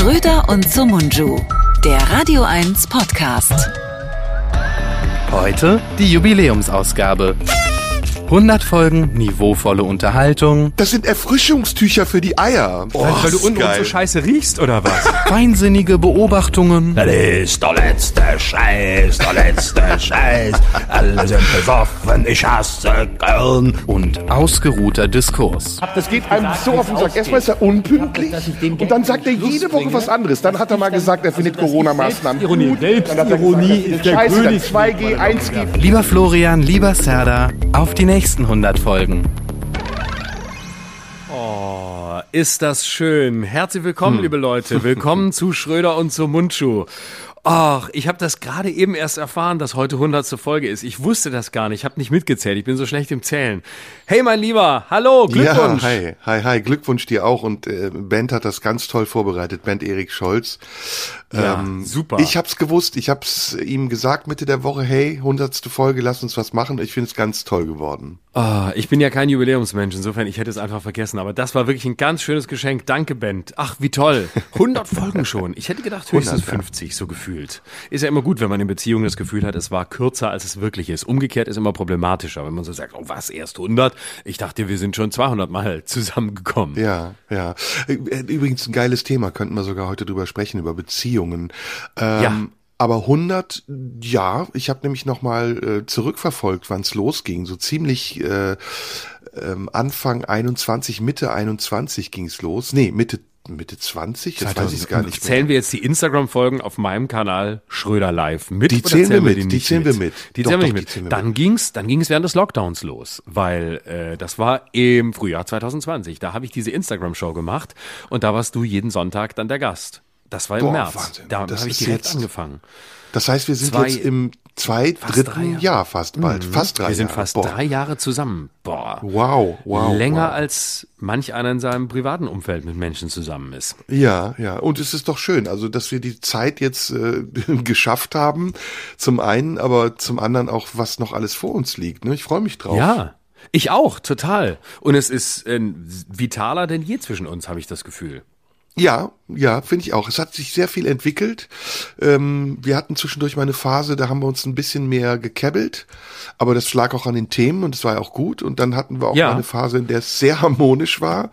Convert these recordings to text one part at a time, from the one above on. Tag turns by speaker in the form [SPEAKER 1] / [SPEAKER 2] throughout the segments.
[SPEAKER 1] Schröder und Sumunju, der Radio 1 Podcast.
[SPEAKER 2] Heute die Jubiläumsausgabe. 100 Folgen, niveauvolle Unterhaltung,
[SPEAKER 3] Das sind Erfrischungstücher für die Eier. Oh,
[SPEAKER 4] Weil du unten so scheiße riechst, oder was?
[SPEAKER 2] feinsinnige Beobachtungen
[SPEAKER 5] Das ist der letzte Scheiß, der letzte Scheiß. Alle sind besoffen, ich hasse Köln.
[SPEAKER 2] und ausgeruhter Diskurs.
[SPEAKER 3] Das geht einem so auf den Sack. Erstmal ist er unpünktlich und dann sagt er jede Woche was anderes. Dann hat er mal gesagt, er findet Corona-Maßnahmen gut. Dann hat er
[SPEAKER 4] Selbstironie ist der König.
[SPEAKER 3] 2G, 1G.
[SPEAKER 2] Lieber Florian, lieber Serda, auf die nächsten 100 Folgen.
[SPEAKER 4] Oh, ist das schön. Herzlich willkommen, liebe Leute. Willkommen zu Schröder und zu Mundschuh. Ach, ich habe das gerade eben erst erfahren, dass heute 100. Folge ist. Ich wusste das gar nicht, ich habe nicht mitgezählt, ich bin so schlecht im Zählen. Hey, mein Lieber, hallo, Glückwunsch.
[SPEAKER 3] Ja, hi, hi, hi, Glückwunsch dir auch. Und äh, Bent hat das ganz toll vorbereitet, Bent Erik Scholz.
[SPEAKER 4] Ja, super.
[SPEAKER 3] Ich hab's gewusst, ich hab's ihm gesagt Mitte der Woche, hey, hundertste Folge, lass uns was machen. Ich finde es ganz toll geworden.
[SPEAKER 4] Ah, ich bin ja kein Jubiläumsmensch, insofern ich hätte es einfach vergessen. Aber das war wirklich ein ganz schönes Geschenk. Danke, Bent. Ach, wie toll. 100 Folgen schon. Ich hätte gedacht höchstens
[SPEAKER 3] 100, ja.
[SPEAKER 4] 50, so gefühlt. Ist ja immer gut, wenn man in Beziehungen das Gefühl hat, es war kürzer, als es wirklich ist. Umgekehrt ist immer problematischer, wenn man so sagt, oh was, erst 100? Ich dachte, wir sind schon 200 Mal zusammengekommen.
[SPEAKER 3] Ja, ja. Äh, Übrigens ein geiles Thema, könnten wir sogar heute drüber sprechen, über Beziehungen. Ähm,
[SPEAKER 4] Ja.
[SPEAKER 3] Aber 100, ja, ich habe nämlich nochmal äh, zurückverfolgt, wann es losging. So ziemlich äh, ähm, Anfang 21, Mitte 21 ging's los. Nee, Mitte Mitte 20, jetzt weiß ich gar nicht mehr.
[SPEAKER 4] Zählen wir jetzt die Instagram-Folgen auf meinem Kanal Schröder Live mit?
[SPEAKER 3] Die zählen wir mit,
[SPEAKER 4] die
[SPEAKER 3] die zählen wir mit.
[SPEAKER 4] Die
[SPEAKER 3] Doch,
[SPEAKER 4] zählen wir nicht mit. Dann ging's, dann ging's während des Lockdowns los, weil äh, das war im Frühjahr 2020. Da habe ich diese Instagram-Show gemacht und da warst du jeden Sonntag dann der Gast. Das war im
[SPEAKER 3] Boah,
[SPEAKER 4] März.
[SPEAKER 3] Wahnsinn.
[SPEAKER 4] Da
[SPEAKER 3] Das
[SPEAKER 4] habe ich direkt
[SPEAKER 3] jetzt-
[SPEAKER 4] angefangen.
[SPEAKER 3] Das heißt, wir sind
[SPEAKER 4] Zwei-
[SPEAKER 3] jetzt im zwei,
[SPEAKER 4] Fast
[SPEAKER 3] dritten
[SPEAKER 4] drei Jahre. Mhm.
[SPEAKER 3] Jahr fast bald. Fast drei
[SPEAKER 4] Wir sind
[SPEAKER 3] Jahre.
[SPEAKER 4] fast
[SPEAKER 3] Boah.
[SPEAKER 4] drei Jahre zusammen. Boah.
[SPEAKER 3] Wow, wow.
[SPEAKER 4] Länger
[SPEAKER 3] wow.
[SPEAKER 4] als manch einer in seinem privaten Umfeld mit Menschen zusammen ist.
[SPEAKER 3] Ja, ja. Und es ist doch schön, also dass wir die Zeit jetzt äh, geschafft haben. Zum einen, aber zum anderen auch, was noch alles vor uns liegt. Ne? Ich freue mich drauf.
[SPEAKER 4] Ja, ich auch, total. Und es ist äh, vitaler denn je zwischen uns, habe ich das Gefühl.
[SPEAKER 3] Ja, ja, finde ich auch. Es hat sich sehr viel entwickelt. Ähm, wir hatten zwischendurch mal eine Phase, da haben wir uns ein bisschen mehr gekebbelt, aber das lag auch an den Themen und es war ja auch gut. Und dann hatten wir auch
[SPEAKER 4] Ja.
[SPEAKER 3] mal eine Phase, in der es sehr harmonisch war,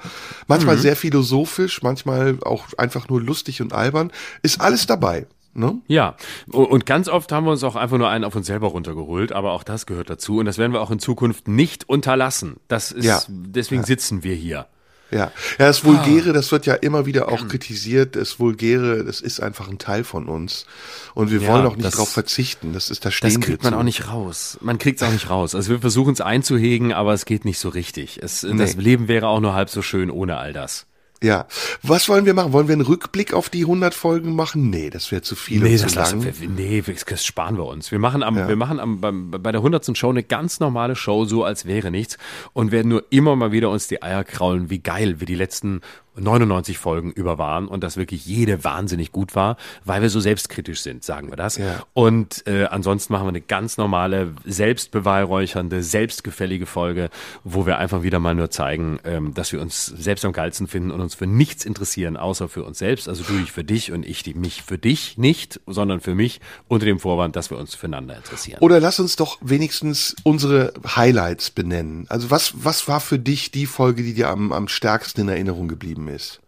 [SPEAKER 3] manchmal sehr philosophisch, manchmal auch einfach nur lustig und albern. Ist alles dabei. Ne?
[SPEAKER 4] Ja, und ganz oft haben wir uns auch einfach nur einen auf uns selber runtergeholt, aber auch das gehört dazu und das werden wir auch in Zukunft nicht unterlassen. Das ist,
[SPEAKER 3] Ja.
[SPEAKER 4] deswegen sitzen wir hier.
[SPEAKER 3] Ja, ja, das Vulgäre, das wird ja immer wieder auch kritisiert. Das Vulgäre, das ist einfach ein Teil von uns. Und wir
[SPEAKER 4] Ja,
[SPEAKER 3] wollen auch nicht drauf verzichten. Das ist, da stehen
[SPEAKER 4] Das kriegt man
[SPEAKER 3] zu.
[SPEAKER 4] auch nicht raus. Man kriegt es auch nicht raus. Also wir versuchen es einzuhegen, aber es geht nicht so richtig. Es, Das Leben wäre auch nur halb so schön ohne all das.
[SPEAKER 3] Ja. Was wollen wir machen? Wollen wir einen Rückblick auf die 100 Folgen machen? Nee, das wäre zu viel
[SPEAKER 4] Nee, das lassen wir, nee, das sparen wir uns. Wir machen am, wir machen am, beim, bei der 100. Show eine ganz normale Show, so als wäre nichts und werden nur immer mal wieder uns die Eier kraulen, wie geil wir die letzten 99 Folgen über waren und dass wirklich jede wahnsinnig gut war, weil wir so selbstkritisch sind, sagen wir das.
[SPEAKER 3] Ja.
[SPEAKER 4] Und äh, ansonsten machen wir eine ganz normale, selbstbeweihräuchernde, selbstgefällige Folge, wo wir einfach wieder mal nur zeigen, ähm, dass wir uns selbst am geilsten finden und uns für nichts interessieren, außer für uns selbst. Also du dich für dich und ich die- mich für dich nicht, sondern für mich unter dem Vorwand, dass wir uns füreinander interessieren.
[SPEAKER 3] Oder lass uns doch wenigstens unsere Highlights benennen. Also was, was war für dich die Folge, die dir am, am stärksten in Erinnerung geblieben ist?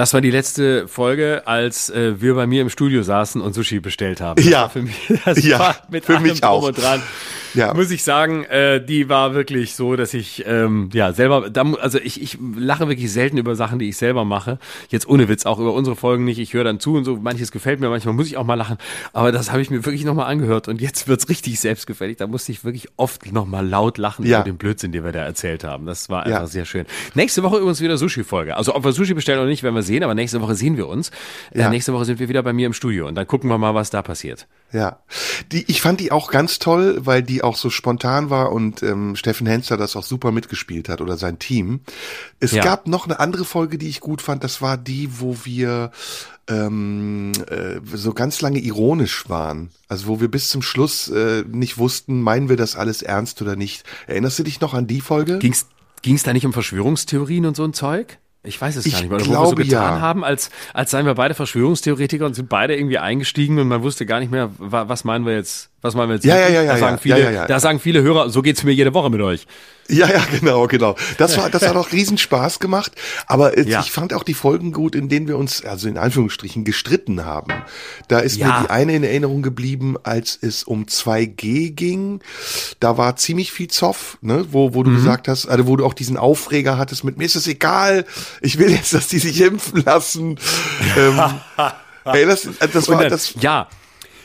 [SPEAKER 4] Das war die letzte Folge, als äh, wir bei mir im Studio saßen und Sushi bestellt haben.
[SPEAKER 3] Ja.
[SPEAKER 4] Das war für mich, das
[SPEAKER 3] Ja,
[SPEAKER 4] war mit
[SPEAKER 3] für mich auch.
[SPEAKER 4] Und dran.
[SPEAKER 3] Ja.
[SPEAKER 4] Muss ich sagen, äh, die war wirklich so, dass ich ähm, ja selber, da, also ich, ich lache wirklich selten über Sachen, die ich selber mache. Jetzt ohne Witz, auch über unsere Folgen nicht. Ich höre dann zu und so, manches gefällt mir, manchmal muss ich auch mal lachen. Aber das habe ich mir wirklich nochmal angehört und jetzt wird's richtig selbstgefällig. Da musste ich wirklich oft nochmal laut lachen
[SPEAKER 3] Ja.
[SPEAKER 4] über den Blödsinn, den wir da erzählt haben. Das war einfach
[SPEAKER 3] Ja.
[SPEAKER 4] sehr schön. Nächste Woche übrigens wieder Sushi-Folge. Also ob wir Sushi bestellen oder nicht, werden wir sehen, aber nächste Woche sehen wir uns.
[SPEAKER 3] Ja.
[SPEAKER 4] Äh, nächste Woche sind wir wieder bei mir im Studio und dann gucken wir mal, was da passiert.
[SPEAKER 3] Ja, die, ich fand die auch ganz toll, weil die auch so spontan war und ähm, Steffen Henster das auch super mitgespielt hat oder sein Team. Es
[SPEAKER 4] Ja.
[SPEAKER 3] gab noch eine andere Folge, die ich gut fand. Das war die, wo wir ähm, äh, so ganz lange ironisch waren. Also wo wir bis zum Schluss äh, nicht wussten, meinen wir das alles ernst oder nicht. Erinnerst du dich noch an die Folge?
[SPEAKER 4] Ging's, ging's da nicht um Verschwörungstheorien und so ein Zeug? Ich weiß es
[SPEAKER 3] Ich
[SPEAKER 4] gar nicht wo
[SPEAKER 3] glaube,
[SPEAKER 4] wir so getan
[SPEAKER 3] ja.
[SPEAKER 4] haben, als, als seien wir beide Verschwörungstheoretiker und sind beide irgendwie eingestiegen und man wusste gar nicht mehr, wa- was meinen wir jetzt, was meinen wir jetzt?
[SPEAKER 3] Ja, ja, ja,
[SPEAKER 4] da
[SPEAKER 3] ja,
[SPEAKER 4] sagen viele,
[SPEAKER 3] ja, ja, ja.
[SPEAKER 4] Da sagen viele Hörer, so geht's mir jede Woche mit euch.
[SPEAKER 3] Ja, ja, genau, genau. Das war, das hat auch riesen Spaß gemacht. Aber äh,
[SPEAKER 4] Ja.
[SPEAKER 3] ich fand auch die Folgen gut, in denen wir uns, also in Anführungsstrichen, gestritten haben. Da ist
[SPEAKER 4] Ja.
[SPEAKER 3] mir die eine in Erinnerung geblieben, als es um 2G ging. Da war ziemlich viel Zoff, ne, wo, wo du gesagt hast, also wo du auch diesen Aufreger hattest mit mir ist es egal, ich will jetzt, dass die sich impfen lassen. ähm, ey, das, das
[SPEAKER 4] Und
[SPEAKER 3] war
[SPEAKER 4] dann,
[SPEAKER 3] das.
[SPEAKER 4] ja.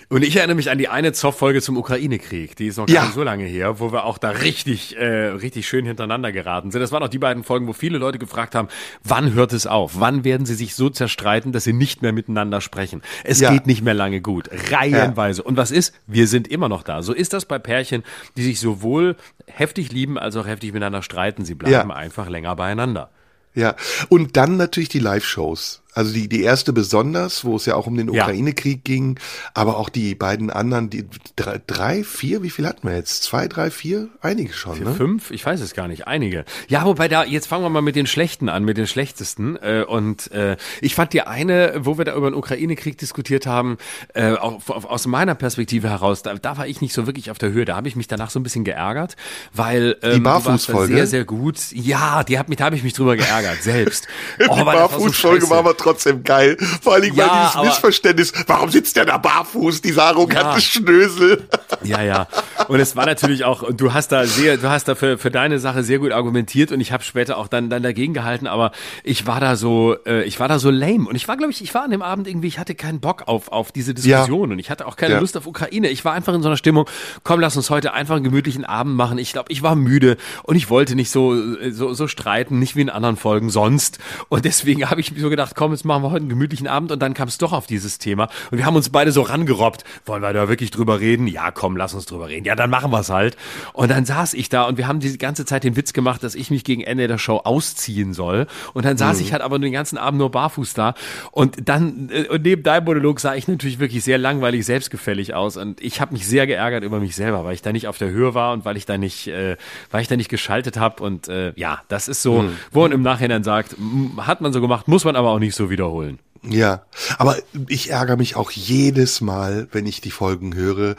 [SPEAKER 4] Und ich erinnere mich an die eine Zoff-Folge zum Ukraine-Krieg. Die ist noch gar
[SPEAKER 3] Ja.
[SPEAKER 4] nicht so lange her, wo wir auch da richtig, äh, richtig schön hintereinander geraten sind. Das waren auch die beiden Folgen, wo viele Leute gefragt haben, wann hört es auf? Wann werden sie sich so zerstreiten, dass sie nicht mehr miteinander sprechen? Es
[SPEAKER 3] Ja.
[SPEAKER 4] geht nicht mehr lange gut. Reihenweise. Und was ist? Wir sind immer noch da. So ist das bei Pärchen, die sich sowohl heftig lieben als auch heftig miteinander streiten. Sie bleiben
[SPEAKER 3] Ja.
[SPEAKER 4] einfach länger beieinander.
[SPEAKER 3] Ja, und dann natürlich die Live-Shows. Also die, die erste besonders, wo es ja auch um den
[SPEAKER 4] Ja.
[SPEAKER 3] Ukraine-Krieg ging, aber auch die beiden anderen, die drei, drei, vier, wie viel hatten wir jetzt? Zwei, drei, vier? Einige schon, ne?
[SPEAKER 4] Fünf? Ich weiß es gar nicht. Einige. Ja, wobei da, jetzt fangen wir mal mit den Schlechten an, mit den Schlechtesten. Äh, und äh, ich fand die eine, wo wir da über den Ukraine-Krieg diskutiert haben, äh, aus meiner Perspektive heraus, da, da war ich nicht so wirklich auf der Höhe. Da habe ich mich danach so ein bisschen geärgert, weil ähm, warst da
[SPEAKER 3] Barfußfolge?
[SPEAKER 4] sehr, sehr gut. Ja, die hat mich, da habe ich mich drüber geärgert, selbst. Oh,
[SPEAKER 3] die
[SPEAKER 4] so
[SPEAKER 3] Barfußfolge
[SPEAKER 4] scheiße.
[SPEAKER 3] war aber trotzdem geil. Vor allen Dingen,
[SPEAKER 4] Ja,
[SPEAKER 3] weil dieses
[SPEAKER 4] aber-
[SPEAKER 3] Missverständnis, warum sitzt der da barfuß, dieser arrogante
[SPEAKER 4] Ja.
[SPEAKER 3] Schnösel?
[SPEAKER 4] Ja, ja. Und es war natürlich auch, und du hast da sehr, du hast da für, für deine Sache sehr gut argumentiert und ich habe später auch dann, dann dagegen gehalten, aber ich war da so, äh, ich war da so lame und ich war, glaube ich, ich war an dem Abend irgendwie, ich hatte keinen Bock auf, auf diese Diskussion und ich hatte auch keine
[SPEAKER 3] Ja.
[SPEAKER 4] Lust auf Ukraine. Ich war einfach in so einer Stimmung, komm, lass uns heute einfach einen gemütlichen Abend machen. Ich glaube, ich war müde und ich wollte nicht so, so, so streiten, nicht wie in anderen Folgen sonst. Und deswegen habe ich mir so gedacht, komm, jetzt machen wir heute einen gemütlichen Abend und dann kam es doch auf dieses Thema und wir haben uns beide so rangerobbt. Wollen wir da wirklich drüber reden? Ja, komm, lass uns drüber reden. Ja, dann machen wir es halt. Und dann saß ich da und wir haben die ganze Zeit den Witz gemacht, dass ich mich gegen Ende der Show ausziehen soll. Und dann saß ich halt aber den ganzen Abend nur barfuß da. Und dann, äh, und neben deinem Monolog sah ich natürlich wirklich sehr langweilig selbstgefällig aus. Und ich habe mich sehr geärgert über mich selber, weil ich da nicht auf der Höhe war und weil ich da nicht, äh, weil ich da nicht geschaltet habe. Und äh, ja, das ist so, wo man im Nachhinein sagt, hat man so gemacht, muss man aber auch nicht so wiederholen.
[SPEAKER 3] Ja, aber ich ärgere mich auch jedes Mal, wenn ich die Folgen höre,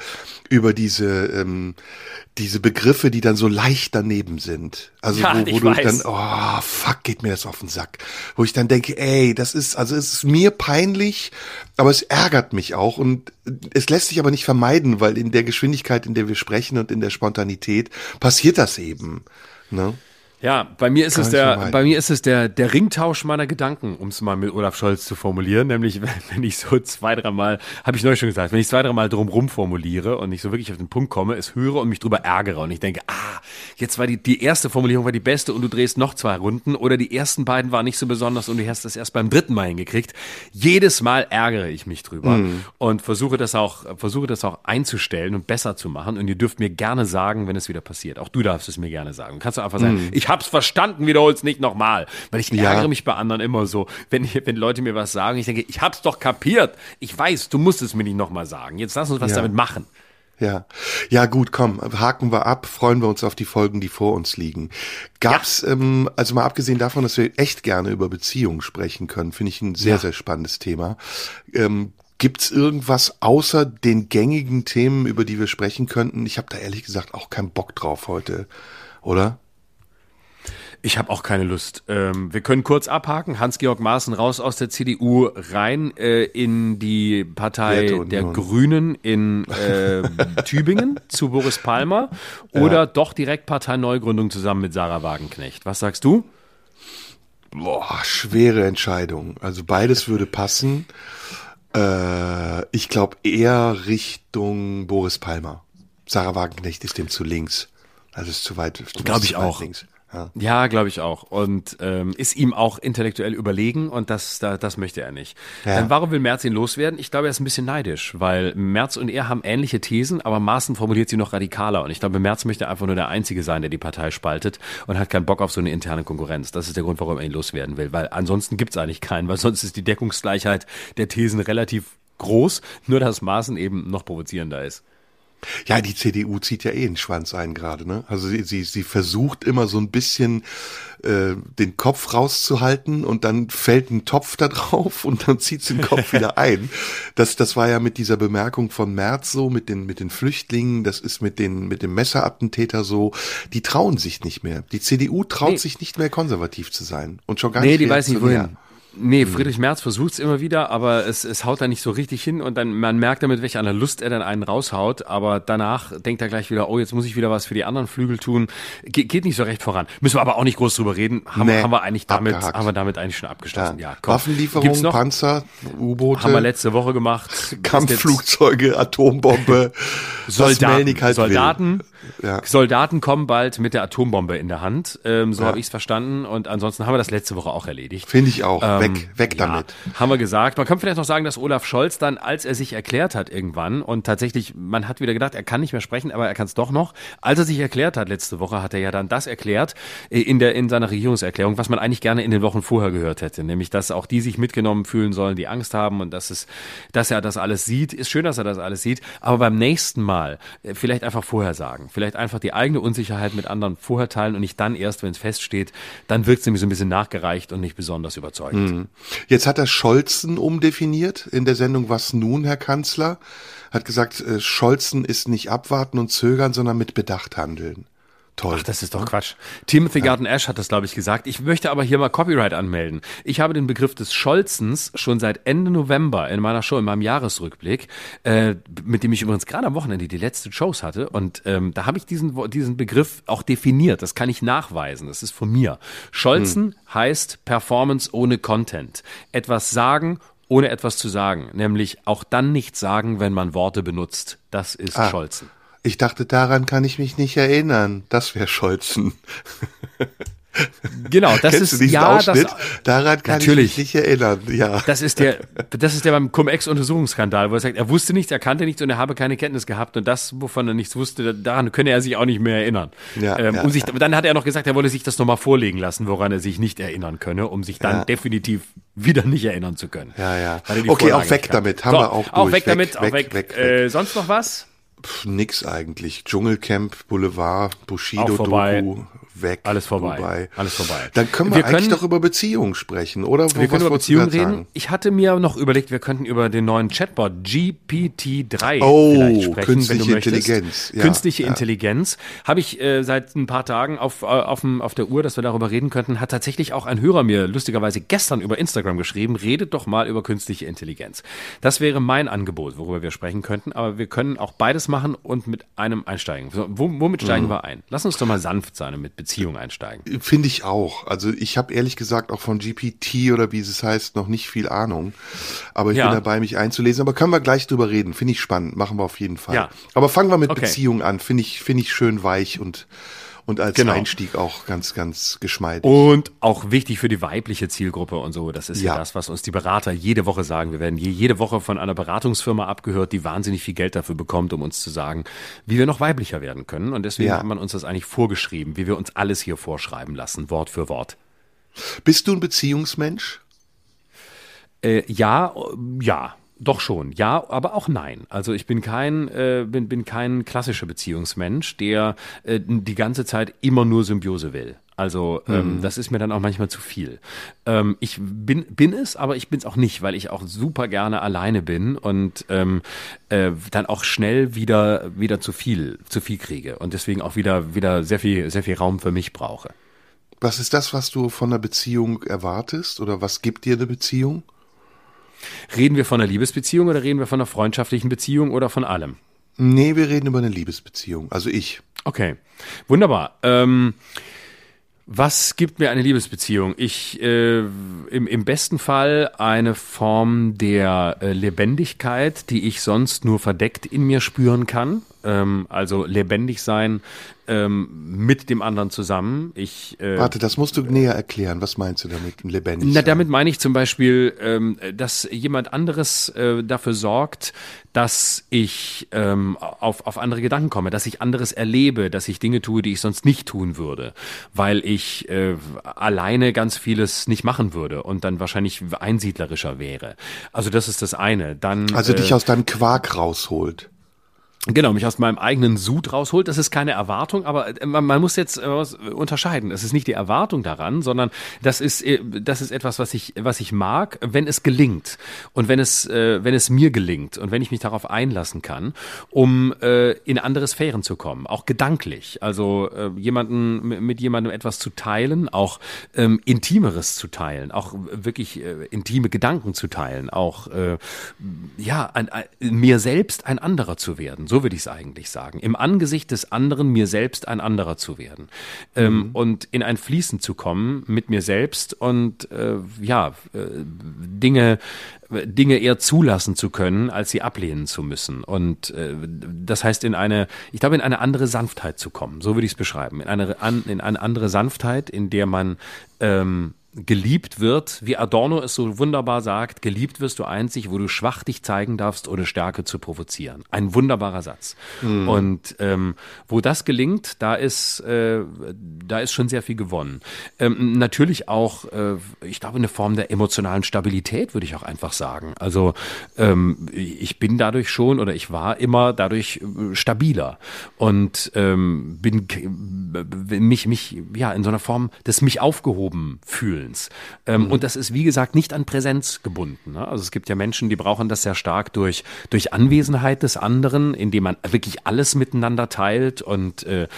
[SPEAKER 3] über diese, ähm, diese Begriffe, die dann so leicht daneben sind. Also
[SPEAKER 4] Ja,
[SPEAKER 3] wo, wo du
[SPEAKER 4] weiß.
[SPEAKER 3] dann, oh, fuck, geht mir das auf den Sack. Wo ich dann denke, ey, das ist, also es ist mir peinlich, aber es ärgert mich auch und es lässt sich aber nicht vermeiden, weil in der Geschwindigkeit, in der wir sprechen und in der Spontanität passiert das eben. Ne?
[SPEAKER 4] Ja, bei mir ist
[SPEAKER 3] Kann
[SPEAKER 4] es der,
[SPEAKER 3] vermeiden.
[SPEAKER 4] bei mir ist es der, der Ringtausch meiner Gedanken, um es mal mit Olaf Scholz zu formulieren. Nämlich, wenn, ich so zwei, dreimal, habe ich neulich schon gesagt, wenn ich zwei, dreimal drumrum formuliere und nicht so wirklich auf den Punkt komme, es höre und mich drüber ärgere und ich denke, ah, jetzt war die, die erste Formulierung war die beste und du drehst noch zwei Runden oder die ersten beiden waren nicht so besonders und du hast das erst beim dritten Mal hingekriegt. Jedes Mal ärgere ich mich drüber und versuche das auch, versuche das auch einzustellen und besser zu machen und ihr dürft mir gerne sagen, wenn es wieder passiert. Auch du darfst es mir gerne sagen. Du kannst doch einfach sagen, ich hab's verstanden, wiederhol's nicht nochmal. Weil ich
[SPEAKER 3] Ja.
[SPEAKER 4] ärgere mich bei anderen immer so, wenn, wenn Leute mir was sagen, ich denke, ich hab's doch kapiert. Ich weiß, du musst es mir nicht nochmal sagen. Jetzt lass uns was
[SPEAKER 3] Ja.
[SPEAKER 4] damit machen.
[SPEAKER 3] Ja, ja gut, komm, haken wir ab, freuen wir uns auf die Folgen, die vor uns liegen. Gab's, ähm, also mal abgesehen davon, dass wir echt gerne über Beziehungen sprechen können, finde ich ein sehr,
[SPEAKER 4] Ja.
[SPEAKER 3] sehr spannendes Thema. Ähm, Gibt's irgendwas außer den gängigen Themen, über die wir sprechen könnten? Ich habe da ehrlich gesagt auch keinen Bock drauf heute, oder?
[SPEAKER 4] Ich habe auch keine Lust. Ähm, wir können kurz abhaken. Hans-Georg Maaßen raus aus der CDU, rein äh, in die Partei der Grünen in äh, Tübingen zu Boris Palmer oder doch direkt Parteineugründung zusammen mit Sarah Wagenknecht. Was sagst du?
[SPEAKER 3] Boah, schwere Entscheidung. Also beides würde passen. Äh, ich glaube eher Richtung Boris Palmer. Sarah Wagenknecht ist dem zu links. Also ist zu weit.
[SPEAKER 4] Glaub
[SPEAKER 3] zu
[SPEAKER 4] ich auch.
[SPEAKER 3] Links. Ja.
[SPEAKER 4] Ja, glaube ich auch. Und ähm, ist ihm auch intellektuell überlegen und das, da, das möchte er nicht.
[SPEAKER 3] Ja.
[SPEAKER 4] Ähm, warum will Merz ihn loswerden? Ich glaube, er ist ein bisschen neidisch, weil Merz und er haben ähnliche Thesen, aber Maaßen formuliert sie noch radikaler. Und ich glaube, Merz möchte einfach nur der Einzige sein, der die Partei spaltet und hat keinen Bock auf so eine interne Konkurrenz. Das ist der Grund, warum er ihn loswerden will, weil ansonsten gibt's eigentlich keinen, weil sonst ist die Deckungsgleichheit der Thesen relativ groß, nur dass Maaßen eben noch provozierender ist.
[SPEAKER 3] Ja, die CDU zieht ja eh den Schwanz ein gerade, ne? Also sie, sie, sie versucht immer so ein bisschen äh, den Kopf rauszuhalten und dann fällt ein Topf da drauf und dann zieht sie den Kopf wieder ein. Das, das war ja mit dieser Bemerkung von Merz so, mit den, mit den Flüchtlingen, das ist mit den, mit dem Messerattentäter so. Die trauen sich nicht mehr. Die CDU traut
[SPEAKER 4] Nee.
[SPEAKER 3] sich nicht mehr konservativ zu sein und schon gar
[SPEAKER 4] Nee,
[SPEAKER 3] nicht
[SPEAKER 4] die weiß nicht wohin. Nee, Friedrich Merz versucht es immer wieder, aber es, es haut da nicht so richtig hin und dann man merkt damit, welch einer Lust er dann einen raushaut, aber danach denkt er gleich wieder, oh, jetzt muss ich wieder was für die anderen Flügel tun. Ge geht nicht so recht voran. Müssen wir aber auch nicht groß drüber reden. Haben,
[SPEAKER 3] Nee,
[SPEAKER 4] haben wir eigentlich damit,
[SPEAKER 3] abgehakt.
[SPEAKER 4] haben wir damit eigentlich schon abgeschlossen. Ja, komm.
[SPEAKER 3] Waffenlieferungen,
[SPEAKER 4] Gibt's noch?
[SPEAKER 3] Panzer, U-Boote.
[SPEAKER 4] Haben wir letzte Woche gemacht.
[SPEAKER 3] Kampfflugzeuge, Atombombe,
[SPEAKER 4] Soldaten,
[SPEAKER 3] halt
[SPEAKER 4] Soldaten,
[SPEAKER 3] will. Ja.
[SPEAKER 4] Soldaten kommen bald mit der Atombombe in der Hand. Ähm, so
[SPEAKER 3] Ja.
[SPEAKER 4] habe ich es verstanden. Und ansonsten haben wir das letzte Woche auch erledigt.
[SPEAKER 3] Finde ich auch.
[SPEAKER 4] Ähm,
[SPEAKER 3] weg, weg
[SPEAKER 4] ja,
[SPEAKER 3] damit.
[SPEAKER 4] Haben wir gesagt. Man kann vielleicht noch sagen, dass Olaf Scholz dann, als er sich erklärt hat irgendwann und tatsächlich, man hat wieder gedacht, er kann nicht mehr sprechen, aber er kann es doch noch. Als er sich erklärt hat letzte Woche, hat er ja dann das erklärt äh, in der in seiner Regierungserklärung, was man eigentlich gerne in den Wochen vorher gehört hätte, nämlich dass auch die sich mitgenommen fühlen sollen, die Angst haben und dass es, dass er das alles sieht. Ist schön, dass er das alles sieht, aber beim nächsten Mal äh, vielleicht einfach vorher sagen, vielleicht einfach die eigene Unsicherheit mit anderen vorher teilen und nicht dann erst, wenn es feststeht, dann wirkt es nämlich so ein bisschen nachgereicht und nicht besonders überzeugend.
[SPEAKER 3] Jetzt hat er Scholzen umdefiniert in der Sendung Was nun, Herr Kanzler? Hat gesagt, äh, Scholzen ist nicht abwarten und zögern, sondern mit Bedacht handeln. Toll.
[SPEAKER 4] Ach, das ist doch Quatsch. Timothy Garden Ash hat das, glaube ich, gesagt. Ich möchte aber hier mal Copyright anmelden. Ich habe den Begriff des Scholzens schon seit Ende November in meiner Show, in meinem Jahresrückblick, äh, mit dem ich übrigens gerade am Wochenende die letzten Shows hatte. Und ähm, da habe ich diesen, diesen Begriff auch definiert. Das kann ich nachweisen. Das ist von mir. Scholzen heißt Performance ohne Content. Etwas sagen, ohne etwas zu sagen. Nämlich auch dann nichts sagen, wenn man Worte benutzt. Das ist
[SPEAKER 3] Ah.
[SPEAKER 4] Scholzen.
[SPEAKER 3] Ich dachte, daran kann ich mich nicht erinnern. Das wäre Scholzen.
[SPEAKER 4] Genau, das
[SPEAKER 3] Kennst
[SPEAKER 4] ist
[SPEAKER 3] du
[SPEAKER 4] ja
[SPEAKER 3] Ausschnitt?
[SPEAKER 4] das.
[SPEAKER 3] daran kann
[SPEAKER 4] Natürlich.
[SPEAKER 3] ich mich nicht erinnern. Ja.
[SPEAKER 4] Das ist der, das ist der beim Cum-Ex-Untersuchungsskandal, wo er sagt, er wusste nichts, er kannte nichts und er habe keine Kenntnis gehabt und das, wovon er nichts wusste, daran könne er sich auch nicht mehr erinnern.
[SPEAKER 3] Ja,
[SPEAKER 4] ähm,
[SPEAKER 3] ja,
[SPEAKER 4] um sich,
[SPEAKER 3] ja.
[SPEAKER 4] Dann hat er noch gesagt, er wolle sich das nochmal vorlegen lassen, woran er sich nicht erinnern könne, um sich dann
[SPEAKER 3] Ja.
[SPEAKER 4] definitiv wieder nicht erinnern zu können.
[SPEAKER 3] Ja, ja. Okay,
[SPEAKER 4] Vorlage
[SPEAKER 3] auch weg damit. Haben wir auch
[SPEAKER 4] Auch
[SPEAKER 3] durch.
[SPEAKER 4] weg
[SPEAKER 3] Weg,
[SPEAKER 4] damit, auch
[SPEAKER 3] weg,
[SPEAKER 4] weg.
[SPEAKER 3] weg, weg.
[SPEAKER 4] Äh, sonst noch was?
[SPEAKER 3] Pff, nix eigentlich. Dschungelcamp, Boulevard, Bushido. Doku, weg.
[SPEAKER 4] Alles vorbei.
[SPEAKER 3] Dubai.
[SPEAKER 4] Alles vorbei.
[SPEAKER 3] Dann können wir,
[SPEAKER 4] Wir
[SPEAKER 3] eigentlich
[SPEAKER 4] können-
[SPEAKER 3] doch über Beziehungen sprechen, oder? Wo,
[SPEAKER 4] Wir können über Beziehungen reden.
[SPEAKER 3] sagen?
[SPEAKER 4] Ich hatte mir noch überlegt, wir könnten über den neuen Chatbot GPT-3
[SPEAKER 3] Oh,
[SPEAKER 4] sprechen,
[SPEAKER 3] künstliche. Intelligenz, ja,
[SPEAKER 4] künstliche
[SPEAKER 3] ja.
[SPEAKER 4] Intelligenz habe ich äh, seit ein paar Tagen auf, äh, auf, dem, auf der Uhr, dass wir darüber reden könnten. Hat tatsächlich auch ein Hörer mir lustigerweise gestern über Instagram geschrieben, redet doch mal über künstliche Intelligenz. Das wäre mein Angebot, worüber wir sprechen könnten, aber wir können auch beides machen und mit einem einsteigen. So, wo, womit steigen
[SPEAKER 3] Mhm.
[SPEAKER 4] wir ein? Lass uns doch mal sanft sein mit Beziehung einsteigen.
[SPEAKER 3] Finde ich auch. Also ich habe ehrlich gesagt auch von GPT oder wie es heißt noch nicht viel Ahnung. Aber ich
[SPEAKER 4] Ja.
[SPEAKER 3] bin dabei, mich einzulesen. Aber können wir gleich drüber reden. Finde ich spannend. Machen wir auf jeden Fall.
[SPEAKER 4] Ja.
[SPEAKER 3] Aber fangen wir mit
[SPEAKER 4] Okay.
[SPEAKER 3] Beziehungen an. Finde ich, finde ich schön weich und, und als
[SPEAKER 4] Genau.
[SPEAKER 3] Einstieg auch ganz, ganz geschmeidig.
[SPEAKER 4] Und auch wichtig für die weibliche Zielgruppe und so. Das ist ja,
[SPEAKER 3] Ja.
[SPEAKER 4] das, was uns die Berater jede Woche sagen. Wir werden je, jede Woche von einer Beratungsfirma abgehört, die wahnsinnig viel Geld dafür bekommt, um uns zu sagen, wie wir noch weiblicher werden können. Und deswegen
[SPEAKER 3] Ja.
[SPEAKER 4] hat man uns das eigentlich vorgeschrieben, wie wir uns alles hier vorschreiben lassen, Wort für Wort.
[SPEAKER 3] Bist du ein Beziehungsmensch?
[SPEAKER 4] Äh, ja, ja. Doch schon, ja, aber auch nein. Also ich bin kein, äh, bin, bin kein klassischer Beziehungsmensch, der äh, die ganze Zeit immer nur Symbiose will. Also ähm, das ist mir dann auch manchmal zu viel. Ähm, ich bin, bin es, aber ich bin es auch nicht, weil ich auch super gerne alleine bin und ähm, äh, dann auch schnell wieder wieder zu viel, zu viel kriege und deswegen auch wieder wieder sehr viel sehr viel Raum für mich brauche.
[SPEAKER 3] Was ist das, was du von einer Beziehung erwartest? Oder was gibt dir eine Beziehung?
[SPEAKER 4] Reden wir von einer Liebesbeziehung oder reden wir von einer freundschaftlichen Beziehung oder von allem?
[SPEAKER 3] Nee, wir reden über eine Liebesbeziehung. Also ich.
[SPEAKER 4] Okay, wunderbar. Ähm, was gibt mir eine Liebesbeziehung? Ich äh, im, im besten Fall eine Form der äh, Lebendigkeit, die ich sonst nur verdeckt in mir spüren kann. Ähm, also lebendig sein ähm, mit dem anderen zusammen. Ich äh,
[SPEAKER 3] Warte, das musst du näher erklären. Was meinst du damit? Lebendig.
[SPEAKER 4] na,
[SPEAKER 3] sein?
[SPEAKER 4] damit meine ich zum Beispiel, ähm, dass jemand anderes äh, dafür sorgt, dass ich ähm, auf, auf andere Gedanken komme, dass ich anderes erlebe, dass ich Dinge tue, die ich sonst nicht tun würde, weil ich äh, alleine ganz vieles nicht machen würde und dann wahrscheinlich einsiedlerischer wäre. Also das ist das eine. Dann
[SPEAKER 3] Also
[SPEAKER 4] äh,
[SPEAKER 3] dich aus deinem Quark rausholt.
[SPEAKER 4] Genau, mich aus meinem eigenen Sud rausholt. Das ist keine Erwartung, aber äh, man, man muss jetzt äh, unterscheiden. Es ist nicht die Erwartung daran, sondern das ist, äh, das ist etwas, was ich, was ich mag, wenn es gelingt und wenn es, äh, wenn es mir gelingt und wenn ich mich darauf einlassen kann, um äh, in andere Sphären zu kommen, auch gedanklich. Also äh, jemanden mit jemandem etwas zu teilen, auch ähm, intimeres zu teilen, auch wirklich äh, intime Gedanken zu teilen, auch äh, ja ein, ein, mir selbst ein anderer zu werden. So so würde ich es eigentlich sagen. Im Angesicht des anderen mir selbst ein anderer zu werden. Ähm, mhm. und in ein Fließen zu kommen mit mir selbst und äh, ja, äh, Dinge Dinge eher zulassen zu können, als sie ablehnen zu müssen. Und äh, das heißt, in eine, ich glaube, in eine andere Sanftheit zu kommen. So würde ich es beschreiben. In eine, an, in eine andere Sanftheit, in der man ähm, geliebt wird, wie Adorno es so wunderbar sagt, geliebt wirst du einzig, wo du schwach dich zeigen darfst, ohne Stärke zu provozieren. Ein wunderbarer Satz. Mhm. Und ähm, wo das gelingt, da ist, äh, da ist schon sehr viel gewonnen. Ähm, natürlich auch, äh, ich glaube, eine Form der emotionalen Stabilität, würde ich auch einfach sagen. Also ähm, ich bin dadurch schon oder ich war immer dadurch äh, stabiler und ähm, bin mich, mich, ja, in so einer Form des mich aufgehoben fühlen. Willens. Ähm, mhm. Und das ist, wie gesagt, nicht an Präsenz gebunden. Ne? Also es gibt ja Menschen, die brauchen das sehr stark durch, durch Anwesenheit des anderen, indem man wirklich alles miteinander teilt und äh,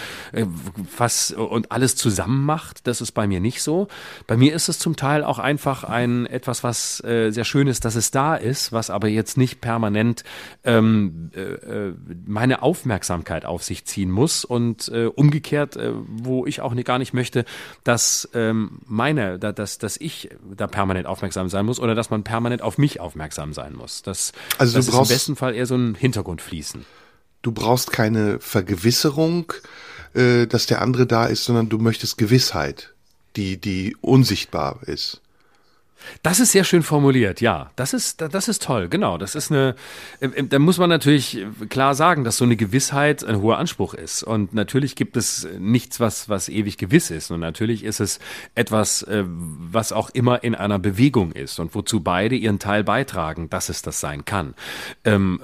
[SPEAKER 4] was und alles zusammen macht. Das ist bei mir nicht so. Bei mir ist es zum Teil auch einfach ein etwas, was äh, sehr schön ist, dass es da ist, was aber jetzt nicht permanent ähm, äh, äh meine Aufmerksamkeit auf sich ziehen muss und äh, umgekehrt, äh, wo ich auch nicht, gar nicht möchte, dass ähm, meine, dass, dass ich da permanent aufmerksam sein muss oder dass man permanent auf mich aufmerksam sein muss. Das, also das ist im besten Fall eher so ein Hintergrundfließen.
[SPEAKER 3] Du brauchst keine Vergewisserung, äh, dass der andere da ist, sondern du möchtest Gewissheit, die, die unsichtbar ist.
[SPEAKER 4] Das ist sehr schön formuliert, ja. Das ist, das ist toll, genau. Das ist eine, äh, äh, da muss man natürlich klar sagen, dass so eine Gewissheit ein hoher Anspruch ist. Und natürlich gibt es nichts, was, was ewig gewiss ist. Und natürlich ist es etwas, äh, was auch immer in einer Bewegung ist und wozu beide ihren Teil beitragen, dass es das sein kann. Ähm,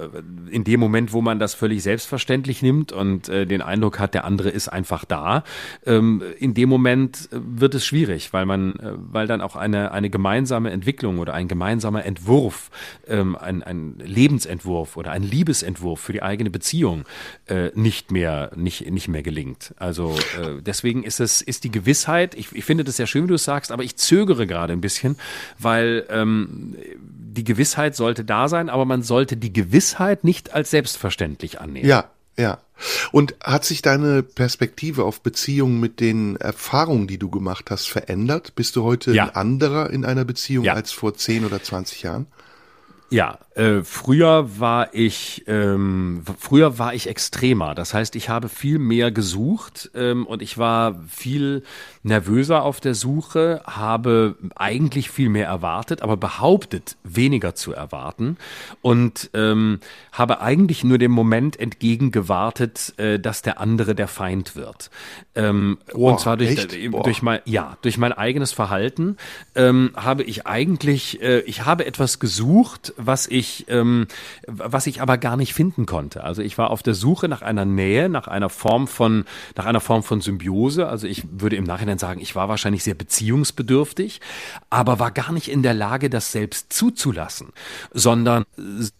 [SPEAKER 4] in dem Moment, wo man das völlig selbstverständlich nimmt und den Eindruck hat, der andere ist einfach da, ähm, in dem Moment wird es schwierig, weil man, weil dann auch eine, eine gemeinsame gemeinsame Entwicklung oder ein gemeinsamer Entwurf, ähm, ein, ein Lebensentwurf oder ein Liebesentwurf für die eigene Beziehung äh, nicht mehr nicht nicht mehr gelingt. Also äh, deswegen ist es ist die Gewissheit. Ich, ich finde das sehr schön, wie du es sagst, aber ich zögere gerade ein bisschen, weil ähm, die Gewissheit sollte da sein, aber man sollte die Gewissheit nicht als selbstverständlich annehmen.
[SPEAKER 3] Ja, ja. Und hat sich deine Perspektive auf Beziehungen mit den Erfahrungen, die du gemacht hast, verändert? Bist du heute ja. ein anderer in einer Beziehung ja. als vor 10 oder 20 Jahren?
[SPEAKER 4] Ja, äh, früher war ich ähm, früher war ich extremer. Das heißt, ich habe viel mehr gesucht ähm, und ich war viel nervöser auf der Suche, habe eigentlich viel mehr erwartet, aber behauptet weniger zu erwarten und ähm, habe eigentlich nur dem Moment entgegengewartet, äh, dass der andere der Feind wird. Ähm, Boah, und zwar durch, äh, durch mein ja durch mein eigenes Verhalten ähm, habe ich eigentlich äh, ich habe etwas gesucht was ich, ähm, was ich aber gar nicht finden konnte. Also ich war auf der Suche nach einer Nähe, nach einer Form von, nach einer Form von Symbiose. Also ich würde im Nachhinein sagen, ich war wahrscheinlich sehr beziehungsbedürftig, aber war gar nicht in der Lage, das selbst zuzulassen, sondern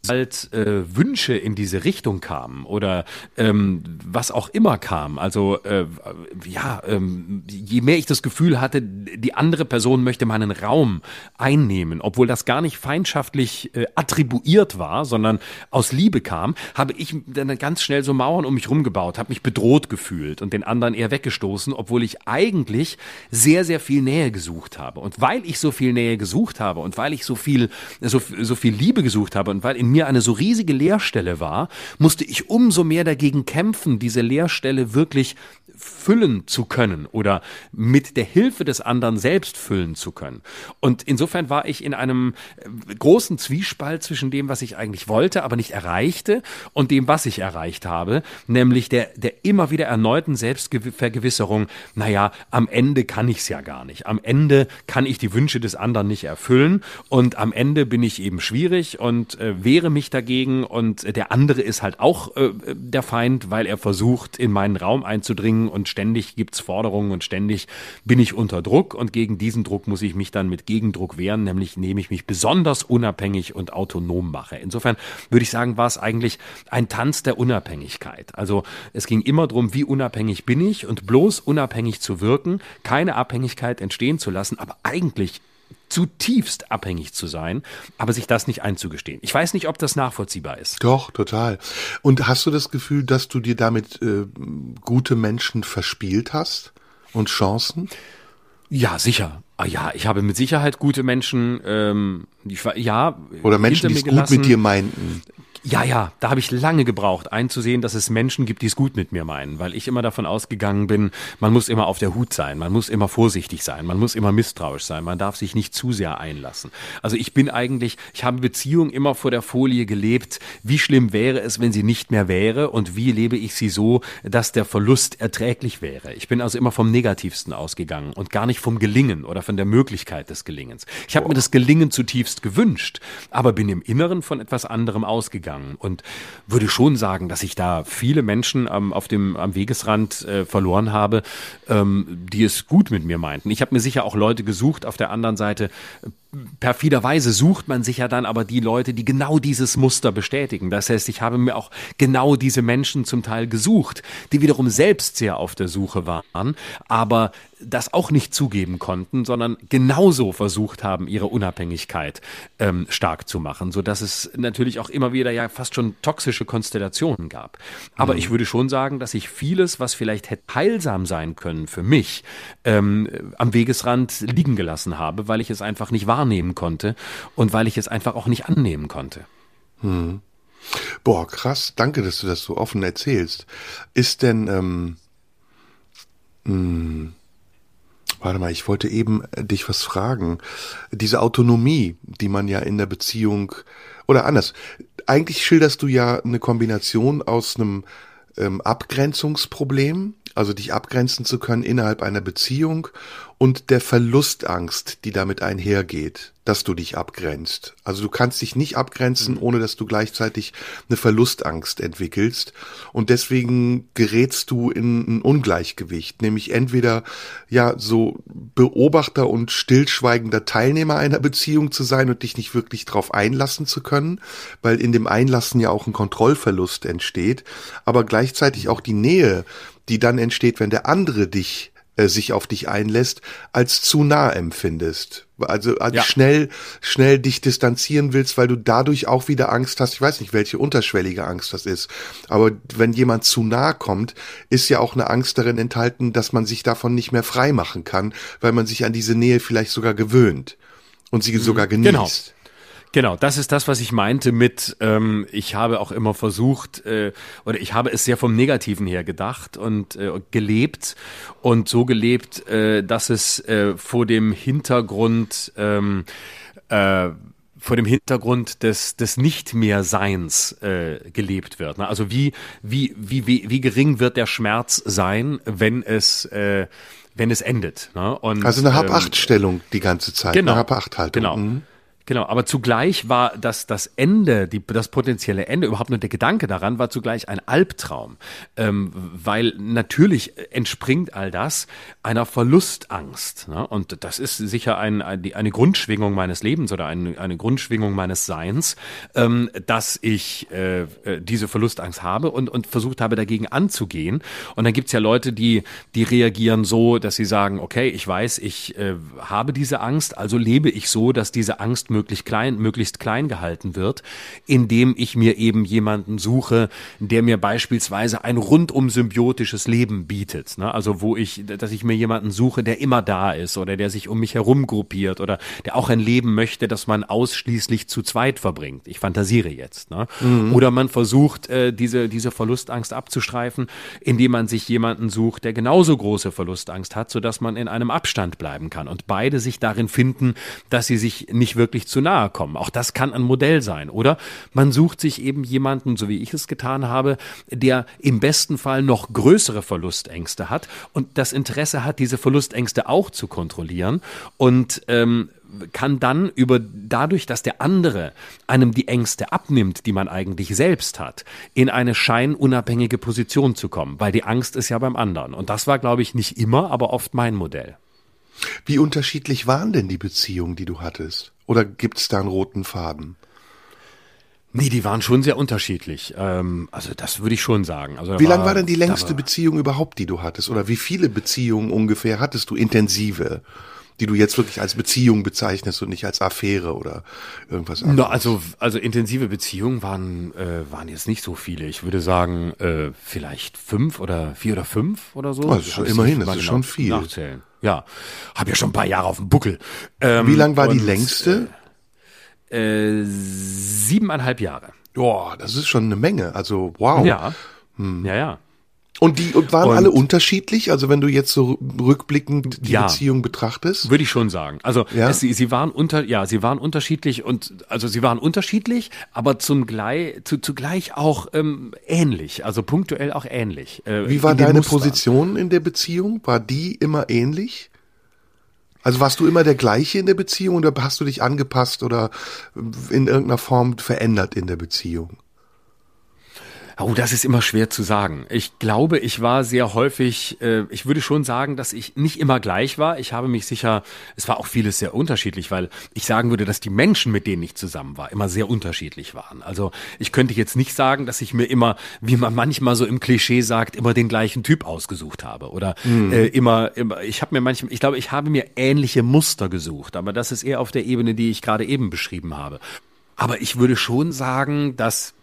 [SPEAKER 4] halt äh, Wünsche in diese Richtung kamen oder ähm, was auch immer kam. Also äh, ja, ähm, je mehr ich das Gefühl hatte, die andere Person möchte meinen Raum einnehmen, obwohl das gar nicht feindschaftlich äh, attribuiert war, sondern aus Liebe kam, habe ich dann ganz schnell so Mauern um mich rumgebaut, habe mich bedroht gefühlt und den anderen eher weggestoßen, obwohl ich eigentlich sehr, sehr viel Nähe gesucht habe. Und weil ich so viel Nähe gesucht habe und weil ich so viel, so, so viel Liebe gesucht habe und weil in mir eine so riesige Leerstelle war, musste ich umso mehr dagegen kämpfen, diese Leerstelle wirklich füllen zu können oder mit der Hilfe des anderen selbst füllen zu können. Und insofern war ich in einem äh, großen Zwiespalt Zwiespalt zwischen dem, was ich eigentlich wollte, aber nicht erreichte, und dem, was ich erreicht habe, nämlich der, der immer wieder erneuten Selbstvergewisserung, naja, am Ende kann ich es ja gar nicht. Am Ende kann ich die Wünsche des anderen nicht erfüllen und am Ende bin ich eben schwierig und äh, wehre mich dagegen und der andere ist halt auch äh, der Feind, weil er versucht, in meinen Raum einzudringen und ständig gibt's Forderungen und ständig bin ich unter Druck und gegen diesen Druck muss ich mich dann mit Gegendruck wehren, nämlich indem ich mich besonders unabhängig und autonom mache. Insofern würde ich sagen, war es eigentlich ein Tanz der Unabhängigkeit. Also es ging immer darum, wie unabhängig bin ich und bloß unabhängig zu wirken, keine Abhängigkeit entstehen zu lassen, aber eigentlich zutiefst abhängig zu sein, aber sich das nicht einzugestehen. Ich weiß nicht, ob das nachvollziehbar ist.
[SPEAKER 3] Doch, total. Und hast du das Gefühl, dass du dir damit äh, gute Menschen verspielt hast und Chancen?
[SPEAKER 4] Ja, sicher. Ah, ja, ich habe mit Sicherheit gute Menschen, ähm, die, ja,
[SPEAKER 3] oder Menschen, die es gut mit dir meinten.
[SPEAKER 4] Ja, ja, da habe ich lange gebraucht, einzusehen, dass es Menschen gibt, die es gut mit mir meinen, weil ich immer davon ausgegangen bin, man muss immer auf der Hut sein, man muss immer vorsichtig sein, man muss immer misstrauisch sein, man darf sich nicht zu sehr einlassen. Also ich bin eigentlich, ich habe Beziehungen immer vor der Folie gelebt, wie schlimm wäre es, wenn sie nicht mehr wäre und wie lebe ich sie so, dass der Verlust erträglich wäre. Ich bin also immer vom Negativsten ausgegangen und gar nicht vom Gelingen oder von der Möglichkeit des Gelingens. Ich habe mir das Gelingen zutiefst gewünscht, aber bin im Inneren von etwas anderem ausgegangen gegangen und würde schon sagen, dass ich da viele Menschen ähm, auf dem am Wegesrand äh, verloren habe, ähm, die es gut mit mir meinten. Ich habe mir sicher auch Leute gesucht auf der anderen Seite, perfiderweise sucht man sich ja dann aber die Leute, die genau dieses Muster bestätigen. Das heißt, ich habe mir auch genau diese Menschen zum Teil gesucht, die wiederum selbst sehr auf der Suche waren, aber das auch nicht zugeben konnten, sondern genauso versucht haben, ihre Unabhängigkeit ähm, stark zu machen, so dass es natürlich auch immer wieder ja fast schon toxische Konstellationen gab. Aber mhm. ich würde schon sagen, dass ich vieles, was vielleicht hätte heilsam sein können für mich, ähm, am Wegesrand liegen gelassen habe, weil ich es einfach nicht wahr wahrnehmen konnte und weil ich es einfach auch nicht annehmen konnte.
[SPEAKER 3] Hm. Boah, krass, danke, dass du das so offen erzählst. Ist denn, ähm, mh, hm, warte mal, ich wollte eben äh, dich was fragen. Diese Autonomie, die man ja in der Beziehung, oder anders, eigentlich schilderst du ja eine Kombination aus einem ähm, Abgrenzungsproblem, also dich abgrenzen zu können innerhalb einer Beziehung und der Verlustangst, die damit einhergeht, dass du dich abgrenzt. Also du kannst dich nicht abgrenzen, ohne dass du gleichzeitig eine Verlustangst entwickelst. Und deswegen gerätst du in ein Ungleichgewicht, nämlich entweder ja so Beobachter und stillschweigender Teilnehmer einer Beziehung zu sein und dich nicht wirklich drauf einlassen zu können, weil in dem Einlassen ja auch ein Kontrollverlust entsteht, aber gleichzeitig auch die Nähe, die dann entsteht, wenn der andere dich sich auf dich einlässt, als zu nah empfindest. Also, also ja. schnell, schnell dich distanzieren willst, weil du dadurch auch wieder Angst hast. Ich weiß nicht, welche unterschwellige Angst das ist. Aber wenn jemand zu nah kommt, ist ja auch eine Angst darin enthalten, dass man sich davon nicht mehr frei machen kann, weil man sich an diese Nähe vielleicht sogar gewöhnt und sie sogar mhm. genießt.
[SPEAKER 4] Genau. Genau, das ist das, was ich meinte mit, ähm, ich habe auch immer versucht, äh, oder ich habe es sehr vom Negativen her gedacht und äh, gelebt und so gelebt, äh, dass es äh, vor dem Hintergrund ähm, äh, vor dem Hintergrund des, des nicht mehr Seins äh, gelebt wird. Ne? Also wie, wie, wie, wie, wie gering wird der Schmerz sein, wenn es äh, wenn es endet. Ne?
[SPEAKER 3] Und, also eine Hab-Acht-Stellung die ganze Zeit.
[SPEAKER 4] Genau,
[SPEAKER 3] eine Hab-Acht-Haltung.
[SPEAKER 4] Genau. Mhm. Genau, aber zugleich war das, das Ende, die, das potenzielle Ende, überhaupt nur der Gedanke daran, war zugleich ein Albtraum. Ähm, weil natürlich entspringt all das einer Verlustangst. Ne? Und das ist sicher ein, ein, eine Grundschwingung meines Lebens oder ein, eine Grundschwingung meines Seins, ähm, dass ich äh, äh, diese Verlustangst habe und, und versucht habe, dagegen anzugehen. Und dann gibt's ja Leute, die, die reagieren so, dass sie sagen, okay, ich weiß, ich äh, habe diese Angst, also lebe ich so, dass diese Angst möglichst klein, möglichst klein gehalten wird, indem ich mir eben jemanden suche, der mir beispielsweise ein rundum symbiotisches Leben bietet. Ne? Also wo ich, dass ich mir jemanden suche, der immer da ist oder der sich um mich herum gruppiert oder der auch ein Leben möchte, das man ausschließlich zu zweit verbringt. Ich fantasiere jetzt. Ne? Mhm. Oder man versucht, äh, diese, diese Verlustangst abzustreifen, indem man sich jemanden sucht, der genauso große Verlustangst hat, sodass man in einem Abstand bleiben kann und beide sich darin finden, dass sie sich nicht wirklich sich zu nahe kommen. Auch das kann ein Modell sein, oder? Man sucht sich eben jemanden, so wie ich es getan habe, der im besten Fall noch größere Verlustängste hat und das Interesse hat, diese Verlustängste auch zu kontrollieren und ähm, kann dann über dadurch, dass der andere einem die Ängste abnimmt, die man eigentlich selbst hat, in eine scheinunabhängige Position zu kommen, weil die Angst ist ja beim anderen. Und das war, glaube ich, nicht immer, aber oft mein Modell.
[SPEAKER 3] Wie unterschiedlich waren denn die Beziehungen, die du hattest? Oder gibt es da einen roten Faden?
[SPEAKER 4] Nee, die waren schon sehr unterschiedlich. Ähm, also das würde ich schon sagen. Also
[SPEAKER 3] wie lang war denn die längste Beziehung überhaupt, die du hattest? Oder wie viele Beziehungen ungefähr hattest du intensive? die du jetzt wirklich als Beziehung bezeichnest und nicht als Affäre oder irgendwas
[SPEAKER 4] anderes? Na, also, also intensive Beziehungen waren, äh, waren jetzt nicht so viele. Ich würde sagen, äh, vielleicht fünf oder vier oder fünf oder so.
[SPEAKER 3] Also schon, immerhin, das ist genau schon viel.
[SPEAKER 4] Nachzählen. Ja, habe ja schon ein paar Jahre auf dem Buckel.
[SPEAKER 3] Ähm, Wie lang war und, die längste?
[SPEAKER 4] Äh, äh, siebeneinhalb Jahre.
[SPEAKER 3] Boah, das ist schon eine Menge. Also wow.
[SPEAKER 4] Ja. Hm. Ja, ja.
[SPEAKER 3] Und die und waren und alle unterschiedlich? Also wenn du jetzt so rückblickend die ja, Beziehung betrachtest?
[SPEAKER 4] Würde ich schon sagen. Also ja? es, sie, sie waren unter, ja, sie waren unterschiedlich und also sie waren unterschiedlich, aber zum gleich, zu, zugleich auch ähm, ähnlich, also punktuell auch ähnlich.
[SPEAKER 3] Äh, Wie war deine Mustern. Position in der Beziehung? War die immer ähnlich? Also warst du immer der gleiche in der Beziehung oder hast du dich angepasst oder in irgendeiner Form verändert in der Beziehung?
[SPEAKER 4] Oh, das ist immer schwer zu sagen. Ich glaube, ich war sehr häufig, äh, ich würde schon sagen, dass ich nicht immer gleich war. Ich habe mich sicher, es war auch vieles sehr unterschiedlich, weil ich sagen würde, dass die Menschen, mit denen ich zusammen war, immer sehr unterschiedlich waren. Also ich könnte jetzt nicht sagen, dass ich mir immer, wie man manchmal so im Klischee sagt, immer den gleichen Typ ausgesucht habe oder mhm. äh, immer, immer, ich habe mir manchmal, ich glaube, ich habe mir ähnliche Muster gesucht, aber das ist eher auf der Ebene, die ich gerade eben beschrieben habe. Aber ich würde schon sagen, dass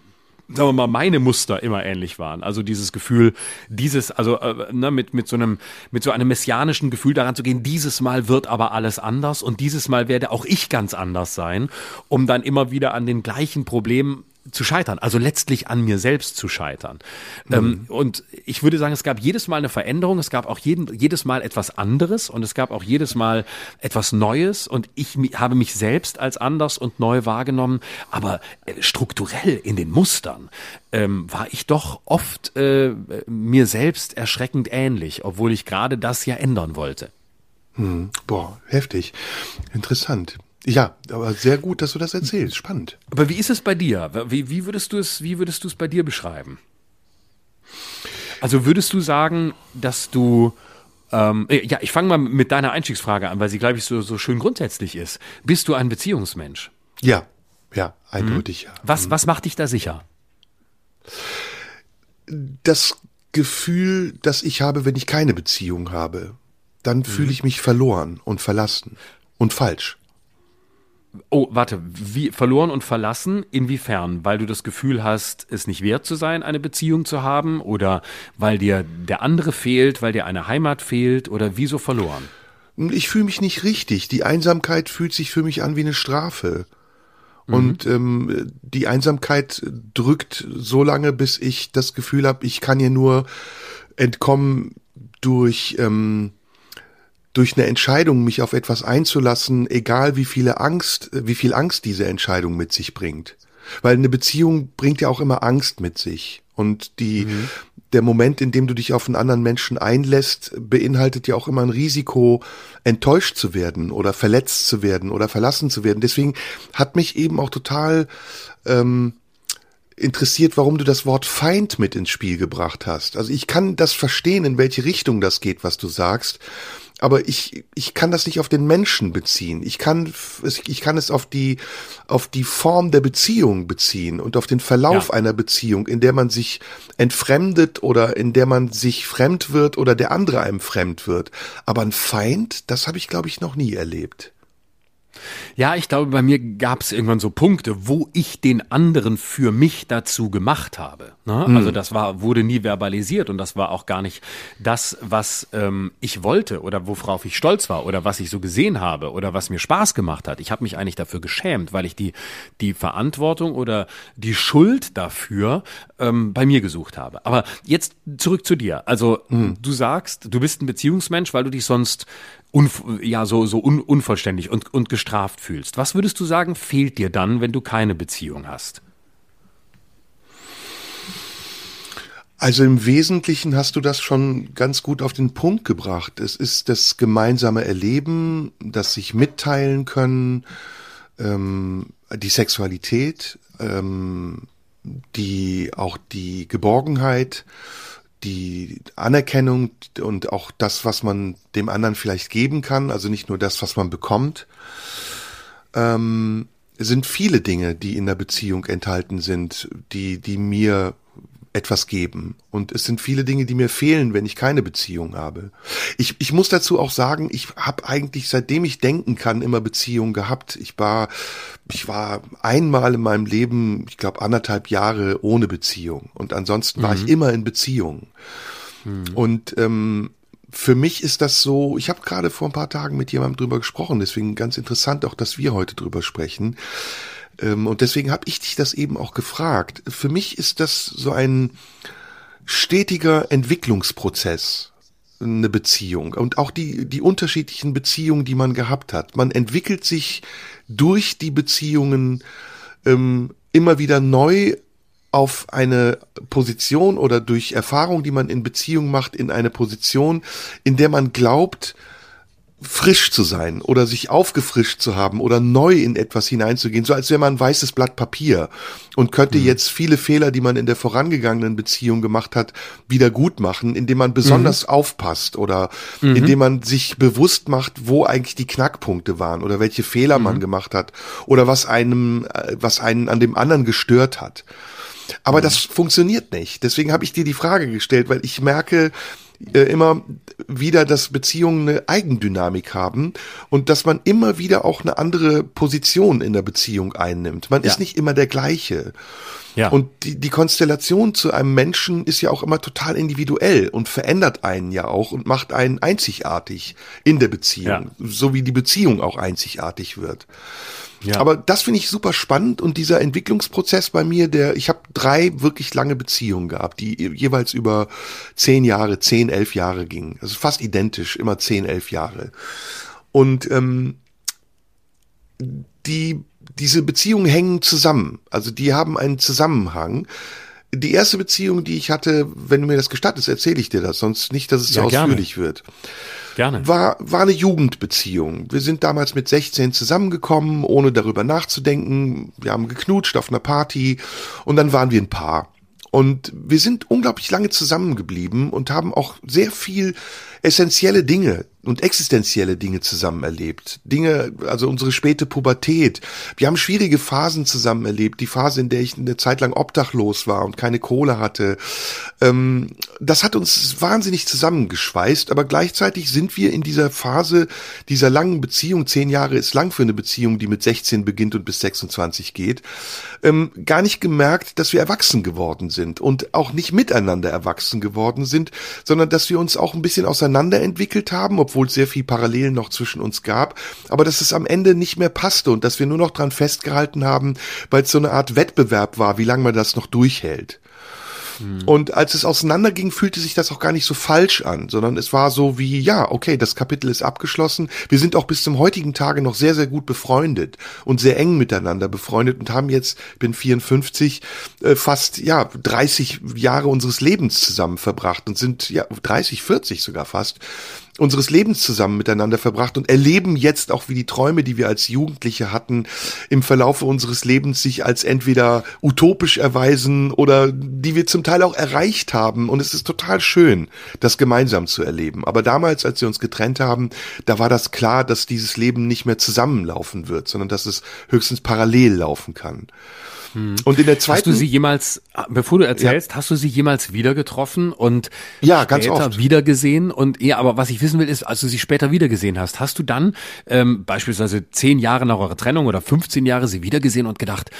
[SPEAKER 4] sagen wir mal, meine Muster immer ähnlich waren. Also dieses Gefühl, dieses, also äh, ne, mit, mit so einem, mit so einem messianischen Gefühl daran zu gehen, dieses Mal wird aber alles anders und dieses Mal werde auch ich ganz anders sein, um dann immer wieder an den gleichen Problemen zu scheitern, also letztlich an mir selbst zu scheitern. Mhm. Ähm, und ich würde sagen, es gab jedes Mal eine Veränderung, es gab auch jeden, jedes Mal etwas anderes und es gab auch jedes Mal etwas Neues und ich habe mich selbst als anders und neu wahrgenommen, aber äh, strukturell in den Mustern ähm, war ich doch oft äh, mir selbst erschreckend ähnlich, obwohl ich gerade das ja ändern wollte.
[SPEAKER 3] Hm, boah, heftig. Interessant. Ja, aber sehr gut, dass du das erzählst. Spannend.
[SPEAKER 4] Aber wie ist es bei dir? Wie, wie würdest du es, wie würdest du es bei dir beschreiben? Also würdest du sagen, dass du ähm, äh, ja, ich fange mal mit deiner Einstiegsfrage an, weil sie, glaube ich, so, so schön grundsätzlich ist. Bist du ein Beziehungsmensch?
[SPEAKER 3] Ja, ja, eindeutig,
[SPEAKER 4] mhm. Was, mhm. was macht dich da sicher?
[SPEAKER 3] Das Gefühl, das ich habe, wenn ich keine Beziehung habe, dann mhm. fühle ich mich verloren und verlassen und falsch.
[SPEAKER 4] Oh, warte, wie verloren und verlassen? Inwiefern? Weil du das Gefühl hast, es nicht wert zu sein, eine Beziehung zu haben? Oder weil dir der andere fehlt, weil dir eine Heimat fehlt? Oder wieso verloren?
[SPEAKER 3] Ich fühle mich nicht richtig. Die Einsamkeit fühlt sich für mich an wie eine Strafe. Mhm. Und ähm, die Einsamkeit drückt so lange, bis ich das Gefühl habe, ich kann ihr nur entkommen durch ähm, durch eine Entscheidung, mich auf etwas einzulassen, egal wie viele Angst, wie viel Angst diese Entscheidung mit sich bringt. Weil eine Beziehung bringt ja auch immer Angst mit sich. Und die, mhm. der Moment, in dem du dich auf einen anderen Menschen einlässt, beinhaltet ja auch immer ein Risiko, enttäuscht zu werden oder verletzt zu werden oder verlassen zu werden. Deswegen hat mich eben auch total ähm, interessiert, warum du das Wort Feind mit ins Spiel gebracht hast. Also ich kann das verstehen, in welche Richtung das geht, was du sagst aber ich, ich kann das nicht auf den Menschen beziehen. Ich kann, ich kann es auf die, auf die Form der Beziehung beziehen und auf den Verlauf ja. einer Beziehung, in der man sich entfremdet oder in der man sich fremd wird oder der andere einem fremd wird. Aber ein Feind, das habe ich, glaube ich, noch nie erlebt.
[SPEAKER 4] Ja, ich glaube, bei mir gab es irgendwann so Punkte, wo ich den anderen für mich dazu gemacht habe. Ne? Mhm. Also das war, wurde nie verbalisiert und das war auch gar nicht das, was ähm, ich wollte oder worauf ich stolz war oder was ich so gesehen habe oder was mir Spaß gemacht hat. Ich habe mich eigentlich dafür geschämt, weil ich die, die Verantwortung oder die Schuld dafür ähm, bei mir gesucht habe. Aber jetzt zurück zu dir. Also mhm. du sagst, du bist ein Beziehungsmensch, weil du dich sonst ja so so un unvollständig und und bestraft fühlst. Was würdest du sagen, fehlt dir dann, wenn du keine Beziehung hast?
[SPEAKER 3] Also im Wesentlichen hast du das schon ganz gut auf den Punkt gebracht. Es ist das gemeinsame Erleben, das sich mitteilen können, ähm, die Sexualität, ähm, die auch die Geborgenheit, die Anerkennung und auch das, was man dem anderen vielleicht geben kann, also nicht nur das, was man bekommt, ähm, sind viele Dinge, die in der Beziehung enthalten sind, die, die mir etwas geben. Und es sind viele Dinge, die mir fehlen, wenn ich keine Beziehung habe. Ich, ich muss dazu auch sagen, ich habe eigentlich, seitdem ich denken kann, immer Beziehungen gehabt. Ich war, ich war einmal in meinem Leben, ich glaube, anderthalb Jahre ohne Beziehung. Und ansonsten mhm. war ich mhm. immer in Beziehung. Mhm. Und ähm, für mich ist das so, ich habe gerade vor ein paar Tagen mit jemandem drüber gesprochen, deswegen ganz interessant auch, dass wir heute drüber sprechen. Ähm, und deswegen habe ich dich das eben auch gefragt. Für mich ist das so ein stetiger Entwicklungsprozess, eine Beziehung und auch die, die unterschiedlichen Beziehungen, die man gehabt hat. Man entwickelt sich durch die Beziehungen ähm, immer wieder neu auf eine Position oder durch Erfahrung, die man in Beziehung macht, in eine Position, in der man glaubt, frisch zu sein oder sich aufgefrischt zu haben oder neu in etwas hineinzugehen, so als wäre man ein weißes Blatt Papier und könnte mhm. jetzt viele Fehler, die man in der vorangegangenen Beziehung gemacht hat, wieder gut machen, indem man besonders mhm. aufpasst oder mhm. indem man sich bewusst macht, wo eigentlich die Knackpunkte waren oder welche Fehler man mhm. gemacht hat oder was einem, äh, was einen an dem anderen gestört hat. Aber mhm. das funktioniert nicht. Deswegen habe ich dir die Frage gestellt, weil ich merke, äh, immer wieder, dass Beziehungen eine Eigendynamik haben und dass man immer wieder auch eine andere Position in der Beziehung einnimmt. Man ja. ist nicht immer der gleiche. Ja. Und die, die Konstellation zu einem Menschen ist ja auch immer total individuell und verändert einen ja auch und macht einen einzigartig in der Beziehung, ja. so wie die Beziehung auch einzigartig wird. Ja. Aber das finde ich super spannend und dieser Entwicklungsprozess bei mir, der, ich habe drei wirklich lange Beziehungen gehabt, die jeweils über zehn Jahre, zehn, elf Jahre gingen. Also fast identisch, immer zehn, elf Jahre. Und ähm, die, diese Beziehungen hängen zusammen. Also die haben einen Zusammenhang. Die erste Beziehung, die ich hatte, wenn du mir das gestattest, erzähle ich dir das, sonst nicht, dass es ja, so ausführlich gerne. wird. Gerne. War, war eine Jugendbeziehung. Wir sind damals mit 16 zusammengekommen, ohne darüber nachzudenken. Wir haben geknutscht auf einer Party und dann waren wir ein Paar. Und wir sind unglaublich lange zusammengeblieben und haben auch sehr viel essentielle Dinge und existenzielle Dinge zusammen erlebt. Dinge, also unsere späte Pubertät. Wir haben schwierige Phasen zusammen erlebt. Die Phase, in der ich eine Zeit lang obdachlos war und keine Kohle hatte. Ähm, das hat uns wahnsinnig zusammengeschweißt, aber gleichzeitig sind wir in dieser Phase dieser langen Beziehung, zehn Jahre ist lang für eine Beziehung, die mit 16 beginnt und bis 26 geht, ähm, gar nicht gemerkt, dass wir erwachsen geworden sind und auch nicht miteinander erwachsen geworden sind, sondern dass wir uns auch ein bisschen auseinander entwickelt haben, obwohl es sehr viel Parallelen noch zwischen uns gab, aber dass es am Ende nicht mehr passte und dass wir nur noch dran festgehalten haben, weil es so eine Art Wettbewerb war, wie lange man das noch durchhält. Hm. Und als es auseinanderging, fühlte sich das auch gar nicht so falsch an, sondern es war so wie, ja, okay, das Kapitel ist abgeschlossen. Wir sind auch bis zum heutigen Tage noch sehr, sehr gut befreundet und sehr eng miteinander befreundet und haben jetzt, bin 54, äh, fast, ja, 30 Jahre unseres Lebens zusammen verbracht und sind, ja, 30, 40 sogar fast unseres Lebens zusammen miteinander verbracht und erleben jetzt auch, wie die Träume, die wir als Jugendliche hatten, im Verlaufe unseres Lebens sich als entweder utopisch erweisen oder die wir zum Teil auch erreicht haben. Und es ist total schön, das gemeinsam zu erleben. Aber damals, als wir uns getrennt haben, da war das klar, dass dieses Leben nicht mehr zusammenlaufen wird, sondern dass es höchstens parallel laufen kann.
[SPEAKER 4] Hm. Und in der zweiten. Hast du sie jemals, bevor du erzählst, ja. hast du sie jemals wieder getroffen und
[SPEAKER 3] ja, ganz oft.
[SPEAKER 4] wieder gesehen? Und ja, aber was ich wissen will, ist, als du sie später wieder gesehen hast, hast du dann ähm, beispielsweise zehn Jahre nach eurer Trennung oder 15 Jahre sie wieder gesehen und gedacht,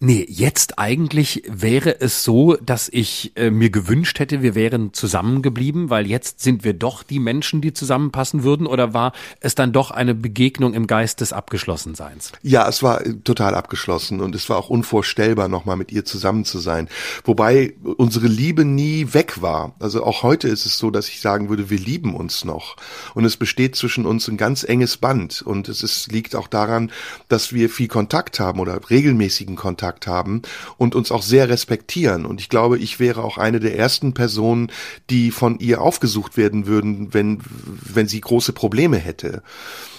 [SPEAKER 4] Nee, jetzt eigentlich wäre es so, dass ich äh, mir gewünscht hätte, wir wären zusammengeblieben, weil jetzt sind wir doch die Menschen, die zusammenpassen würden, oder war es dann doch eine Begegnung im Geist des Abgeschlossenseins?
[SPEAKER 3] Ja, es war äh, total abgeschlossen und es war auch unvorstellbar, nochmal mit ihr zusammen zu sein. Wobei unsere Liebe nie weg war. Also auch heute ist es so, dass ich sagen würde, wir lieben uns noch. Und es besteht zwischen uns ein ganz enges Band. Und es ist, liegt auch daran, dass wir viel Kontakt haben oder regelmäßigen Kontakt Kontakt haben und uns auch sehr respektieren. Und ich glaube, ich wäre auch eine der ersten Personen, die von ihr aufgesucht werden würden, wenn, wenn sie große Probleme hätte.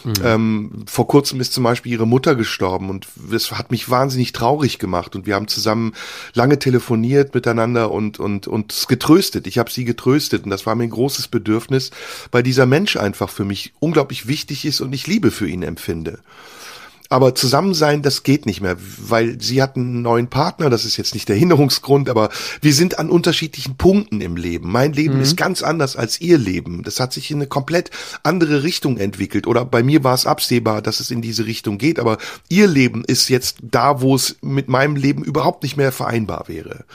[SPEAKER 3] Mhm. Ähm, vor kurzem ist zum Beispiel ihre Mutter gestorben und das hat mich wahnsinnig traurig gemacht und wir haben zusammen lange telefoniert miteinander und und uns getröstet. Ich habe sie getröstet und das war mir ein großes Bedürfnis, weil dieser Mensch einfach für mich unglaublich wichtig ist und ich Liebe für ihn empfinde. Aber zusammen sein, das geht nicht mehr, weil sie hat einen neuen Partner, das ist jetzt nicht der Hinderungsgrund, aber wir sind an unterschiedlichen Punkten im Leben. Mein Leben mhm. ist ganz anders als ihr Leben. Das hat sich in eine komplett andere Richtung entwickelt. Oder bei mir war es absehbar, dass es in diese Richtung geht, aber ihr Leben ist jetzt da, wo es mit meinem Leben überhaupt nicht mehr vereinbar wäre.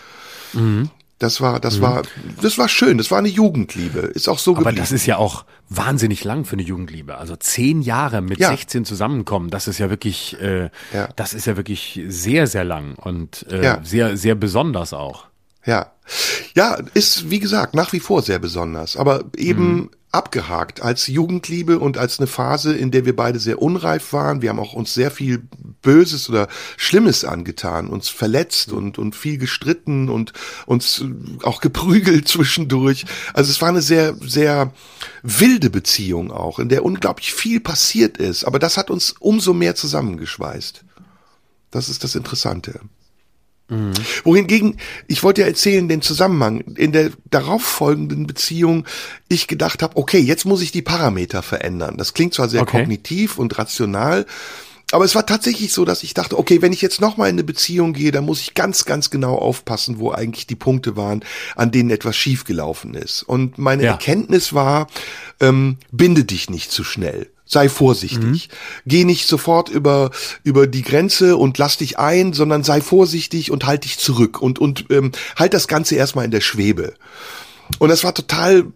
[SPEAKER 3] Mhm. Das war, das mhm. war, das war schön. Das war eine Jugendliebe. Ist auch so
[SPEAKER 4] Aber
[SPEAKER 3] geblieben.
[SPEAKER 4] das ist ja auch wahnsinnig lang für eine Jugendliebe. Also zehn Jahre mit ja. 16 zusammenkommen, das ist ja wirklich, äh, ja. das ist ja wirklich sehr, sehr lang und äh, ja. sehr, sehr besonders auch.
[SPEAKER 3] Ja. Ja, ist, wie gesagt, nach wie vor sehr besonders. Aber eben mhm abgehakt als Jugendliebe und als eine Phase, in der wir beide sehr unreif waren. Wir haben auch uns sehr viel Böses oder Schlimmes angetan, uns verletzt und, und viel gestritten und uns auch geprügelt zwischendurch. Also es war eine sehr, sehr wilde Beziehung auch, in der unglaublich viel passiert ist. Aber das hat uns umso mehr zusammengeschweißt. Das ist das Interessante. Mhm. Wohingegen, ich wollte ja erzählen, den Zusammenhang, in der darauffolgenden Beziehung, ich gedacht habe, okay, jetzt muss ich die Parameter verändern. Das klingt zwar sehr okay. kognitiv und rational, aber es war tatsächlich so, dass ich dachte, okay, wenn ich jetzt nochmal in eine Beziehung gehe, dann muss ich ganz, ganz genau aufpassen, wo eigentlich die Punkte waren, an denen etwas schiefgelaufen ist. Und meine ja. Erkenntnis war, ähm, binde dich nicht zu schnell sei vorsichtig. Mhm. Geh nicht sofort über, über die Grenze und lass dich ein, sondern sei vorsichtig und halt dich zurück und, und ähm, halt das Ganze erstmal in der Schwebe. Und das war total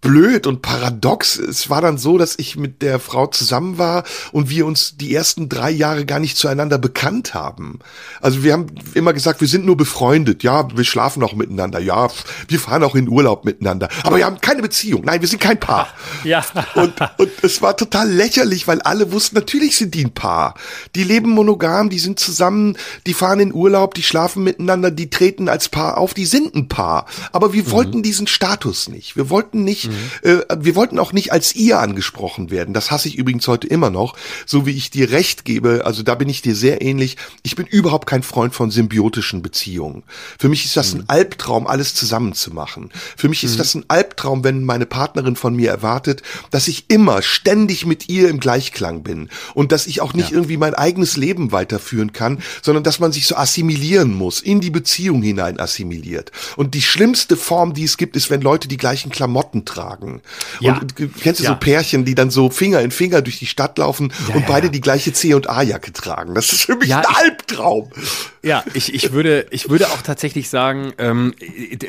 [SPEAKER 3] blöd und paradox. Es war dann so, dass ich mit der Frau zusammen war und wir uns die ersten drei Jahre gar nicht zueinander bekannt haben. Also wir haben immer gesagt, wir sind nur befreundet. Ja, wir schlafen auch miteinander. Ja, wir fahren auch in Urlaub miteinander. Aber wir haben keine Beziehung. Nein, wir sind kein Paar.
[SPEAKER 4] Ja.
[SPEAKER 3] Und, und es war total lächerlich, weil alle wussten, natürlich sind die ein Paar. Die leben monogam, die sind zusammen, die fahren in Urlaub, die schlafen miteinander, die treten als Paar auf, die sind ein Paar. Aber wir mhm. wollten diesen Status nicht. Wir wollten nicht Mhm. Wir wollten auch nicht als ihr angesprochen werden. Das hasse ich übrigens heute immer noch. So wie ich dir recht gebe, also da bin ich dir sehr ähnlich. Ich bin überhaupt kein Freund von symbiotischen Beziehungen. Für mich ist das mhm. ein Albtraum, alles zusammenzumachen. Für mich ist mhm. das ein Albtraum, wenn meine Partnerin von mir erwartet, dass ich immer ständig mit ihr im Gleichklang bin und dass ich auch nicht ja. irgendwie mein eigenes Leben weiterführen kann, sondern dass man sich so assimilieren muss, in die Beziehung hinein assimiliert. Und die schlimmste Form, die es gibt, ist, wenn Leute die gleichen Klamotten tragen tragen. Ja. Und kennst du ja. so Pärchen, die dann so Finger in Finger durch die Stadt laufen ja, und beide die gleiche C und A Jacke tragen? Das ist für mich ein Albtraum.
[SPEAKER 4] Ja, ich, ich würde ich würde auch tatsächlich sagen, ähm,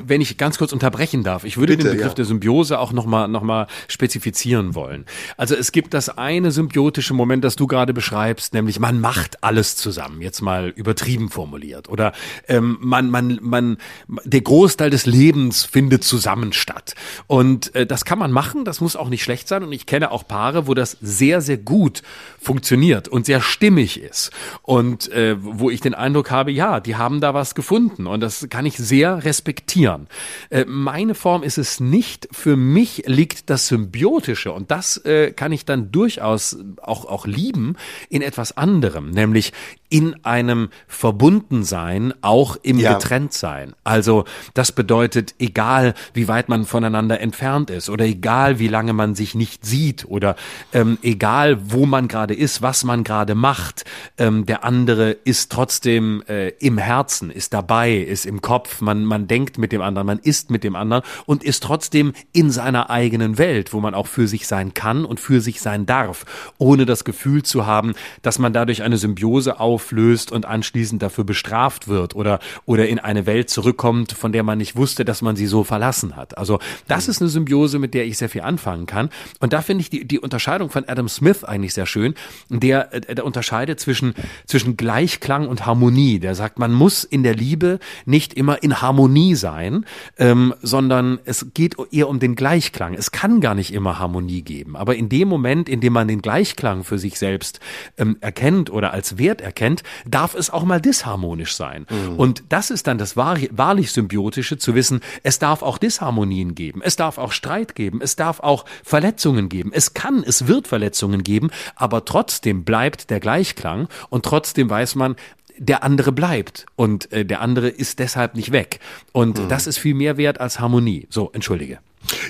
[SPEAKER 4] wenn ich ganz kurz unterbrechen darf, ich würde Bitte, den Begriff der Symbiose auch noch mal noch mal spezifizieren wollen. Also es gibt das eine symbiotische Moment, das du gerade beschreibst, nämlich man macht alles zusammen. Jetzt mal übertrieben formuliert oder ähm, man man man der Großteil des Lebens findet zusammen statt und äh, das kann man machen, das muss auch nicht schlecht sein. Und ich kenne auch Paare, wo das sehr, sehr gut funktioniert und sehr stimmig ist. Und äh, wo ich den Eindruck habe, ja, die haben da was gefunden. Und das kann ich sehr respektieren. Äh, meine Form ist es nicht. Für mich liegt das Symbiotische. Und das äh, kann ich dann durchaus auch, auch lieben in etwas anderem, nämlich in einem Verbundensein, auch im ja. Getrenntsein. Also das bedeutet, egal wie weit man voneinander entfernt ist oder egal wie lange man sich nicht sieht oder ähm, egal wo man gerade ist, was man gerade macht, ähm, der andere ist trotzdem äh, im Herzen, ist dabei, ist im Kopf, man, man denkt mit dem anderen, man ist mit dem anderen und ist trotzdem in seiner eigenen Welt, wo man auch für sich sein kann und für sich sein darf, ohne das Gefühl zu haben, dass man dadurch eine Symbiose auf auflöst und anschließend dafür bestraft wird oder, oder in eine Welt zurückkommt, von der man nicht wusste, dass man sie so verlassen hat. Also das ist eine Symbiose, mit der ich sehr viel anfangen kann. Und da finde ich die, die Unterscheidung von Adam Smith eigentlich sehr schön. Der, äh, der unterscheidet zwischen, zwischen Gleichklang und Harmonie. Der sagt, man muss in der Liebe nicht immer in Harmonie sein, ähm, sondern es geht eher um den Gleichklang. Es kann gar nicht immer Harmonie geben. Aber in dem Moment, in dem man den Gleichklang für sich selbst ähm, erkennt oder als Wert erkennt, darf es auch mal disharmonisch sein. Mhm. Und das ist dann das wahr, wahrlich Symbiotische, zu wissen, es darf auch Disharmonien geben, es darf auch Streit geben, es darf auch Verletzungen geben. Es kann, es wird Verletzungen geben, aber trotzdem bleibt der Gleichklang und trotzdem weiß man, der andere bleibt und äh, der andere ist deshalb nicht weg. Und mhm. das ist viel mehr wert als Harmonie. So, entschuldige.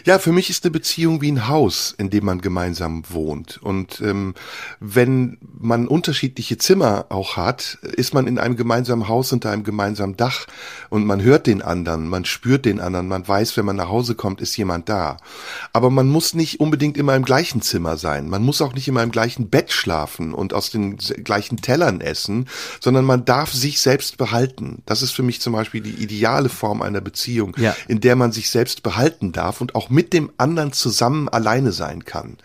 [SPEAKER 3] Ja, für mich ist eine Beziehung wie ein Haus, in dem man gemeinsam wohnt. Und ähm, wenn man unterschiedliche Zimmer auch hat, ist man in einem gemeinsamen Haus unter einem gemeinsamen Dach und man hört den anderen, man spürt den anderen, man weiß, wenn man nach Hause kommt, ist jemand da. Aber man muss nicht unbedingt immer im gleichen Zimmer sein. Man muss auch nicht immer im gleichen Bett schlafen und aus den gleichen Tellern essen, sondern man darf sich selbst behalten. Das ist für mich zum Beispiel die ideale Form einer Beziehung, ja. in der man sich selbst behalten darf und auch mit dem anderen zusammen alleine sein kann.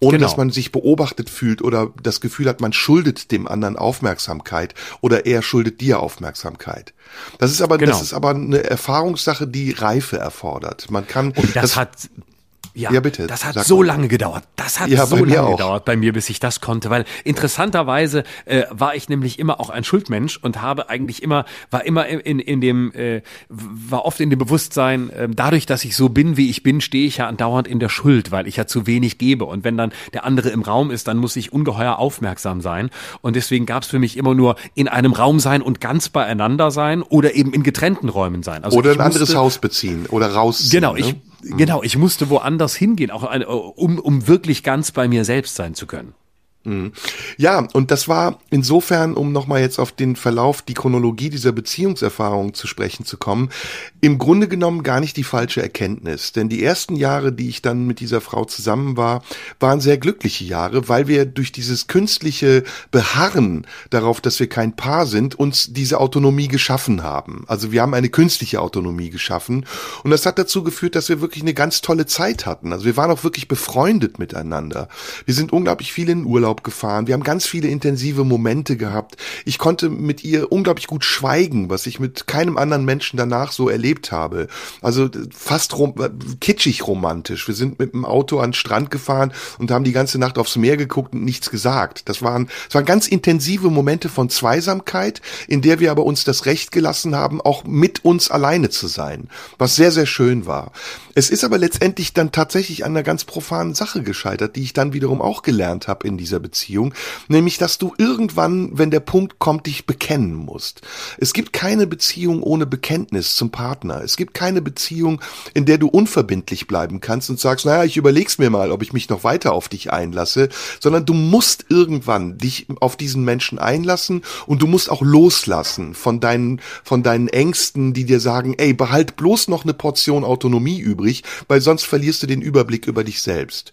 [SPEAKER 3] Ohne genau. dass man sich beobachtet fühlt oder das Gefühl hat, man schuldet dem anderen Aufmerksamkeit oder er schuldet dir Aufmerksamkeit. Das ist aber, genau. das ist aber eine Erfahrungssache, die Reife erfordert. Man kann.
[SPEAKER 4] Und das, das hat ja, ja, bitte. Das hat so mal. lange gedauert. Das hat ja, so lange auch. gedauert bei mir, bis ich das konnte, weil interessanterweise äh, war ich nämlich immer auch ein Schuldmensch und habe eigentlich immer war immer in in dem äh, war oft in dem Bewusstsein, äh, dadurch, dass ich so bin, wie ich bin, stehe ich ja andauernd in der Schuld, weil ich ja zu wenig gebe und wenn dann der andere im Raum ist, dann muss ich ungeheuer aufmerksam sein und deswegen gab es für mich immer nur in einem Raum sein und ganz beieinander sein oder eben in getrennten Räumen sein.
[SPEAKER 3] Also oder ein anderes Haus beziehen oder rausziehen.
[SPEAKER 4] Genau, ich ne? Genau, ich musste woanders hingehen, auch um, um wirklich ganz bei mir selbst sein zu können.
[SPEAKER 3] Mhm. Ja, und das war insofern, um nochmal jetzt auf den Verlauf, die Chronologie dieser Beziehungserfahrung zu sprechen zu kommen, im Grunde genommen gar nicht die falsche Erkenntnis. Denn die ersten Jahre, die ich dann mit dieser Frau zusammen war, waren sehr glückliche Jahre, weil wir durch dieses künstliche Beharren darauf, dass wir kein Paar sind, uns diese Autonomie geschaffen haben. Also wir haben eine künstliche Autonomie geschaffen und das hat dazu geführt, dass wir wirklich eine ganz tolle Zeit hatten. Also wir waren auch wirklich befreundet miteinander. Wir sind unglaublich viel in Urlaub gefahren. Wir haben ganz viele intensive Momente gehabt. Ich konnte mit ihr unglaublich gut schweigen, was ich mit keinem anderen Menschen danach so erlebt habe. Also fast rom kitschig romantisch. Wir sind mit dem Auto an den Strand gefahren und haben die ganze Nacht aufs Meer geguckt und nichts gesagt. Das waren, das waren ganz intensive Momente von Zweisamkeit, in der wir aber uns das Recht gelassen haben, auch mit uns alleine zu sein, was sehr, sehr schön war. Es ist aber letztendlich dann tatsächlich an einer ganz profanen Sache gescheitert, die ich dann wiederum auch gelernt habe in dieser Beziehung, nämlich dass du irgendwann, wenn der Punkt kommt, dich bekennen musst. Es gibt keine Beziehung ohne Bekenntnis zum Partner. Es gibt keine Beziehung, in der du unverbindlich bleiben kannst und sagst, naja, ich überleg's mir mal, ob ich mich noch weiter auf dich einlasse, sondern du musst irgendwann dich auf diesen Menschen einlassen und du musst auch loslassen von deinen, von deinen Ängsten, die dir sagen, ey, behalt bloß noch eine Portion Autonomie übrig übrig, weil sonst verlierst du den Überblick über dich selbst.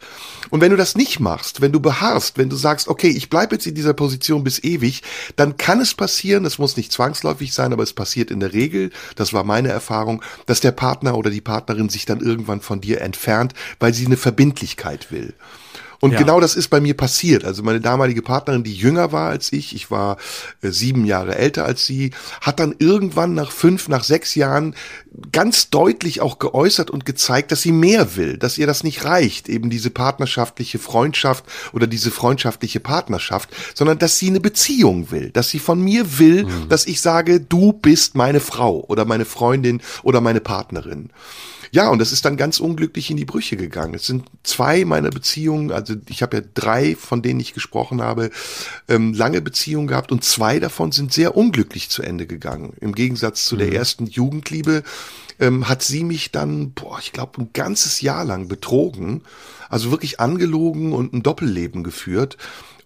[SPEAKER 3] Und wenn du das nicht machst, wenn du beharrst, wenn du sagst, okay, ich bleibe jetzt in dieser Position bis ewig, dann kann es passieren, es muss nicht zwangsläufig sein, aber es passiert in der Regel, das war meine Erfahrung, dass der Partner oder die Partnerin sich dann irgendwann von dir entfernt, weil sie eine Verbindlichkeit will. Und ja. genau das ist bei mir passiert. Also meine damalige Partnerin, die jünger war als ich, ich war äh, sieben Jahre älter als sie, hat dann irgendwann nach fünf, nach sechs Jahren ganz deutlich auch geäußert und gezeigt, dass sie mehr will, dass ihr das nicht reicht, eben diese partnerschaftliche Freundschaft oder diese freundschaftliche Partnerschaft, sondern dass sie eine Beziehung will, dass sie von mir will, mhm. dass ich sage, du bist meine Frau oder meine Freundin oder meine Partnerin. Ja, und das ist dann ganz unglücklich in die Brüche gegangen. Es sind zwei meiner Beziehungen, also ich habe ja drei, von denen ich gesprochen habe, ähm, lange Beziehungen gehabt und zwei davon sind sehr unglücklich zu Ende gegangen. Im Gegensatz zu mhm. der ersten Jugendliebe ähm, hat sie mich dann, boah, ich glaube, ein ganzes Jahr lang betrogen, also wirklich angelogen und ein Doppelleben geführt.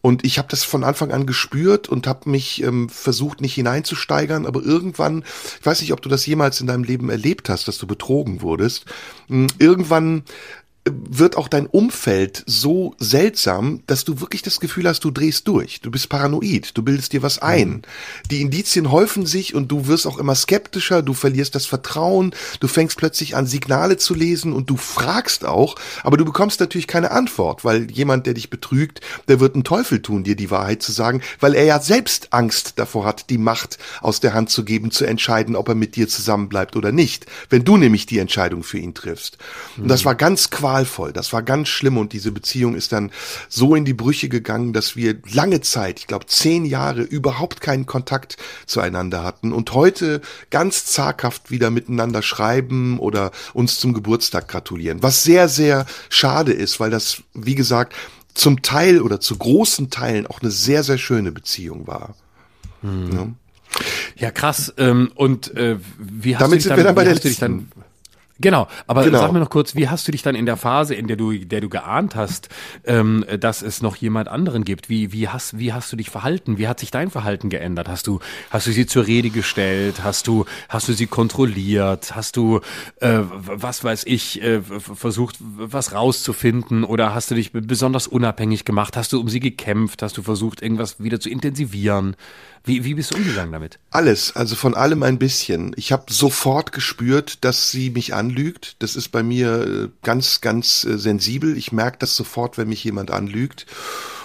[SPEAKER 3] Und ich habe das von Anfang an gespürt und habe mich ähm, versucht, nicht hineinzusteigern, aber irgendwann, ich weiß nicht, ob du das jemals in deinem Leben erlebt hast, dass du betrogen wurdest, hm, irgendwann wird auch dein Umfeld so seltsam, dass du wirklich das Gefühl hast, du drehst durch. Du bist paranoid, du bildest dir was ein. Die Indizien häufen sich und du wirst auch immer skeptischer, du verlierst das Vertrauen, du fängst plötzlich an, Signale zu lesen und du fragst auch, aber du bekommst natürlich keine Antwort, weil jemand, der dich betrügt, der wird einen Teufel tun, dir die Wahrheit zu sagen, weil er ja selbst Angst davor hat, die Macht aus der Hand zu geben, zu entscheiden, ob er mit dir zusammenbleibt oder nicht, wenn du nämlich die Entscheidung für ihn triffst. Und das war ganz qualvoll, das war ganz schlimm und diese Beziehung ist dann so in die Brüche gegangen, dass wir lange Zeit, ich glaube zehn Jahre, überhaupt keinen Kontakt zueinander hatten und heute ganz zaghaft wieder miteinander schreiben oder uns zum Geburtstag gratulieren. Was sehr, sehr schade ist, weil das, wie gesagt, zum Teil oder zu großen Teilen auch eine sehr, sehr schöne Beziehung war. Ja.
[SPEAKER 4] Ja, krass. Ähm, und äh, wie hast
[SPEAKER 3] Damit
[SPEAKER 4] du dich
[SPEAKER 3] sind
[SPEAKER 4] dann,
[SPEAKER 3] wir dann bei der letzten.
[SPEAKER 4] Genau, aber
[SPEAKER 3] Genau.
[SPEAKER 4] sag mir noch kurz, wie hast du dich dann in der Phase, in der du, der du geahnt hast, ähm, dass es noch jemand anderen gibt, wie, wie hast, wie hast du dich verhalten? Wie hat sich dein Verhalten geändert? Hast du, hast du sie zur Rede gestellt? Hast du, hast du sie kontrolliert? Hast du, äh, was weiß ich, äh, versucht, was rauszufinden? Oder hast du dich besonders unabhängig gemacht? Hast du um sie gekämpft? Hast du versucht, irgendwas wieder zu intensivieren? Wie, wie bist du umgegangen damit?
[SPEAKER 3] Alles, also von allem ein bisschen. Ich habe sofort gespürt, dass sie mich anlügt. Das ist bei mir äh, ganz, ganz äh, sensibel. Ich merke das sofort, wenn mich jemand anlügt.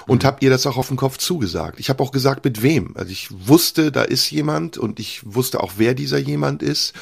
[SPEAKER 3] Und habe ihr das auch auf den Kopf zugesagt. Ich habe auch gesagt, mit wem. Also ich wusste, da ist jemand und ich wusste auch, wer dieser jemand ist.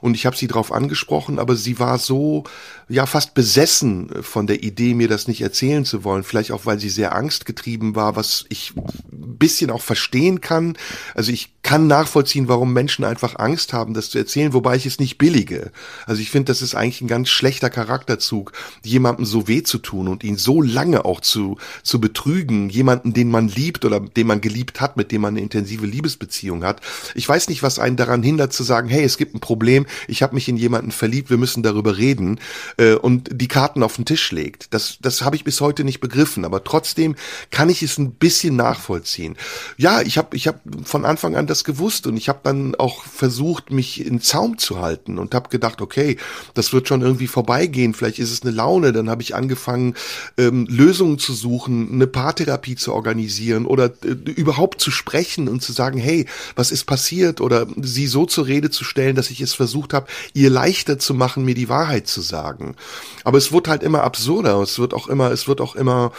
[SPEAKER 3] Und ich habe sie darauf angesprochen, aber sie war so, ja, fast besessen von der Idee, mir das nicht erzählen zu wollen. Vielleicht auch, weil sie sehr angstgetrieben war, was ich ein bisschen auch verstehen kann. Also ich kann nachvollziehen, warum Menschen einfach Angst haben, das zu erzählen, wobei ich es nicht billige. Also ich finde, das ist eigentlich ein ganz schlechter Charakterzug, jemandem so weh zu tun und ihn so lange auch zu, zu betrügen, jemanden, den man liebt oder den man geliebt hat, mit dem man eine intensive Liebesbeziehung hat. Ich weiß nicht, was einen daran hindert zu sagen, hey, es gibt ein Problem, ich habe mich in jemanden verliebt, wir müssen darüber reden äh, und die Karten auf den Tisch legt. Das, das habe ich bis heute nicht begriffen, aber trotzdem kann ich es ein bisschen nachvollziehen. Ja, ich habe ich hab von Anfang an das gewusst und ich habe dann auch versucht, mich in Zaum zu halten und habe gedacht, okay, das wird schon irgendwie vorbeigehen, vielleicht ist es eine Laune. Dann habe ich angefangen, ähm, Lösungen zu suchen, eine Paartherapie zu organisieren oder äh, überhaupt zu sprechen und zu sagen, hey, was ist passiert oder sie so zur Rede zu stellen, dass ich es versucht habe, ihr leichter zu machen, mir die Wahrheit zu sagen. Aber es wird halt immer absurder, es wird auch immer, es wird auch immer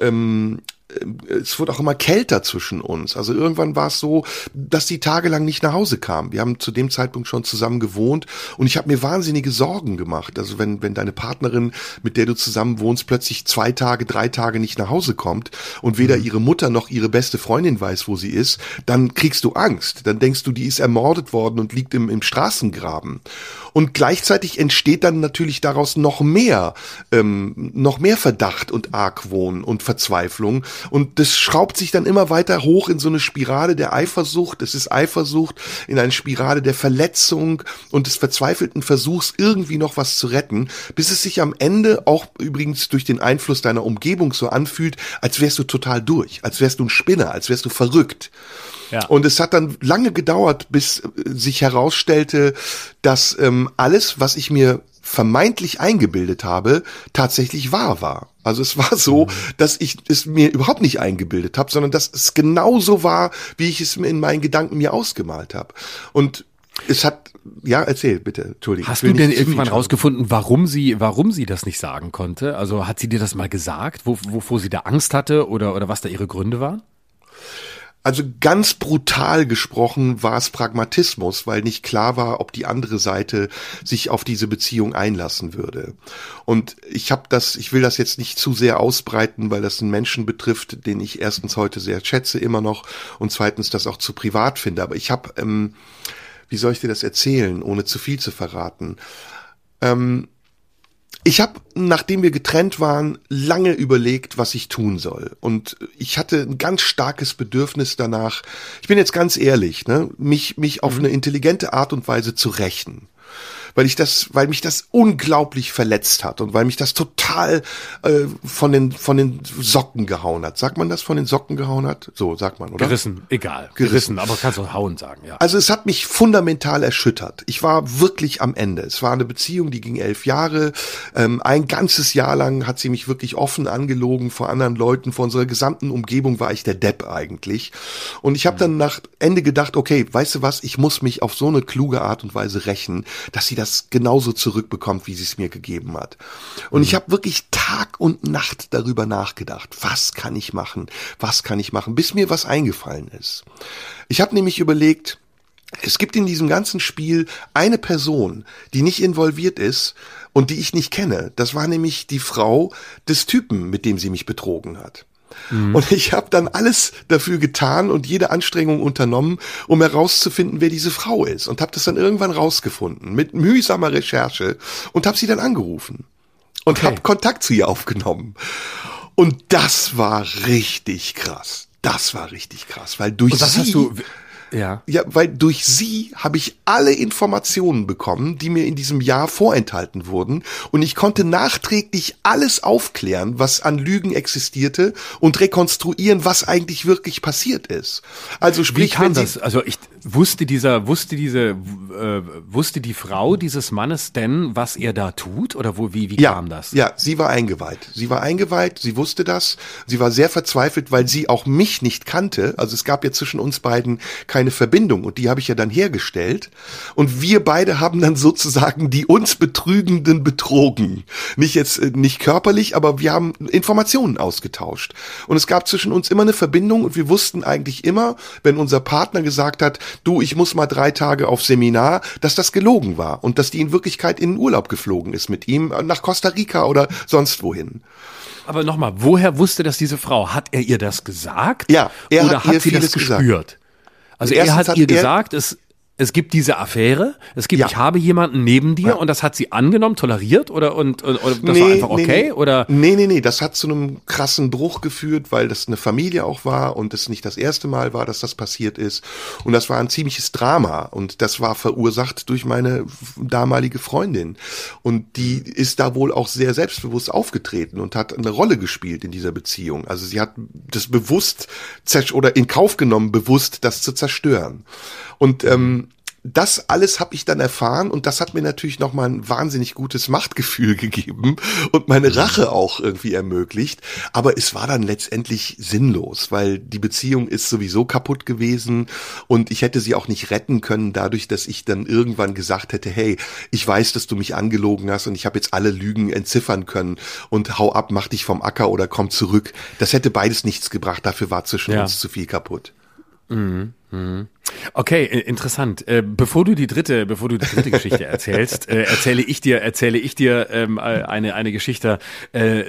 [SPEAKER 3] ähm, es wurde auch immer kälter zwischen uns. Also irgendwann war es so, dass sie tagelang nicht nach Hause kam. Wir haben zu dem Zeitpunkt schon zusammen gewohnt und ich habe mir wahnsinnige Sorgen gemacht. Also wenn, wenn deine Partnerin, mit der du zusammen wohnst, plötzlich zwei Tage, drei Tage nicht nach Hause kommt und weder ihre Mutter noch ihre beste Freundin weiß, wo sie ist, dann kriegst du Angst. Dann denkst du, die ist ermordet worden und liegt im, im Straßengraben. Und gleichzeitig entsteht dann natürlich daraus noch mehr, ähm, noch mehr Verdacht und Argwohn und Verzweiflung. Und das schraubt sich dann immer weiter hoch in so eine Spirale der Eifersucht. Es ist Eifersucht in eine Spirale der Verletzung und des verzweifelten Versuchs, irgendwie noch was zu retten, bis es sich am Ende auch übrigens durch den Einfluss deiner Umgebung so anfühlt, als wärst du total durch, als wärst du ein Spinner, als wärst du verrückt.
[SPEAKER 4] Ja.
[SPEAKER 3] Und es hat dann lange gedauert, bis äh, sich herausstellte, dass ähm, alles, was ich mir vermeintlich eingebildet habe, tatsächlich wahr war. Also es war so, dass ich es mir überhaupt nicht eingebildet habe, sondern dass es genauso war, wie ich es mir in meinen Gedanken mir ausgemalt habe. Und es hat, ja, erzähl bitte, Entschuldigung.
[SPEAKER 4] Hast du denn irgendwann rausgefunden, warum sie, warum sie das nicht sagen konnte? Also hat sie dir das mal gesagt, wo, wovor sie da Angst hatte oder, oder was da ihre Gründe waren?
[SPEAKER 3] Also ganz brutal gesprochen war es Pragmatismus, weil nicht klar war, ob die andere Seite sich auf diese Beziehung einlassen würde. Und ich habe das, ich will das jetzt nicht zu sehr ausbreiten, weil das einen Menschen betrifft, den ich erstens heute sehr schätze immer noch und zweitens das auch zu privat finde. Aber ich habe, ähm, wie soll ich dir das erzählen, ohne zu viel zu verraten? Ähm, ich habe, nachdem wir getrennt waren, lange überlegt, was ich tun soll. Und ich hatte ein ganz starkes Bedürfnis danach, ich bin jetzt ganz ehrlich, ne, mich, mich auf eine intelligente Art und Weise zu rächen. Weil ich das, weil mich das unglaublich verletzt hat und weil mich das total äh, von den von den Socken gehauen hat. Sagt man das von den Socken gehauen hat? So sagt man, oder?
[SPEAKER 4] Gerissen, egal.
[SPEAKER 3] Gerissen.
[SPEAKER 4] Gerissen, aber kannst du hauen sagen, ja.
[SPEAKER 3] Also es hat mich fundamental erschüttert. Ich war wirklich am Ende. Es war eine Beziehung, die ging elf Jahre. Ähm, ein ganzes Jahr lang hat sie mich wirklich offen angelogen vor anderen Leuten, vor unserer gesamten Umgebung war ich der Depp eigentlich. Und ich habe dann nach Ende gedacht, okay, weißt du was, ich muss mich auf so eine kluge Art und Weise rächen, dass sie das genauso zurückbekommt, wie sie es mir gegeben hat. Und ich habe wirklich Tag und Nacht darüber nachgedacht, was kann ich machen, was kann ich machen, bis mir was eingefallen ist. Ich habe nämlich überlegt, es gibt in diesem ganzen Spiel eine Person, die nicht involviert ist und die ich nicht kenne. Das war nämlich die Frau des Typen, mit dem sie mich betrogen hat. Und ich habe dann alles dafür getan und jede Anstrengung unternommen, um herauszufinden, wer diese Frau ist. Und habe das dann irgendwann rausgefunden mit mühsamer Recherche und habe sie dann angerufen und
[SPEAKER 4] Okay.
[SPEAKER 3] habe Kontakt zu ihr aufgenommen. Und das war richtig krass. Das war richtig krass, weil durch
[SPEAKER 4] Und was
[SPEAKER 3] sie
[SPEAKER 4] hast du, ja.
[SPEAKER 3] ja, weil durch sie habe ich alle Informationen bekommen, die mir in diesem Jahr vorenthalten wurden. Und ich konnte nachträglich alles aufklären, was an Lügen existierte und rekonstruieren, was eigentlich wirklich passiert ist. Also
[SPEAKER 4] Wie
[SPEAKER 3] sprich,
[SPEAKER 4] kam
[SPEAKER 3] wenn sie,
[SPEAKER 4] das? Also ich wusste dieser, wusste diese, äh, wusste die Frau dieses Mannes denn, was er da tut? Oder wo, wie, wie
[SPEAKER 3] ja,
[SPEAKER 4] kam das?
[SPEAKER 3] Ja, sie war eingeweiht. Sie war eingeweiht, sie wusste das. Sie war sehr verzweifelt, weil sie auch mich nicht kannte. Also es gab ja zwischen uns beiden keine Verbindung und die habe ich ja dann hergestellt. Und wir beide haben dann sozusagen die uns Betrügenden betrogen. Nicht jetzt, äh, nicht körperlich, aber wir haben Informationen ausgetauscht. Und es gab zwischen uns immer eine Verbindung und wir wussten eigentlich immer, wenn unser Partner gesagt hat, du, ich muss mal drei Tage auf Seminar, dass das gelogen war und dass die in Wirklichkeit in den Urlaub geflogen ist mit ihm äh, nach Costa Rica oder sonst wohin.
[SPEAKER 4] Aber nochmal, woher wusste das diese Frau? Hat er ihr das gesagt?
[SPEAKER 3] Ja, er
[SPEAKER 4] Oder
[SPEAKER 3] hat
[SPEAKER 4] hat, sie das
[SPEAKER 3] vieles gesagt.
[SPEAKER 4] gespürt? Also er hat
[SPEAKER 3] hat
[SPEAKER 4] ihr
[SPEAKER 3] er-
[SPEAKER 4] gesagt, es, es gibt diese Affäre, es gibt,
[SPEAKER 3] Ja.
[SPEAKER 4] ich habe jemanden neben dir
[SPEAKER 3] Ja.
[SPEAKER 4] und das hat sie angenommen, toleriert oder und, und, und das
[SPEAKER 3] Nee,
[SPEAKER 4] war einfach
[SPEAKER 3] nee,
[SPEAKER 4] okay?
[SPEAKER 3] nee.
[SPEAKER 4] Oder
[SPEAKER 3] Nee, nee, nee, das hat zu einem krassen Bruch geführt, weil das eine Familie auch war und es nicht das erste Mal war, dass das passiert ist. Und das war ein ziemliches Drama und das war verursacht durch meine damalige Freundin. Und die ist da wohl auch sehr selbstbewusst aufgetreten und hat eine Rolle gespielt in dieser Beziehung. Also sie hat das bewusst oder in Kauf genommen, bewusst das zu zerstören. Und ähm, das alles habe ich dann erfahren und das hat mir natürlich nochmal ein wahnsinnig gutes Machtgefühl gegeben und meine Rache auch irgendwie ermöglicht. Aber es war dann letztendlich sinnlos, weil die Beziehung ist sowieso kaputt gewesen und ich hätte sie auch nicht retten können dadurch, dass ich dann irgendwann gesagt hätte, hey, ich weiß, dass du mich angelogen hast und ich habe jetzt alle Lügen entziffern können und hau ab, mach dich vom Acker oder komm zurück. Das hätte beides nichts gebracht, dafür war zwischen
[SPEAKER 4] Ja.
[SPEAKER 3] uns zu viel kaputt.
[SPEAKER 4] Okay, interessant. Äh, bevor du die dritte, bevor du die dritte Geschichte erzählst, äh, erzähle ich dir, erzähle ich dir ähm, äh, eine eine Geschichte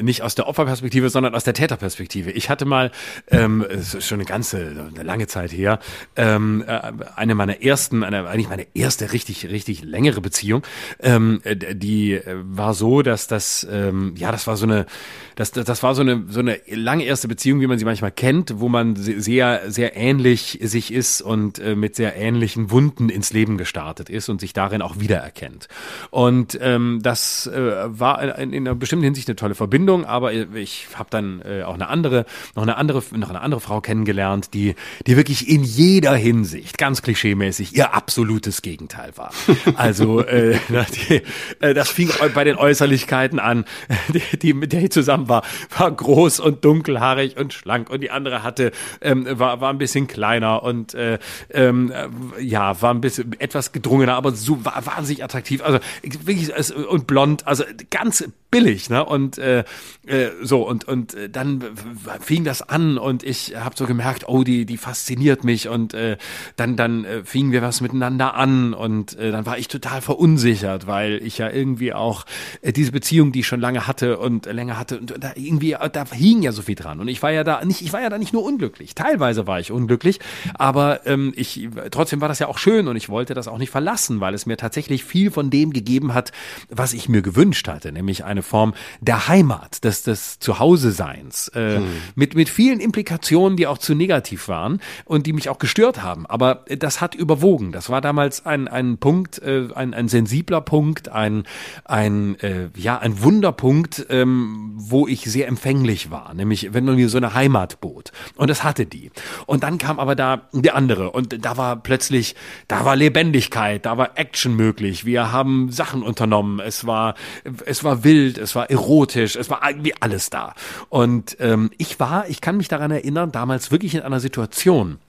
[SPEAKER 4] nicht aus der Opferperspektive, sondern aus der Täterperspektive. Ich hatte mal, ähm, schon eine ganze, eine lange Zeit her, ähm, äh, eine meiner ersten, eine, eigentlich meine erste richtig, richtig längere Beziehung. Die war so, dass das, ja, das war so eine, das, das, war so eine so eine lange erste Beziehung, wie man sie manchmal kennt, wo man se- sehr, sehr ähnlich sich ist und äh, mit sehr ähnlichen Wunden ins Leben gestartet ist und sich darin auch wiedererkennt. Und ähm, das äh, war in, in einer bestimmten Hinsicht eine tolle Verbindung, aber ich habe dann äh, auch eine andere, noch eine andere, noch eine andere Frau kennengelernt, die, die wirklich in jeder Hinsicht, ganz klischeemäßig, ihr absolutes Gegenteil war. Also äh, die, äh, das fing bei den Äußerlichkeiten an. Die, die mit der ich zusammen war, war groß und dunkelhaarig und schlank und die andere hatte ähm, war war ein bisschen kleiner und äh, ähm, äh, ja war ein bisschen etwas gedrungener, aber so war wahnsinnig attraktiv. Also wirklich und blond, also ganz billig, ne? Und äh, äh, so und und dann fing das an und ich habe so gemerkt, oh die die fasziniert mich und äh, dann dann fingen wir was miteinander an und äh, dann war ich total verunsichert, weil ich ja irgendwie auch äh, diese Beziehung, die ich schon lange hatte und äh, länger hatte und da irgendwie da hing ja so viel dran und ich war ja da nicht ich war ja da nicht nur unglücklich, teilweise war ich unglücklich, aber ähm, ich trotzdem war das ja auch schön und ich wollte das auch nicht verlassen, weil es mir tatsächlich viel von dem gegeben hat, was ich mir gewünscht hatte, nämlich eine Form der Heimat, des, des Zuhause-Seins, äh, hm. mit, mit vielen Implikationen, die auch zu negativ waren und die mich auch gestört haben. Aber das hat überwogen. Das war damals ein, ein Punkt, äh, ein, ein sensibler Punkt, ein, ein, äh, ja, ein Wunderpunkt, ähm, wo ich sehr empfänglich war, nämlich wenn man mir so eine Heimat bot. Und das hatte die. Und dann kam aber da die andere und da war plötzlich, da war Lebendigkeit, da war Action möglich. Wir haben Sachen unternommen. Es war, es war wild, es war erotisch, es war irgendwie alles da. Und ähm, ich war, ich kann mich daran erinnern, damals wirklich in einer Situation,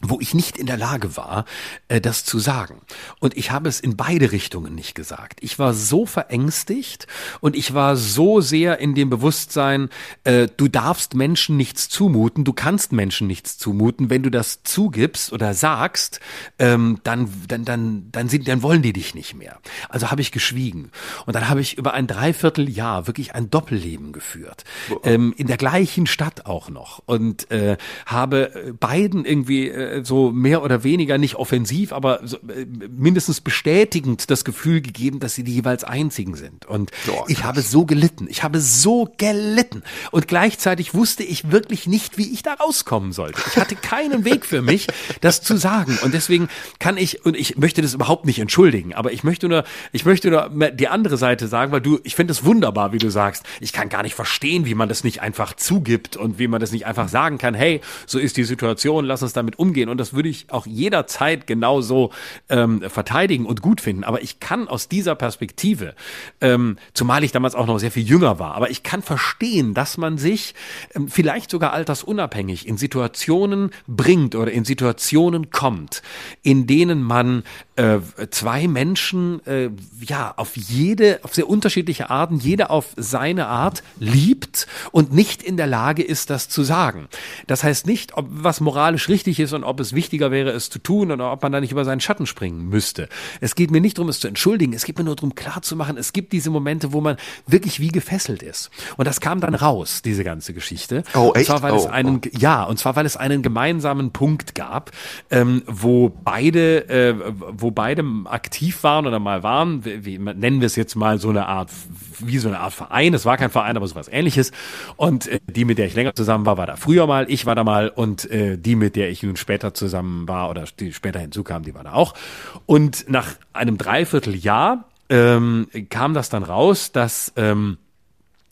[SPEAKER 4] wo ich nicht in der Lage war, äh, das zu sagen. Und ich habe es in beide Richtungen nicht gesagt. Ich war so verängstigt und ich war so sehr in dem Bewusstsein, äh, du darfst Menschen nichts zumuten, du kannst Menschen nichts zumuten. Wenn du das zugibst oder sagst, ähm, dann, dann, dann, dann, sind, dann wollen die dich nicht mehr. Also habe ich geschwiegen. Und dann habe ich über ein Dreivierteljahr wirklich ein Doppelleben geführt. Ähm, in der gleichen Stadt auch noch. Und äh, habe beiden irgendwie äh, so mehr oder weniger nicht offensiv, aber so, äh, mindestens bestätigend das Gefühl gegeben, dass sie die jeweils einzigen sind. Und oh, ich habe so gelitten. Ich habe so gelitten. Und gleichzeitig wusste ich wirklich nicht, wie ich da rauskommen sollte. Ich hatte keinen Weg für mich, das zu sagen. Und deswegen kann ich, und ich möchte das überhaupt nicht entschuldigen, aber ich möchte nur, ich möchte nur die andere Seite sagen, weil du, ich finde es wunderbar, wie du sagst, ich kann gar nicht verstehen, wie man das nicht einfach zugibt und wie man das nicht einfach sagen kann, hey, so ist die Situation, lass uns damit umgehen umgehen und das würde ich auch jederzeit genauso ähm, verteidigen und gut finden. Aber ich kann aus dieser Perspektive, ähm, zumal ich damals auch noch sehr viel jünger war, aber ich kann verstehen, dass man sich ähm, vielleicht sogar altersunabhängig in Situationen bringt oder in Situationen kommt, in denen man äh, zwei Menschen äh, ja auf jede, auf sehr unterschiedliche Arten, jeder auf seine Art liebt und nicht in der Lage ist, das zu sagen. Das heißt nicht, ob was moralisch richtig ist und ob es wichtiger wäre, es zu tun oder ob man da nicht über seinen Schatten springen müsste. Es geht mir nicht darum, es zu entschuldigen. Es geht mir nur darum, klarzumachen, es gibt diese Momente, wo man wirklich wie gefesselt ist. Und das kam dann raus, diese ganze Geschichte.
[SPEAKER 3] Oh, echt?
[SPEAKER 4] Und zwar, weil
[SPEAKER 3] oh,
[SPEAKER 4] es einen, oh. ja, und zwar, weil es einen gemeinsamen Punkt gab, ähm, wo beide, äh, wo beide aktiv waren oder mal waren, wie, nennen wir es jetzt mal so eine Art, wie so eine Art Verein. Es war kein Verein, aber sowas ähnliches. Und äh, die, mit der ich länger zusammen war, war da früher mal, ich war da mal und äh, die, mit der ich nun später später zusammen war oder die später hinzukam, die war da auch. Und nach einem Dreivierteljahr ähm, kam das dann raus, dass ähm,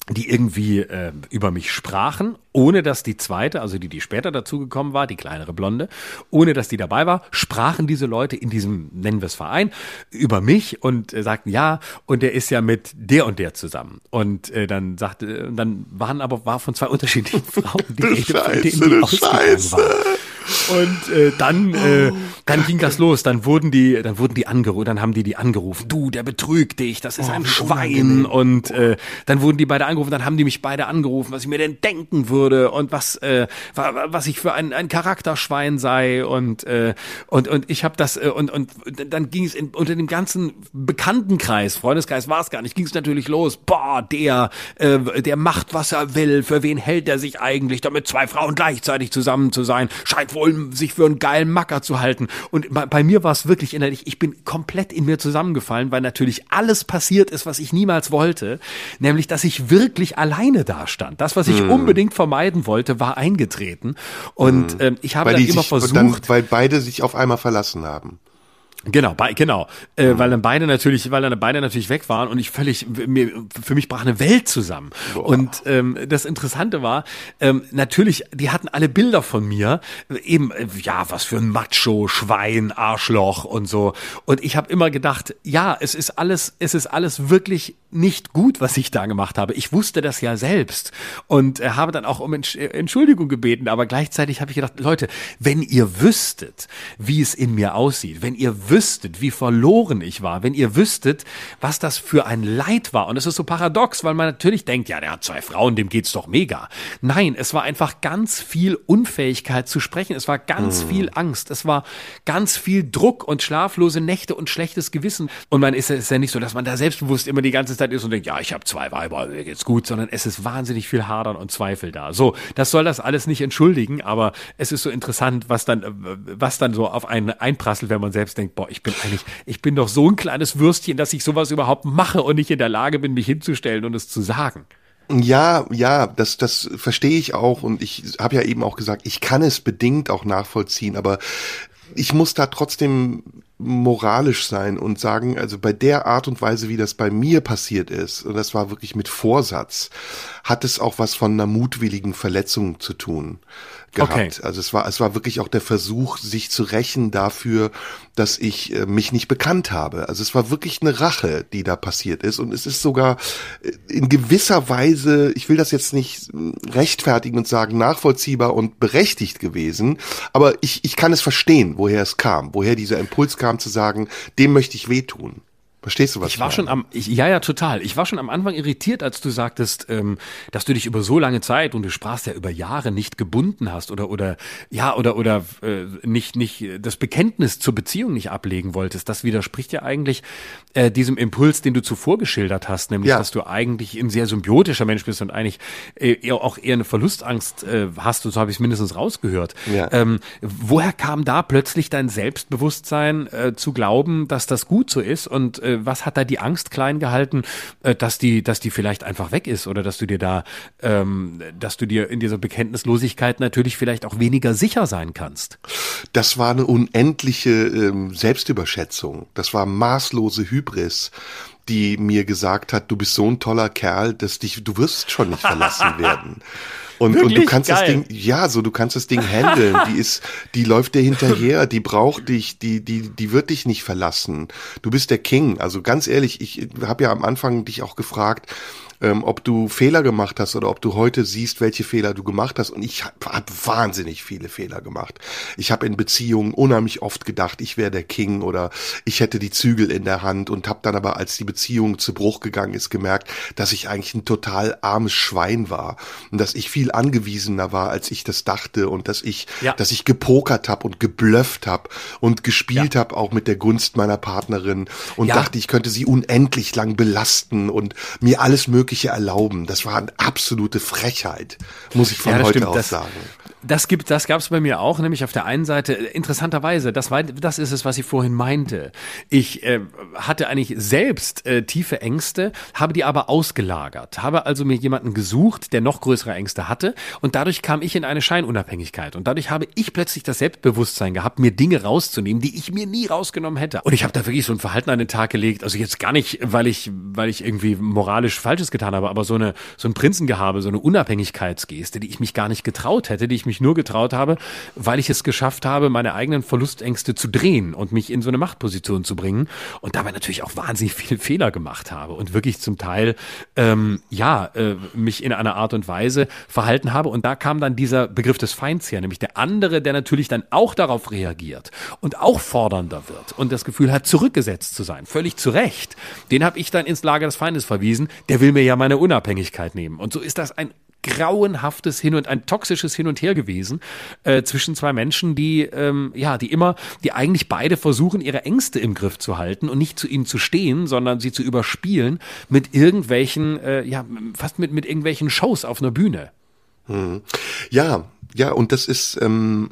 [SPEAKER 4] die irgendwie äh, über mich sprachen, ohne dass die zweite, also die, die später dazugekommen war, die kleinere Blonde, ohne dass die dabei war, sprachen diese Leute in diesem, nennen wir es Verein, über mich und äh, sagten, ja, und der ist ja mit der und der zusammen. Und äh, dann sagte, dann waren aber, war von zwei unterschiedlichen Frauen, die Rede, von denen die Scheiße. war. Und äh, dann, äh, dann ging das los. Dann wurden die, dann wurden die angerufen, dann haben die die angerufen. Du, der betrügt dich, das ist oh, ein Schwein. Und äh, dann wurden die beide angerufen, dann haben die mich beide angerufen, was ich mir denn denken würde und was, äh, was ich für ein, ein Charakterschwein sei und äh, und und ich habe das äh, und und dann ging es in, unter dem ganzen Bekanntenkreis, Freundeskreis war es gar nicht, ging es natürlich los. Boah, der, äh, der macht was er will. Für wen hält er sich eigentlich, damit zwei Frauen gleichzeitig zusammen zu sein? Scheint wohl sich für einen geilen Macker zu halten. Und bei, bei mir war es wirklich innerlich, ich bin komplett in mir zusammengefallen, weil natürlich alles passiert ist, was ich niemals wollte, nämlich, dass ich wirklich alleine dastand. Das, was ich hm. unbedingt vermeiden wollte, war eingetreten. Und hm. ähm, ich habe dann immer versucht, dann,
[SPEAKER 3] weil beide sich auf einmal verlassen haben.
[SPEAKER 4] Genau, bei, genau, äh, mhm. weil dann beide natürlich, weil dann beide natürlich weg waren und ich völlig, mir, für mich brach eine Welt zusammen. Boah. Und ähm, das Interessante war, ähm, natürlich, die hatten alle Bilder von mir, eben, äh, ja, was für ein Macho, Schwein, Arschloch und so. Und ich habe immer gedacht, ja, es ist alles, es ist alles wirklich nicht gut, was ich da gemacht habe. Ich wusste das ja selbst und äh, habe dann auch um Entschuldigung gebeten, aber gleichzeitig habe ich gedacht, Leute, wenn ihr wüsstet, wie es in mir aussieht, wenn ihr wüsstet, wüsstet, wie verloren ich war, wenn ihr wüsstet, was das für ein Leid war. Und es ist so paradox, weil man natürlich denkt, ja, der hat zwei Frauen, dem geht's doch mega. Nein, es war einfach ganz viel Unfähigkeit zu sprechen. Es war ganz mhm. viel Angst. Es war ganz viel Druck und schlaflose Nächte und schlechtes Gewissen. Und man ist, ist ja nicht so, dass man da selbstbewusst immer die ganze Zeit ist und denkt, ja, ich habe zwei Weiber, mir geht's gut, sondern es ist wahnsinnig viel Hadern und Zweifel da. So, das soll das alles nicht entschuldigen, aber es ist so interessant, was dann, was dann so auf einen einprasselt, wenn man selbst denkt, boah, ich bin eigentlich, ich bin doch so ein kleines Würstchen, dass ich sowas überhaupt mache und nicht in der Lage bin, mich hinzustellen und es zu sagen.
[SPEAKER 3] Ja, ja, das, das verstehe ich auch und ich habe ja eben auch gesagt, ich kann es bedingt auch nachvollziehen, aber ich muss da trotzdem moralisch sein und sagen, also bei der Art und Weise, wie das bei mir passiert ist, und das war wirklich mit Vorsatz, hat es auch was von einer mutwilligen Verletzung zu tun gehabt. Okay. Also es war, es war wirklich auch der Versuch, sich zu rächen dafür, dass ich äh, mich nicht bekannt habe. Also es war wirklich eine Rache, die da passiert ist. Und es ist sogar äh, in gewisser Weise, ich will das jetzt nicht äh, rechtfertigen und sagen, nachvollziehbar und berechtigt gewesen, aber ich, ich kann es verstehen, woher es kam, woher dieser Impuls kam zu sagen, dem möchte ich wehtun. Verstehst du was?
[SPEAKER 4] Ich war schon am, ich, ja, ja, total. Ich war schon am Anfang irritiert, als du sagtest, ähm, dass du dich über so lange Zeit und du sprachst ja über Jahre nicht gebunden hast oder oder ja oder oder äh, nicht nicht das Bekenntnis zur Beziehung nicht ablegen wolltest. Das widerspricht ja eigentlich äh, diesem Impuls, den du zuvor geschildert hast, nämlich ja. dass du eigentlich ein sehr symbiotischer Mensch bist und eigentlich äh, auch eher eine Verlustangst äh, hast. Und so habe ich es mindestens rausgehört. Ja. Ähm, woher kam da plötzlich dein Selbstbewusstsein äh, zu glauben, dass das gut so ist und äh, was hat da die Angst klein gehalten, äh, dass die, dass die vielleicht einfach weg ist oder dass du dir da, ähm, dass du dir in dieser Bekenntnislosigkeit natürlich vielleicht auch weniger sicher sein kannst?
[SPEAKER 3] Das war eine unendliche ähm, Selbstüberschätzung. Das war maßlose Hybris die mir gesagt hat, du bist so ein toller Kerl, dass dich, du wirst schon nicht verlassen werden. Und, und du kannst Geil. das Ding, ja, so du kannst das Ding handeln. Die ist, die läuft dir hinterher, die braucht dich, die, die, die wird dich nicht verlassen. Du bist der King. Also ganz ehrlich, ich habe ja am Anfang dich auch gefragt, ähm, ob du Fehler gemacht hast oder ob du heute siehst, welche Fehler du gemacht hast. Und ich habe hab wahnsinnig viele Fehler gemacht. Ich habe in Beziehungen unheimlich oft gedacht, ich wäre der King oder ich hätte die Zügel in der Hand und habe dann aber, als die Beziehung zu Bruch gegangen ist, gemerkt, dass ich eigentlich ein total armes Schwein war und dass ich viel angewiesener war, als ich das dachte und dass ich, ja. dass ich gepokert habe und geblufft habe und gespielt ja. habe auch mit der Gunst meiner Partnerin und ja. dachte, ich könnte sie unendlich lang belasten und mir alles mögliche Mögliche erlauben. Das war eine absolute Frechheit, muss ich von ja, heute stimmt. aus
[SPEAKER 4] das,
[SPEAKER 3] sagen.
[SPEAKER 4] Das gibt, das gab es bei mir auch, nämlich auf der einen Seite interessanterweise. Das war, das ist es, was ich vorhin meinte. Ich äh, hatte eigentlich selbst äh, tiefe Ängste, habe die aber ausgelagert, habe also mir jemanden gesucht, der noch größere Ängste hatte, und dadurch kam ich in eine Scheinunabhängigkeit und dadurch habe ich plötzlich das Selbstbewusstsein gehabt, mir Dinge rauszunehmen, die ich mir nie rausgenommen hätte. Und ich habe da wirklich so ein Verhalten an den Tag gelegt. Also jetzt gar nicht, weil ich, weil ich irgendwie moralisch Falsches getan habe, aber so eine, so ein Prinzengehabe, so eine Unabhängigkeitsgeste, die ich mich gar nicht getraut hätte, die ich mich mich nur getraut habe, weil ich es geschafft habe, meine eigenen Verlustängste zu drehen und mich in so eine Machtposition zu bringen und dabei natürlich auch wahnsinnig viele Fehler gemacht habe und wirklich zum Teil ähm, ja äh, mich in einer Art und Weise verhalten habe und da kam dann dieser Begriff des Feinds her, nämlich der andere, der natürlich dann auch darauf reagiert und auch fordernder wird und das Gefühl hat zurückgesetzt zu sein, völlig zu Recht. Den habe ich dann ins Lager des Feindes verwiesen. Der will mir ja meine Unabhängigkeit nehmen und so ist das ein grauenhaftes Hin und ein toxisches Hin und Her gewesen äh, zwischen zwei Menschen, die ähm, ja, die immer, die eigentlich beide versuchen, ihre Ängste im Griff zu halten und nicht zu ihnen zu stehen, sondern sie zu überspielen mit irgendwelchen, äh, ja, fast mit mit irgendwelchen Shows auf einer Bühne.
[SPEAKER 3] Hm. Ja, ja, und das ist ähm,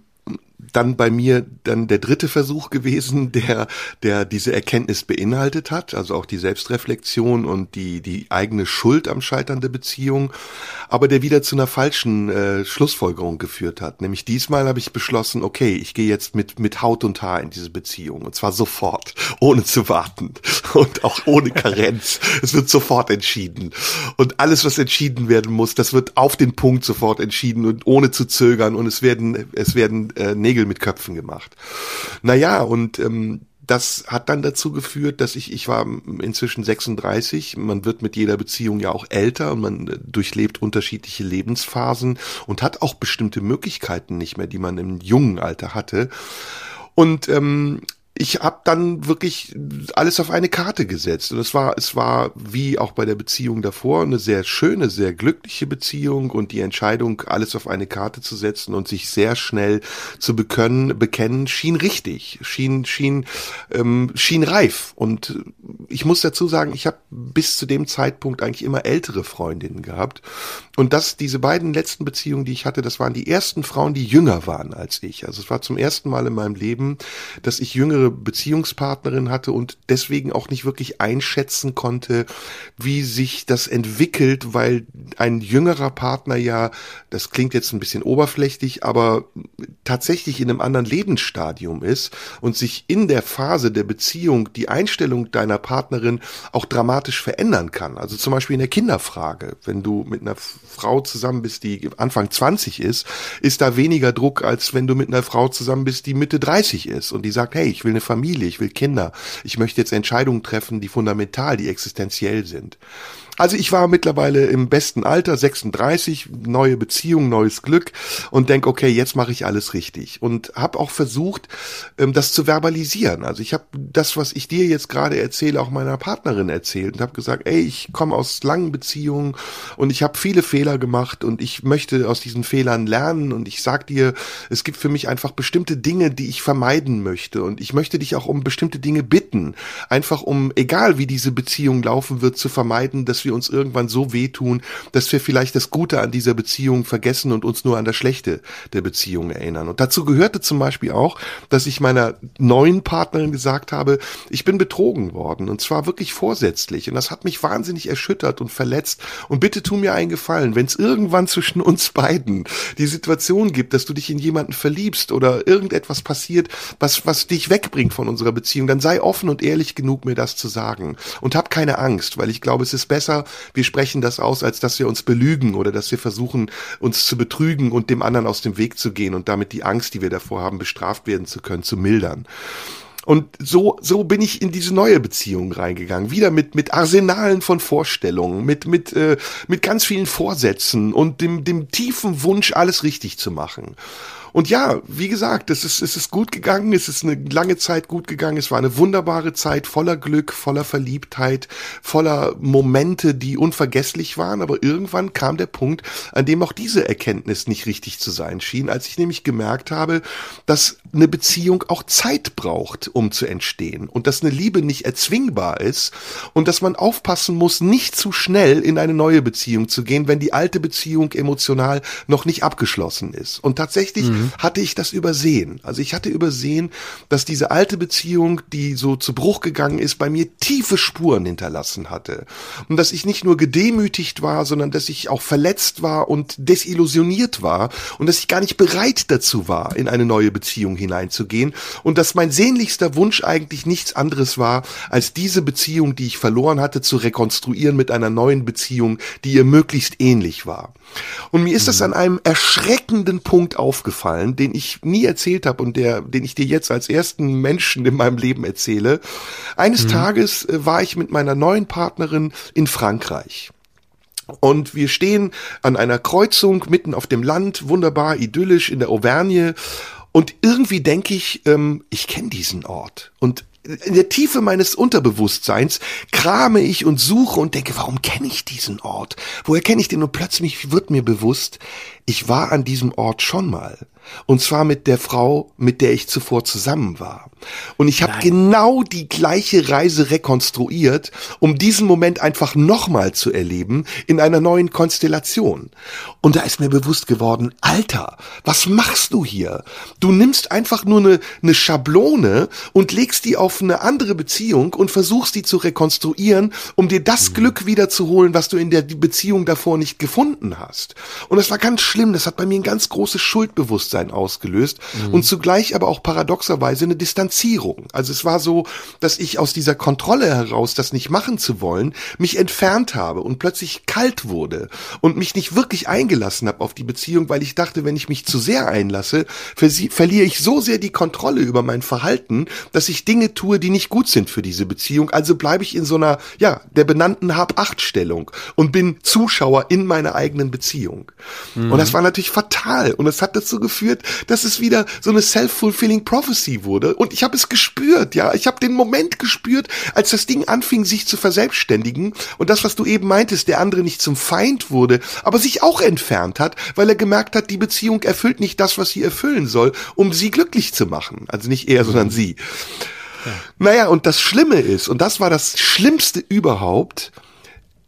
[SPEAKER 3] dann bei mir dann der dritte Versuch gewesen, der, der diese Erkenntnis beinhaltet hat, also auch die Selbstreflexion und die, die eigene Schuld am Scheitern der Beziehung, aber der wieder zu einer falschen äh, Schlussfolgerung geführt hat. Nämlich diesmal habe ich beschlossen, okay, ich gehe jetzt mit, mit Haut und Haar in diese Beziehung und zwar sofort, ohne zu warten und auch ohne Karenz. es wird sofort entschieden. Und alles, was entschieden werden muss, das wird auf den Punkt sofort entschieden und ohne zu zögern und es werden, es werden äh, Nägel mit Köpfen gemacht. Naja, und ähm, das hat dann dazu geführt, dass ich, ich war inzwischen 36, man wird mit jeder Beziehung ja auch älter und man äh, durchlebt unterschiedliche Lebensphasen und hat auch bestimmte Möglichkeiten nicht mehr, die man im jungen Alter hatte. Und ähm, ich habe dann wirklich alles auf eine Karte gesetzt. Und es war es war wie auch bei der Beziehung davor eine sehr schöne, sehr glückliche Beziehung und die Entscheidung alles auf eine Karte zu setzen und sich sehr schnell zu bekönnen, bekennen schien richtig, schien schien ähm, schien reif. Und ich muss dazu sagen, ich habe bis zu dem Zeitpunkt eigentlich immer ältere Freundinnen gehabt. Und das diese beiden letzten Beziehungen, die ich hatte, das waren die ersten Frauen, die jünger waren als ich. Also es war zum ersten Mal in meinem Leben, dass ich jüngere Beziehungspartnerin hatte und deswegen auch nicht wirklich einschätzen konnte, wie sich das entwickelt, weil ein jüngerer Partner ja, das klingt jetzt ein bisschen oberflächlich, aber tatsächlich in einem anderen Lebensstadium ist und sich in der Phase der Beziehung die Einstellung deiner Partnerin auch dramatisch verändern kann. Also zum Beispiel in der Kinderfrage. Wenn du mit einer Frau zusammen bist, die Anfang 20 ist, ist da weniger Druck, als wenn du mit einer Frau zusammen bist, die Mitte 30 ist und die sagt, hey, ich will eine Familie, ich will Kinder, ich möchte jetzt Entscheidungen treffen, die fundamental, die existenziell sind. Also ich war mittlerweile im besten Alter, 36, neue Beziehung, neues Glück und denk, okay, jetzt mache ich alles richtig und habe auch versucht, ähm, das zu verbalisieren. Also ich habe das, was ich dir jetzt gerade erzähle, auch meiner Partnerin erzählt und habe gesagt, ey, ich komme aus langen Beziehungen und ich habe viele Fehler gemacht und ich möchte aus diesen Fehlern lernen und ich sag dir, es gibt für mich einfach bestimmte Dinge, die ich vermeiden möchte und ich möchte dich auch um bestimmte Dinge bitten, einfach um, egal wie diese Beziehung laufen wird, zu vermeiden, dass wir uns irgendwann so wehtun, dass wir vielleicht das Gute an dieser Beziehung vergessen und uns nur an das Schlechte der Beziehung erinnern. Und dazu gehörte zum Beispiel auch, dass ich meiner neuen Partnerin gesagt habe, ich bin betrogen worden und zwar wirklich vorsätzlich. Und das hat mich wahnsinnig erschüttert und verletzt. Und bitte tu mir einen Gefallen, wenn es irgendwann zwischen uns beiden die Situation gibt, dass du dich in jemanden verliebst oder irgendetwas passiert, was, was dich wegbringt von unserer Beziehung, dann sei offen und ehrlich genug, mir das zu sagen. Und hab keine Angst, weil ich glaube, es ist besser, besser, wir sprechen das aus, als dass wir uns belügen oder dass wir versuchen, uns zu betrügen und dem anderen aus dem Weg zu gehen und damit die Angst, die wir davor haben, bestraft werden zu können, zu mildern. Und so, so bin ich in diese neue Beziehung reingegangen. Wieder mit, mit Arsenalen von Vorstellungen, mit, mit, äh, mit ganz vielen Vorsätzen und dem, dem tiefen Wunsch, alles richtig zu machen. Und ja, wie gesagt, es ist, es ist gut gegangen, es ist eine lange Zeit gut gegangen, es war eine wunderbare Zeit voller Glück, voller Verliebtheit, voller Momente, die unvergesslich waren, aber irgendwann kam der Punkt, an dem auch diese Erkenntnis nicht richtig zu sein schien, als ich nämlich gemerkt habe, dass eine Beziehung auch Zeit braucht, um zu entstehen und dass eine Liebe nicht erzwingbar ist und dass man aufpassen muss, nicht zu schnell in eine neue Beziehung zu gehen, wenn die alte Beziehung emotional noch nicht abgeschlossen ist. Und tatsächlich mhm. Hatte ich das übersehen. Also ich hatte übersehen, dass diese alte Beziehung, die so zu Bruch gegangen ist, bei mir tiefe Spuren hinterlassen hatte. Und dass ich nicht nur gedemütigt war, sondern dass ich auch verletzt war und desillusioniert war und dass ich gar nicht bereit dazu war, in eine neue Beziehung hineinzugehen und dass mein sehnlichster Wunsch eigentlich nichts anderes war, als diese Beziehung, die ich verloren hatte, zu rekonstruieren mit einer neuen Beziehung, die ihr möglichst ähnlich war. Und mir ist das mhm. an einem erschreckenden Punkt aufgefallen, den ich nie erzählt habe und der, den ich dir jetzt als ersten Menschen in meinem Leben erzähle. Eines mhm. Tages äh, war ich mit meiner neuen Partnerin in Frankreich. Und wir stehen an einer Kreuzung mitten auf dem Land, wunderbar idyllisch in der Auvergne. Und irgendwie denke ich, ähm, ich kenne diesen Ort. Und in der Tiefe meines Unterbewusstseins krame ich und suche und denke, warum kenne ich diesen Ort? Woher kenne ich den? Und plötzlich wird mir bewusst, ich war an diesem Ort schon mal. Und zwar mit der Frau, mit der ich zuvor zusammen war. Und ich habe genau die gleiche Reise rekonstruiert, um diesen Moment einfach nochmal zu erleben in einer neuen Konstellation. Und da ist mir bewusst geworden, Alter, was machst du hier? Du nimmst einfach nur eine, eine Schablone und legst die auf eine andere Beziehung und versuchst die zu rekonstruieren, um dir das mhm. Glück wiederzuholen, was du in der Beziehung davor nicht gefunden hast. Und das war ganz schlimm, das hat bei mir ein ganz großes Schuldbewusstsein ausgelöst mhm. und zugleich aber auch paradoxerweise eine Distanzierung. Also es war so, dass ich aus dieser Kontrolle heraus, das nicht machen zu wollen, mich entfernt habe und plötzlich kalt wurde und mich nicht wirklich eingelassen habe auf die Beziehung, weil ich dachte, wenn ich mich zu sehr einlasse, verliere ich so sehr die Kontrolle über mein Verhalten, dass ich Dinge tue, die nicht gut sind für diese Beziehung. Also bleibe ich in so einer, ja, der benannten Hab-Acht-Stellung und bin Zuschauer in meiner eigenen Beziehung. Mhm. Und das war natürlich fatal. Und es hat dazu geführt, dass es wieder so eine self-fulfilling prophecy wurde. Und ich habe es gespürt, ja. Ich habe den Moment gespürt, als das Ding anfing, sich zu verselbstständigen. Und das, was du eben meintest, der andere nicht zum Feind wurde, aber sich auch entfernt hat, weil er gemerkt hat, die Beziehung erfüllt nicht das, was sie erfüllen soll, um sie glücklich zu machen. Also nicht er, sondern sie. Ja. Naja, und das Schlimme ist, und das war das Schlimmste überhaupt,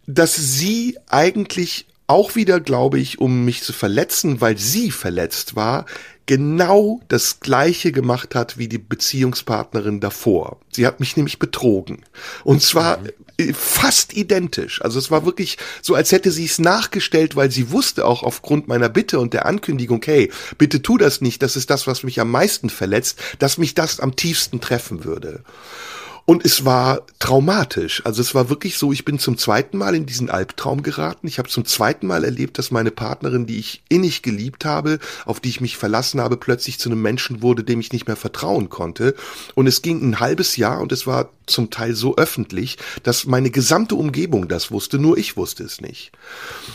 [SPEAKER 3] dass sie eigentlich auch wieder, glaube ich, um mich zu verletzen, weil sie verletzt war, genau das gleiche gemacht hat wie die Beziehungspartnerin davor. Sie hat mich nämlich betrogen. Und zwar mhm. fast identisch. Also es war wirklich so, als hätte sie es nachgestellt, weil sie wusste auch aufgrund meiner Bitte und der Ankündigung, hey, bitte tu das nicht, das ist das, was mich am meisten verletzt, dass mich das am tiefsten treffen würde. Und es war traumatisch. Also es war wirklich so, ich bin zum zweiten Mal in diesen Albtraum geraten. Ich habe zum zweiten Mal erlebt, dass meine Partnerin, die ich innig geliebt habe, auf die ich mich verlassen habe, plötzlich zu einem Menschen wurde, dem ich nicht mehr vertrauen konnte. Und es ging ein halbes Jahr und es war zum Teil so öffentlich, dass meine gesamte Umgebung das wusste, nur ich wusste es nicht.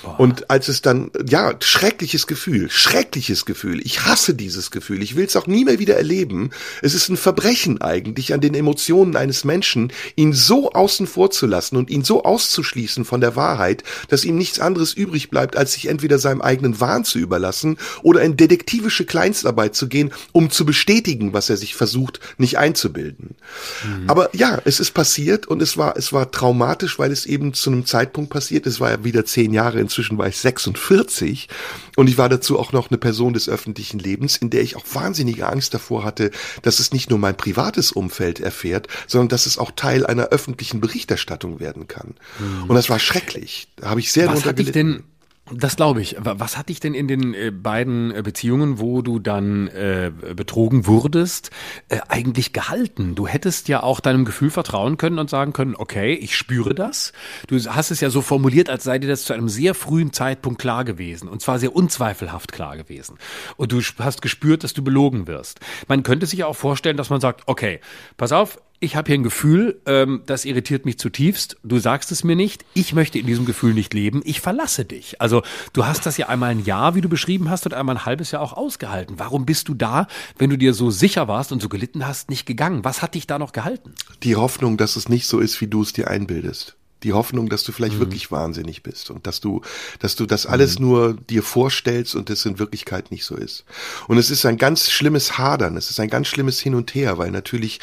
[SPEAKER 3] Boah. Und als es dann, ja, schreckliches Gefühl, schreckliches Gefühl. Ich hasse dieses Gefühl. Ich will es auch nie mehr wieder erleben. Es ist ein Verbrechen eigentlich an den Emotionen eines Menschen, ihn so außen vor zu lassen und ihn so auszuschließen von der Wahrheit, dass ihm nichts anderes übrig bleibt, als sich entweder seinem eigenen Wahn zu überlassen oder in detektivische Kleinstarbeit zu gehen, um zu bestätigen, was er sich versucht, nicht einzubilden. Mhm. Aber ja, es ist passiert und es war, es war traumatisch, weil es eben zu einem Zeitpunkt passiert. Es war ja wieder zehn Jahre, inzwischen war ich 46 und ich war dazu auch noch eine Person des öffentlichen Lebens, in der ich auch wahnsinnige Angst davor hatte, dass es nicht nur mein privates Umfeld erfährt, sondern dass es auch Teil einer öffentlichen Berichterstattung werden kann. Mhm. Und das war schrecklich. Da habe ich sehr
[SPEAKER 4] Was hat dich denn das glaube ich. Was hat dich denn in den äh, beiden äh, Beziehungen, wo du dann äh, betrogen wurdest, äh, eigentlich gehalten? Du hättest ja auch deinem Gefühl vertrauen können und sagen können, okay, ich spüre das. Du hast es ja so formuliert, als sei dir das zu einem sehr frühen Zeitpunkt klar gewesen. Und zwar sehr unzweifelhaft klar gewesen. Und du hast gespürt, dass du belogen wirst. Man könnte sich auch vorstellen, dass man sagt, okay, pass auf, ich habe hier ein Gefühl, ähm, das irritiert mich zutiefst. Du sagst es mir nicht. Ich möchte in diesem Gefühl nicht leben. Ich verlasse dich. Also du hast das ja einmal ein Jahr, wie du beschrieben hast, und einmal ein halbes Jahr auch ausgehalten. Warum bist du da, wenn du dir so sicher warst und so gelitten hast, nicht gegangen? Was hat dich da noch gehalten?
[SPEAKER 3] Die Hoffnung, dass es nicht so ist, wie du es dir einbildest die Hoffnung, dass du vielleicht mhm. wirklich wahnsinnig bist und dass du, dass du das alles mhm. nur dir vorstellst und es in Wirklichkeit nicht so ist. Und es ist ein ganz schlimmes Hadern, es ist ein ganz schlimmes Hin und Her, weil natürlich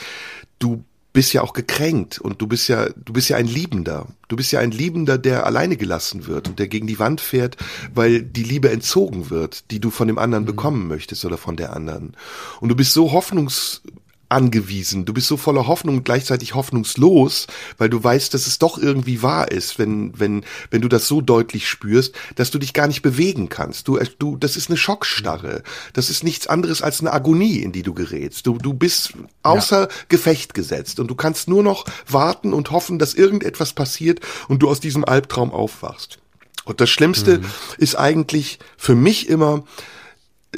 [SPEAKER 3] du bist ja auch gekränkt und du bist ja, du bist ja ein Liebender. Du bist ja ein Liebender, der alleine gelassen wird und der gegen die Wand fährt, weil die Liebe entzogen wird, die du von dem anderen mhm. bekommen möchtest oder von der anderen. Und du bist so hoffnungs angewiesen. Du bist so voller Hoffnung und gleichzeitig hoffnungslos, weil du weißt, dass es doch irgendwie wahr ist, wenn, wenn, wenn du das so deutlich spürst, dass du dich gar nicht bewegen kannst. Du, du, das ist eine Schockstarre. Das ist nichts anderes als eine Agonie, in die du gerätst. Du, du bist außer ja. Gefecht gesetzt und du kannst nur noch warten und hoffen, dass irgendetwas passiert und du aus diesem Albtraum aufwachst. Und das Schlimmste mhm. ist eigentlich für mich immer,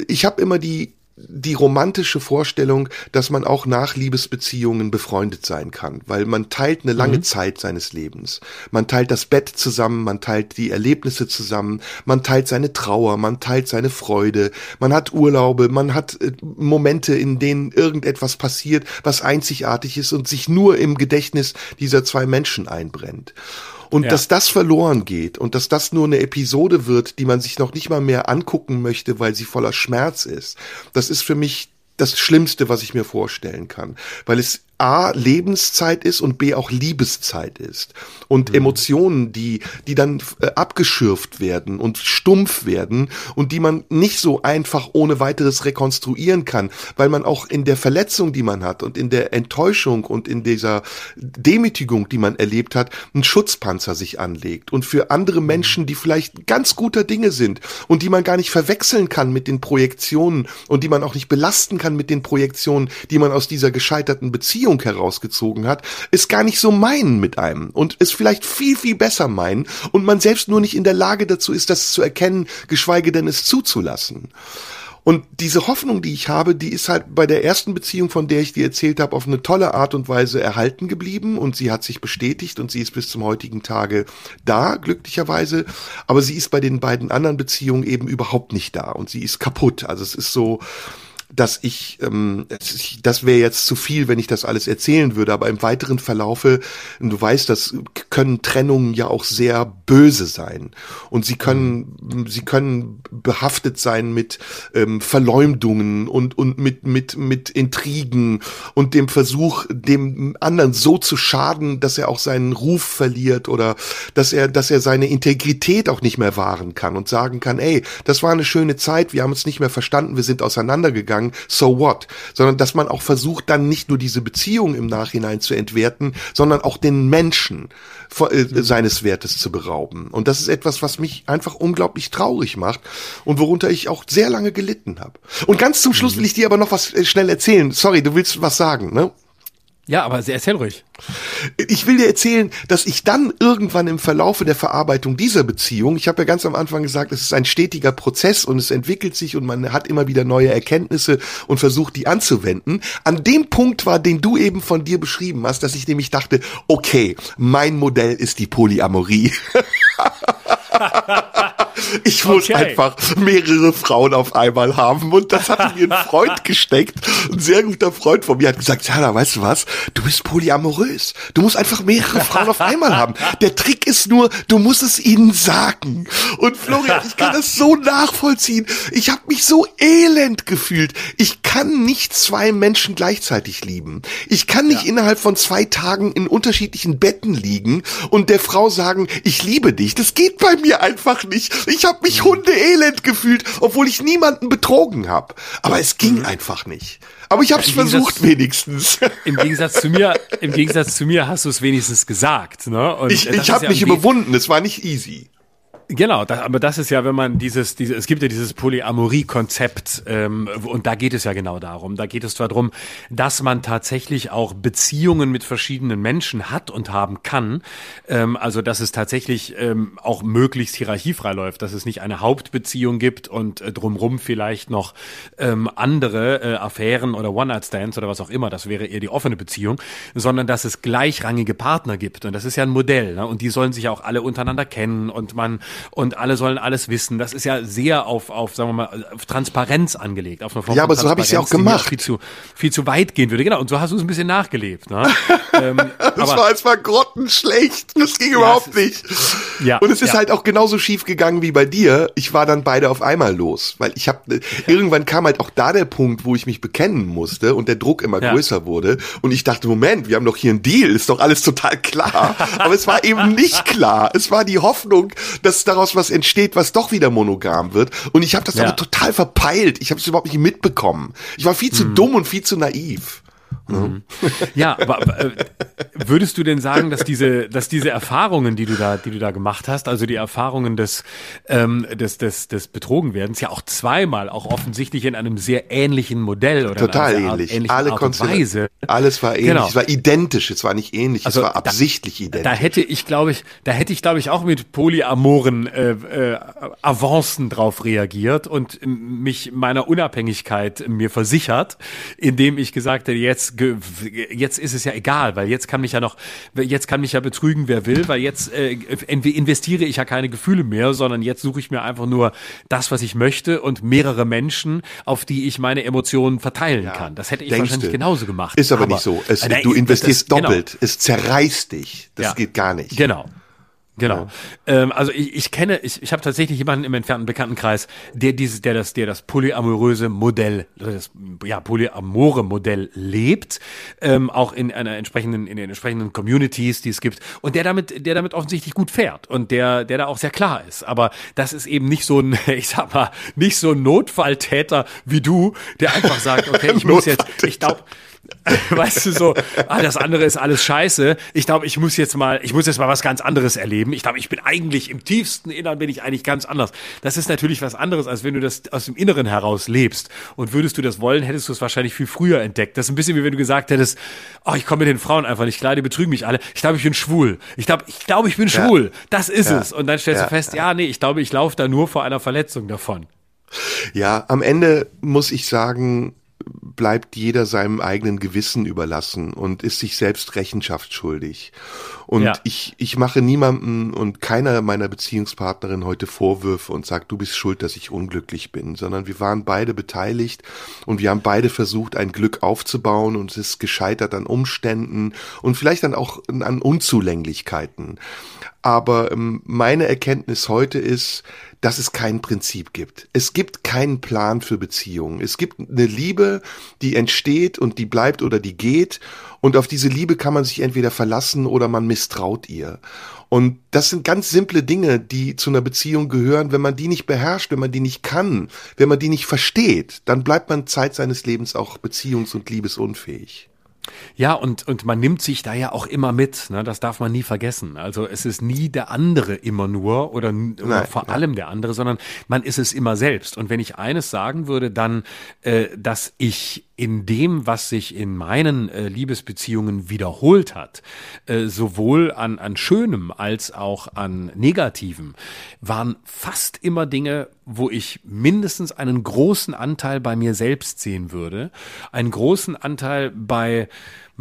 [SPEAKER 3] ich habe immer die die romantische Vorstellung, dass man auch nach Liebesbeziehungen befreundet sein kann, weil man teilt eine lange mhm. Zeit seines Lebens. Man teilt das Bett zusammen, man teilt die Erlebnisse zusammen, man teilt seine Trauer, man teilt seine Freude, man hat Urlaube, man hat äh, Momente, in denen irgendetwas passiert, was einzigartig ist und sich nur im Gedächtnis dieser zwei Menschen einbrennt. Und ja. dass das verloren geht und dass das nur eine Episode wird, die man sich noch nicht mal mehr angucken möchte, weil sie voller Schmerz ist, das ist für mich das Schlimmste, was ich mir vorstellen kann, weil es A, Lebenszeit ist und B, auch Liebeszeit ist. Und mhm. Emotionen, die, die dann äh, abgeschürft werden und stumpf werden und die man nicht so einfach ohne weiteres rekonstruieren kann, weil man auch in der Verletzung, die man hat und in der Enttäuschung und in dieser Demütigung, die man erlebt hat, einen Schutzpanzer sich anlegt. Und für andere mhm. Menschen, die vielleicht ganz guter Dinge sind und die man gar nicht verwechseln kann mit den Projektionen und die man auch nicht belasten kann mit den Projektionen, die man aus dieser gescheiterten Beziehung Beziehung herausgezogen hat, es gar nicht so meinen mit einem und es vielleicht viel, viel besser meinen und man selbst nur nicht in der Lage dazu ist, das zu erkennen, geschweige denn es zuzulassen. Und diese Hoffnung, die ich habe, die ist halt bei der ersten Beziehung, von der ich dir erzählt habe, auf eine tolle Art und Weise erhalten geblieben und sie hat sich bestätigt und sie ist bis zum heutigen Tage da, glücklicherweise. Aber sie ist bei den beiden anderen Beziehungen eben überhaupt nicht da und sie ist kaputt. Also es ist so, dass ich, ähm, das wäre jetzt zu viel, wenn ich das alles erzählen würde, aber im weiteren Verlaufe, du weißt, das können Trennungen ja auch sehr böse sein. Und sie können, sie können behaftet sein mit ähm, Verleumdungen und und mit mit mit Intrigen und dem Versuch, dem anderen so zu schaden, dass er auch seinen Ruf verliert oder dass er dass er seine Integrität auch nicht mehr wahren kann und sagen kann, ey, das war eine schöne Zeit, wir haben uns nicht mehr verstanden, wir sind auseinandergegangen sagen, so what, sondern dass man auch versucht, dann nicht nur diese Beziehung im Nachhinein zu entwerten, sondern auch den Menschen äh, mhm. seines Wertes zu berauben. Und das ist etwas, was mich einfach unglaublich traurig macht und worunter ich auch sehr lange gelitten habe. Und ganz zum Schluss mhm. will ich dir aber noch was äh, schnell erzählen. Sorry, du willst was sagen, ne?
[SPEAKER 4] Ja, aber erzähl ruhig.
[SPEAKER 3] Ich will dir erzählen, dass ich dann irgendwann im Verlaufe der Verarbeitung dieser Beziehung, ich habe ja ganz am Anfang gesagt, es ist ein stetiger Prozess und es entwickelt sich und man hat immer wieder neue Erkenntnisse und versucht die anzuwenden, an dem Punkt war, den du eben von dir beschrieben hast, dass ich nämlich dachte, okay, mein Modell ist die Polyamorie. Ich muss okay. einfach mehrere Frauen auf einmal haben. Und das hatte mir ein Freund gesteckt. Ein sehr guter Freund von mir hat gesagt, ja, weißt du was? Du bist polyamorös. Du musst einfach mehrere Frauen auf einmal haben. Der Trick ist nur, du musst es ihnen sagen. Und Florian, ich kann das so nachvollziehen. Ich habe mich so elend gefühlt. Ich kann nicht zwei Menschen gleichzeitig lieben. Ich kann nicht ja. innerhalb von zwei Tagen in unterschiedlichen Betten liegen und der Frau sagen, ich liebe dich. Das geht bei mir einfach nicht. Ich habe mich hundeelend gefühlt, obwohl ich niemanden betrogen habe. Aber es ging mhm. einfach nicht. Aber ich habe es ja, versucht wenigstens.
[SPEAKER 4] Im Gegensatz zu mir, im Gegensatz zu mir hast du es wenigstens gesagt. Ne?
[SPEAKER 3] Und ich ich habe ja mich überwunden. Es war nicht easy.
[SPEAKER 4] Genau, das, aber das ist ja, wenn man dieses, diese, es gibt ja dieses Polyamorie-Konzept ähm, und da geht es ja genau darum. Da geht es zwar darum, dass man tatsächlich auch Beziehungen mit verschiedenen Menschen hat und haben kann. Ähm, also dass es tatsächlich ähm, auch möglichst hierarchiefrei läuft, dass es nicht eine Hauptbeziehung gibt und äh, drumrum vielleicht noch ähm, andere äh, Affären oder One-Night-Stands oder was auch immer. Das wäre eher die offene Beziehung, sondern dass es gleichrangige Partner gibt und das ist ja ein Modell. Ne? Und die sollen sich auch alle untereinander kennen und man und alle sollen alles wissen. Das ist ja sehr auf, auf sagen wir mal, auf Transparenz angelegt. Auf
[SPEAKER 3] eine Form ja, aber so habe ich es ja auch gemacht.
[SPEAKER 4] Viel zu, viel zu weit gehen würde. Genau, und so hast du es ein bisschen nachgelebt. Ne?
[SPEAKER 3] ähm, das war, es war grottenschlecht. Das ging ja, überhaupt nicht. Ja, und es ist ja. halt auch genauso schief gegangen wie bei dir. Ich war dann beide auf einmal los, weil ich habe irgendwann kam halt auch da der Punkt, wo ich mich bekennen musste und der Druck immer ja. größer wurde und ich dachte, Moment, wir haben doch hier einen Deal, ist doch alles total klar. aber es war eben nicht klar. Es war die Hoffnung, dass daraus was entsteht, was doch wieder monogam wird. Und ich habe das ja. aber total verpeilt. Ich habe es überhaupt nicht mitbekommen. Ich war viel zu mhm. dumm und viel zu naiv.
[SPEAKER 4] Mhm. Ja, aber äh, würdest du denn sagen, dass diese, dass diese Erfahrungen, die du da, die du da gemacht hast, also die Erfahrungen des, ähm, des, des, des Betrogenwerdens, ja auch zweimal, auch offensichtlich in einem sehr ähnlichen Modell oder
[SPEAKER 3] total ähnlich, alle Art Weise. Alles war ähnlich, genau. es war identisch, es war nicht ähnlich, also es war absichtlich
[SPEAKER 4] da,
[SPEAKER 3] identisch.
[SPEAKER 4] Da hätte ich, glaube ich, da hätte ich, glaube ich, auch mit polyamoren äh, äh, Avancen drauf reagiert und mich meiner Unabhängigkeit mir versichert, indem ich gesagt hätte, jetzt jetzt ist es ja egal, weil jetzt kann mich ja noch, jetzt kann mich ja betrügen, wer will, weil jetzt äh, investiere ich ja keine Gefühle mehr, sondern jetzt suche ich mir einfach nur das, was ich möchte und mehrere Menschen, auf die ich meine Emotionen verteilen ja, kann. Das hätte ich wahrscheinlich du. genauso gemacht.
[SPEAKER 3] Ist aber, aber nicht so. Es, äh, du investierst das, genau. doppelt. Genau. Es zerreißt dich. Das ja. geht gar nicht.
[SPEAKER 4] Genau. Genau. Ja. Ähm, also ich, ich kenne, ich, ich habe tatsächlich jemanden im entfernten Bekanntenkreis, der dieses, der das, der das polyamoröse Modell, das ja polyamore Modell lebt, ähm, auch in einer entsprechenden, in den entsprechenden Communities, die es gibt, und der damit, der damit offensichtlich gut fährt und der, der da auch sehr klar ist. Aber das ist eben nicht so ein, ich sag mal, nicht so ein Notfalltäter wie du, der einfach sagt, okay, ich muss jetzt, ich glaube weißt du so, ah, das andere ist alles scheiße. Ich glaube, ich muss jetzt mal, ich muss jetzt mal was ganz anderes erleben. Ich glaube, ich bin eigentlich im tiefsten Innern bin ich eigentlich ganz anders. Das ist natürlich was anderes, als wenn du das aus dem Inneren heraus lebst. Und würdest du das wollen, hättest du es wahrscheinlich viel früher entdeckt. Das ist ein bisschen wie wenn du gesagt hättest, oh, ich komme mit den Frauen einfach nicht klar, die betrügen mich alle. Ich glaube, ich bin schwul. Ich glaube, ich glaube, ich bin ja. schwul. Das ist ja. es. Und dann stellst ja. du fest, ja, nee, ich glaube, ich laufe da nur vor einer Verletzung davon.
[SPEAKER 3] Ja, am Ende muss ich sagen, bleibt jeder seinem eigenen Gewissen überlassen und ist sich selbst Rechenschaft schuldig. Und
[SPEAKER 4] Ja.
[SPEAKER 3] ich, ich mache niemandem und keiner meiner Beziehungspartnerin heute Vorwürfe und sagt, du bist schuld, dass ich unglücklich bin, sondern wir waren beide beteiligt und wir haben beide versucht, ein Glück aufzubauen und es ist gescheitert an Umständen und vielleicht dann auch an Unzulänglichkeiten. Aber ähm, meine Erkenntnis heute ist, dass es kein Prinzip gibt. Es gibt keinen Plan für Beziehungen. Es gibt eine Liebe, die entsteht und die bleibt oder die geht. Und auf diese Liebe kann man sich entweder verlassen oder man misstraut ihr. Und das sind ganz simple Dinge, die zu einer Beziehung gehören. Wenn man die nicht beherrscht, wenn man die nicht kann, wenn man die nicht versteht, dann bleibt man Zeit seines Lebens auch beziehungs- und liebesunfähig.
[SPEAKER 4] Ja, und, und man nimmt sich da ja auch immer mit, ne? das darf man nie vergessen. Also es ist nie der andere immer nur oder, oder
[SPEAKER 3] Nein,
[SPEAKER 4] vor
[SPEAKER 3] nein.
[SPEAKER 4] allem der andere, sondern man ist es immer selbst. Und wenn ich eines sagen würde, dann, äh, dass ich in dem, was sich in meinen äh, Liebesbeziehungen wiederholt hat, äh, sowohl an, an Schönem als auch an Negativem, waren fast immer Dinge, wo ich mindestens einen großen Anteil bei mir selbst sehen würde, einen großen Anteil bei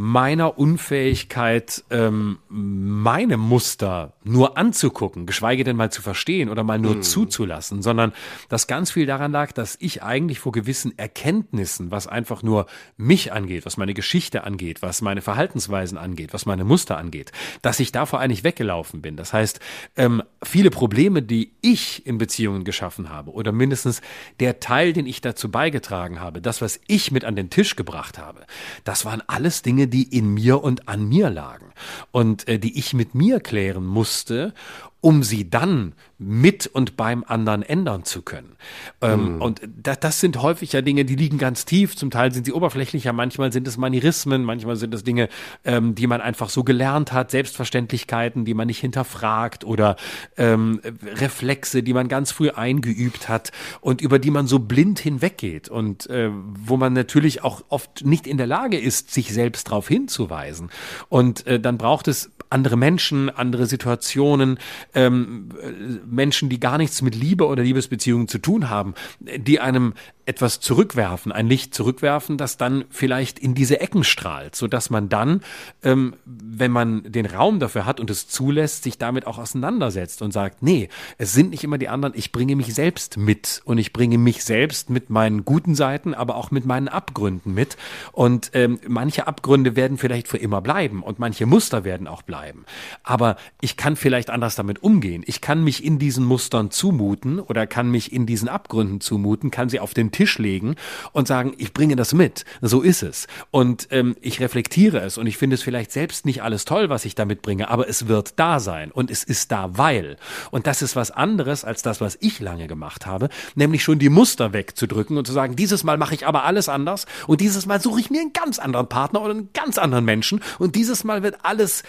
[SPEAKER 4] meiner Unfähigkeit, ähm, meine Muster nur anzugucken, geschweige denn mal zu verstehen oder mal nur zuzulassen, sondern dass ganz viel daran lag, dass ich eigentlich vor gewissen Erkenntnissen, was einfach nur mich angeht, was meine Geschichte angeht, was meine Verhaltensweisen angeht, was meine Muster angeht, dass ich davor eigentlich weggelaufen bin. Das heißt, ähm, viele Probleme, die ich in Beziehungen geschaffen habe oder mindestens der Teil, den ich dazu beigetragen habe, das, was ich mit an den Tisch gebracht habe, das waren alles Dinge, die in mir und an mir lagen und äh, die ich mit mir klären musste, um sie dann mit und beim anderen ändern zu können. Ähm, Und da, das sind häufig ja Dinge, die liegen ganz tief. Zum Teil sind sie oberflächlicher, manchmal sind es Manierismen, manchmal sind es Dinge, ähm, die man einfach so gelernt hat, Selbstverständlichkeiten, die man nicht hinterfragt oder ähm, Reflexe, die man ganz früh eingeübt hat und über die man so blind hinweggeht und äh, wo man natürlich auch oft nicht in der Lage ist, sich selbst darauf hinzuweisen. Und äh, dann braucht es andere Menschen, andere Situationen, ähm, äh, Menschen, die gar nichts mit Liebe oder Liebesbeziehungen zu tun haben, die einem etwas zurückwerfen, ein Licht zurückwerfen, das dann vielleicht in diese Ecken strahlt, so dass man dann, ähm, wenn man den Raum dafür hat und es zulässt, sich damit auch auseinandersetzt und sagt, nee, es sind nicht immer die anderen, ich bringe mich selbst mit. Und ich bringe mich selbst mit meinen guten Seiten, aber auch mit meinen Abgründen mit. Und ähm, manche Abgründe werden vielleicht für immer bleiben und manche Muster werden auch bleiben, aber ich kann vielleicht anders damit umgehen. Ich kann mich in diesen Mustern zumuten oder kann mich in diesen Abgründen zumuten, kann sie auf den Tisch legen und sagen, ich bringe das mit. So ist es. Und ähm, ich reflektiere es und ich finde es vielleicht selbst nicht alles toll, was ich da mitbringe, aber es wird da sein und es ist da, weil. Und das ist was anderes als das, was ich lange gemacht habe, nämlich schon die Muster wegzudrücken und zu sagen, dieses Mal mache ich aber alles anders und dieses Mal suche ich mir einen ganz anderen Partner oder einen ganz anderen Menschen und dieses Mal wird alles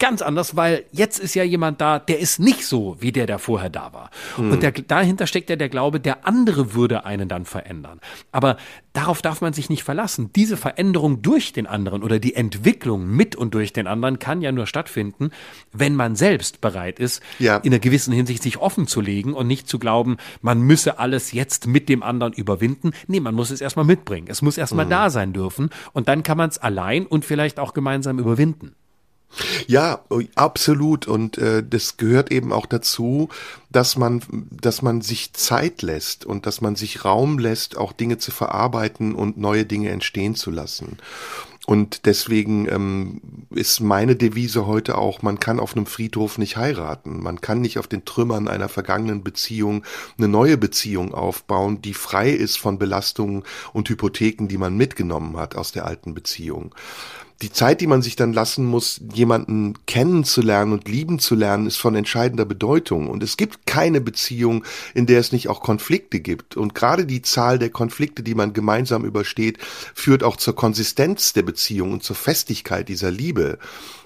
[SPEAKER 4] ganz anders, weil jetzt ist ja jemand da, der ist nicht so, wie der, der vorher da war. Und der, dahinter steckt ja der Glaube, der andere würde einen dann verändern. Aber darauf darf man sich nicht verlassen. Diese Veränderung durch den anderen oder die Entwicklung mit und durch den anderen kann ja nur stattfinden, wenn man selbst bereit ist,
[SPEAKER 3] Ja.
[SPEAKER 4] in einer gewissen Hinsicht sich offen zu legen und nicht zu glauben, man müsse alles jetzt mit dem anderen überwinden. Nee, man muss es erstmal mitbringen. Es muss erstmal da sein dürfen und dann kann man es allein und vielleicht auch gemeinsam überwinden.
[SPEAKER 3] Ja, absolut. Und äh, das gehört eben auch dazu, dass man, dass man sich Zeit lässt und dass man sich Raum lässt, auch Dinge zu verarbeiten und neue Dinge entstehen zu lassen. Und deswegen ähm, ist meine Devise heute auch, man kann auf einem Friedhof nicht heiraten. Man kann nicht auf den Trümmern einer vergangenen Beziehung eine neue Beziehung aufbauen, die frei ist von Belastungen und Hypotheken, die man mitgenommen hat aus der alten Beziehung die Zeit, die man sich dann lassen muss, jemanden kennenzulernen und lieben zu lernen, ist von entscheidender Bedeutung. Und es gibt keine Beziehung, in der es nicht auch Konflikte gibt. Und gerade die Zahl der Konflikte, die man gemeinsam übersteht, führt auch zur Konsistenz der Beziehung und zur Festigkeit dieser Liebe.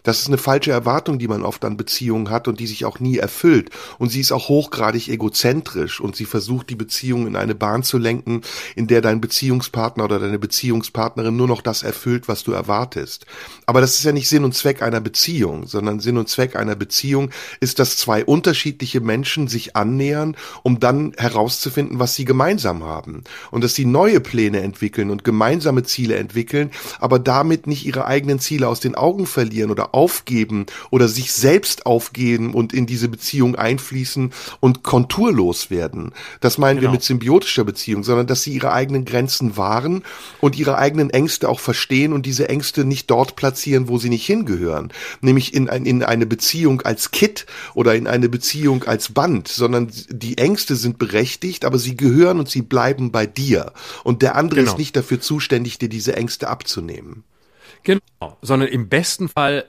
[SPEAKER 3] Das ist eine falsche Erwartung, die man oft an Beziehungen hat und die sich auch nie erfüllt. Und sie ist auch hochgradig egozentrisch und sie versucht, die Beziehung in eine Bahn zu lenken, in der dein Beziehungspartner oder deine Beziehungspartnerin nur noch das erfüllt, was du erwartest. Aber das ist ja nicht Sinn und Zweck einer Beziehung, sondern Sinn und Zweck einer Beziehung ist, dass zwei unterschiedliche Menschen sich annähern, um dann herauszufinden, was sie gemeinsam haben. Und dass sie neue Pläne entwickeln und gemeinsame Ziele entwickeln, aber damit nicht ihre eigenen Ziele aus den Augen verlieren oder aufgeben oder sich selbst aufgeben und in diese Beziehung einfließen und konturlos werden. Das meinen
[SPEAKER 4] Genau.
[SPEAKER 3] wir mit symbiotischer Beziehung, sondern dass sie ihre eigenen Grenzen wahren und ihre eigenen Ängste auch verstehen und diese Ängste nicht dort platzieren, wo sie nicht hingehören, nämlich in, ein, in eine Beziehung als Kit oder in eine Beziehung als Band, sondern die Ängste sind berechtigt, aber sie gehören und sie bleiben bei dir und der andere
[SPEAKER 4] Genau.
[SPEAKER 3] ist nicht dafür zuständig, dir diese Ängste abzunehmen.
[SPEAKER 4] Genau, sondern im besten Fall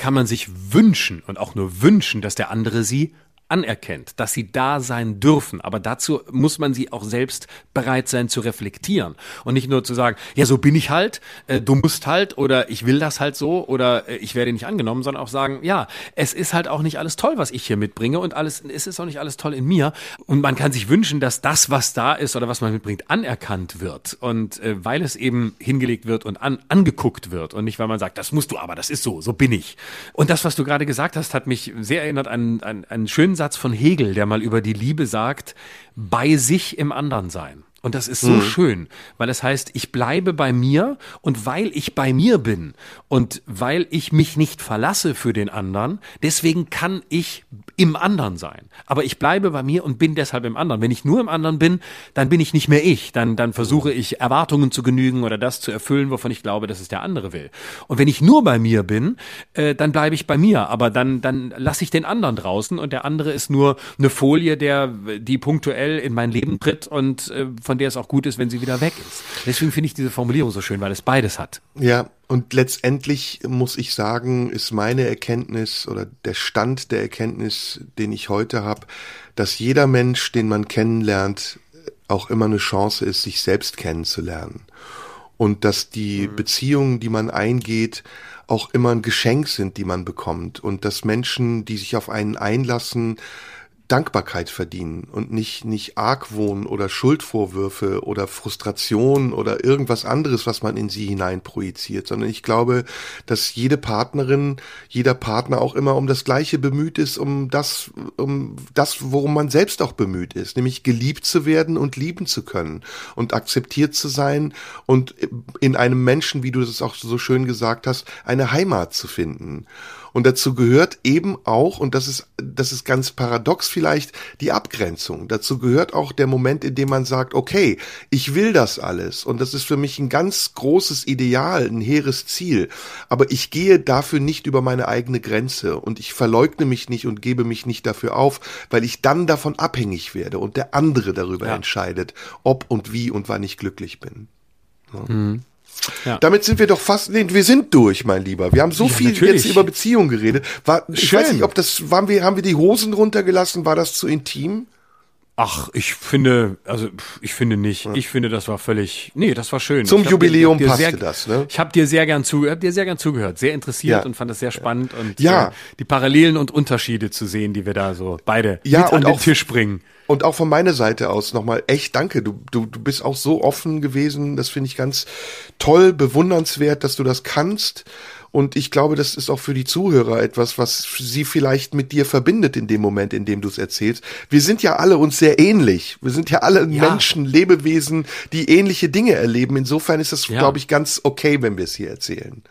[SPEAKER 4] kann man sich wünschen und auch nur wünschen, dass der andere sie anerkennt, dass sie da sein dürfen. Aber dazu muss man sie auch selbst bereit sein zu reflektieren und nicht nur zu sagen, ja, so bin ich halt, äh, du musst halt oder ich will das halt so oder äh, ich werde nicht angenommen, sondern auch sagen, ja, es ist halt auch nicht alles toll, was ich hier mitbringe und alles, es ist auch nicht alles toll in mir. Und man kann sich wünschen, dass das, was da ist oder was man mitbringt, anerkannt wird. Und äh, weil es eben hingelegt wird und an, angeguckt wird und nicht, weil man sagt, das musst du aber, das ist so, so bin ich. Und das, was du gerade gesagt hast, hat mich sehr erinnert an, an einen schönen Satz von Hegel, der mal über die Liebe sagt, bei sich im anderen sein. Und das ist so schön, weil es heißt, ich bleibe bei mir und weil ich bei mir bin und weil ich mich nicht verlasse für den anderen, deswegen kann ich im anderen sein. Aber ich bleibe bei mir und bin deshalb im anderen. Wenn ich nur im anderen bin, dann bin ich nicht mehr ich. Dann, dann versuche ich Erwartungen zu genügen oder das zu erfüllen, wovon ich glaube, dass es der andere will. Und wenn ich nur bei mir bin, äh, dann bleibe ich bei mir. Aber dann, dann lasse ich den anderen draußen und der andere ist nur eine Folie, der, die punktuell in mein Leben tritt und äh, von der es auch gut ist, wenn sie wieder weg ist. Deswegen finde ich diese Formulierung so schön, weil es beides hat.
[SPEAKER 3] Ja, und letztendlich muss ich sagen, ist meine Erkenntnis oder der Stand der Erkenntnis, den ich heute habe, dass jeder Mensch, den man kennenlernt, auch immer eine Chance ist, sich selbst kennenzulernen. Und dass die Beziehungen, die man eingeht, auch immer ein Geschenk sind, die man bekommt. Und dass Menschen, die sich auf einen einlassen, Dankbarkeit verdienen und nicht, nicht Argwohn oder Schuldvorwürfe oder Frustration oder irgendwas anderes, was man in sie hinein projiziert, sondern ich glaube, dass jede Partnerin, jeder Partner auch immer um das Gleiche bemüht ist, um das, um das, worum man selbst auch bemüht ist, nämlich geliebt zu werden und lieben zu können und akzeptiert zu sein und in einem Menschen, wie du es auch so schön gesagt hast, eine Heimat zu finden. Und dazu gehört eben auch, und das ist, das ist ganz paradox vielleicht, die Abgrenzung. Dazu gehört auch der Moment, in dem man sagt, okay, ich will das alles. Und das ist für mich ein ganz großes Ideal, ein hehres Ziel. Aber ich gehe dafür nicht über meine eigene Grenze. Und ich verleugne mich nicht und gebe mich nicht dafür auf, weil ich dann davon abhängig werde und der andere darüber
[SPEAKER 4] Ja.
[SPEAKER 3] entscheidet, ob und wie und wann ich glücklich bin.
[SPEAKER 4] Ja.
[SPEAKER 3] Damit sind wir doch fast, nee, wir sind durch, mein Lieber. Wir haben so
[SPEAKER 4] Ja,
[SPEAKER 3] viel
[SPEAKER 4] natürlich.
[SPEAKER 3] jetzt über Beziehungen geredet. War, ich
[SPEAKER 4] Schön.
[SPEAKER 3] weiß nicht, ob das, waren wir, haben wir die Hosen runtergelassen? War das zu intim?
[SPEAKER 4] Ach, ich finde, also ich finde nicht. Ich finde, das war völlig. Nee, das war schön.
[SPEAKER 3] Zum Jubiläum
[SPEAKER 4] dir, dir
[SPEAKER 3] passte
[SPEAKER 4] sehr,
[SPEAKER 3] das, ne?
[SPEAKER 4] Ich habe dir sehr gern zu, hab dir sehr gern zugehört, sehr interessiert
[SPEAKER 3] Ja.
[SPEAKER 4] und fand das sehr spannend und
[SPEAKER 3] Ja.
[SPEAKER 4] äh, die Parallelen und Unterschiede zu sehen, die wir da so beide
[SPEAKER 3] Ja,
[SPEAKER 4] mit an
[SPEAKER 3] und
[SPEAKER 4] den
[SPEAKER 3] auch-
[SPEAKER 4] Tisch bringen.
[SPEAKER 3] Und auch von meiner Seite aus nochmal echt danke. Du, du, du bist auch so offen gewesen. Das finde ich ganz toll, bewundernswert, dass du das kannst. Und ich glaube, das ist auch für die Zuhörer etwas, was sie vielleicht mit dir verbindet in dem Moment, in dem du es erzählst. Wir sind ja alle uns sehr ähnlich. Wir sind ja alle
[SPEAKER 4] Ja.
[SPEAKER 3] Menschen, Lebewesen, die ähnliche Dinge erleben. Insofern ist das,
[SPEAKER 4] Ja.
[SPEAKER 3] glaube ich, ganz okay, wenn wir es hier erzählen.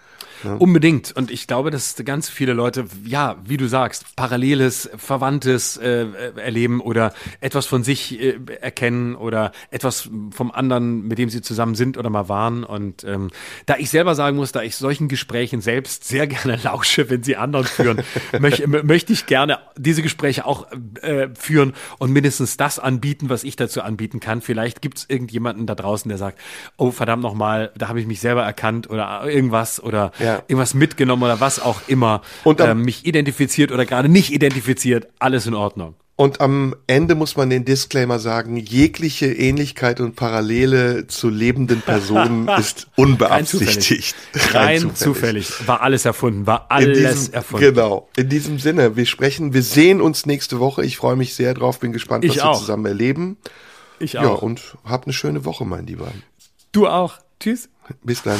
[SPEAKER 4] Unbedingt. Und ich glaube, dass ganz viele Leute, ja, wie du sagst, Paralleles, Verwandtes äh, äh, erleben oder etwas von sich äh, erkennen oder etwas vom anderen, mit dem sie zusammen sind oder mal waren. Und ähm, da ich selber sagen muss, da ich solchen Gesprächen selbst sehr gerne lausche, wenn sie anderen führen, möch, mö- möchte ich gerne diese Gespräche auch äh, führen und mindestens das anbieten, was ich dazu anbieten kann. Vielleicht gibt es irgendjemanden da draußen, der sagt, oh verdammt nochmal, da habe ich mich selber erkannt oder irgendwas oder
[SPEAKER 3] Ja.
[SPEAKER 4] Irgendwas mitgenommen oder was auch immer,
[SPEAKER 3] Und am-
[SPEAKER 4] äh, mich identifiziert oder gerade nicht identifiziert, alles in Ordnung.
[SPEAKER 3] Und am Ende muss man den Disclaimer sagen, jegliche Ähnlichkeit und Parallele zu lebenden Personen ist unbeabsichtigt.
[SPEAKER 4] Rein zufällig. War alles erfunden, war alles
[SPEAKER 3] diesem,
[SPEAKER 4] erfunden.
[SPEAKER 3] Genau. In diesem Sinne, wir sprechen, wir sehen uns nächste Woche. Ich freue mich sehr drauf, bin gespannt, was
[SPEAKER 4] Ich
[SPEAKER 3] wir
[SPEAKER 4] auch.
[SPEAKER 3] zusammen erleben.
[SPEAKER 4] Ich
[SPEAKER 3] Ja,
[SPEAKER 4] auch.
[SPEAKER 3] und habt eine schöne Woche, mein Lieber.
[SPEAKER 4] du auch. Tschüss.
[SPEAKER 3] Bis dann.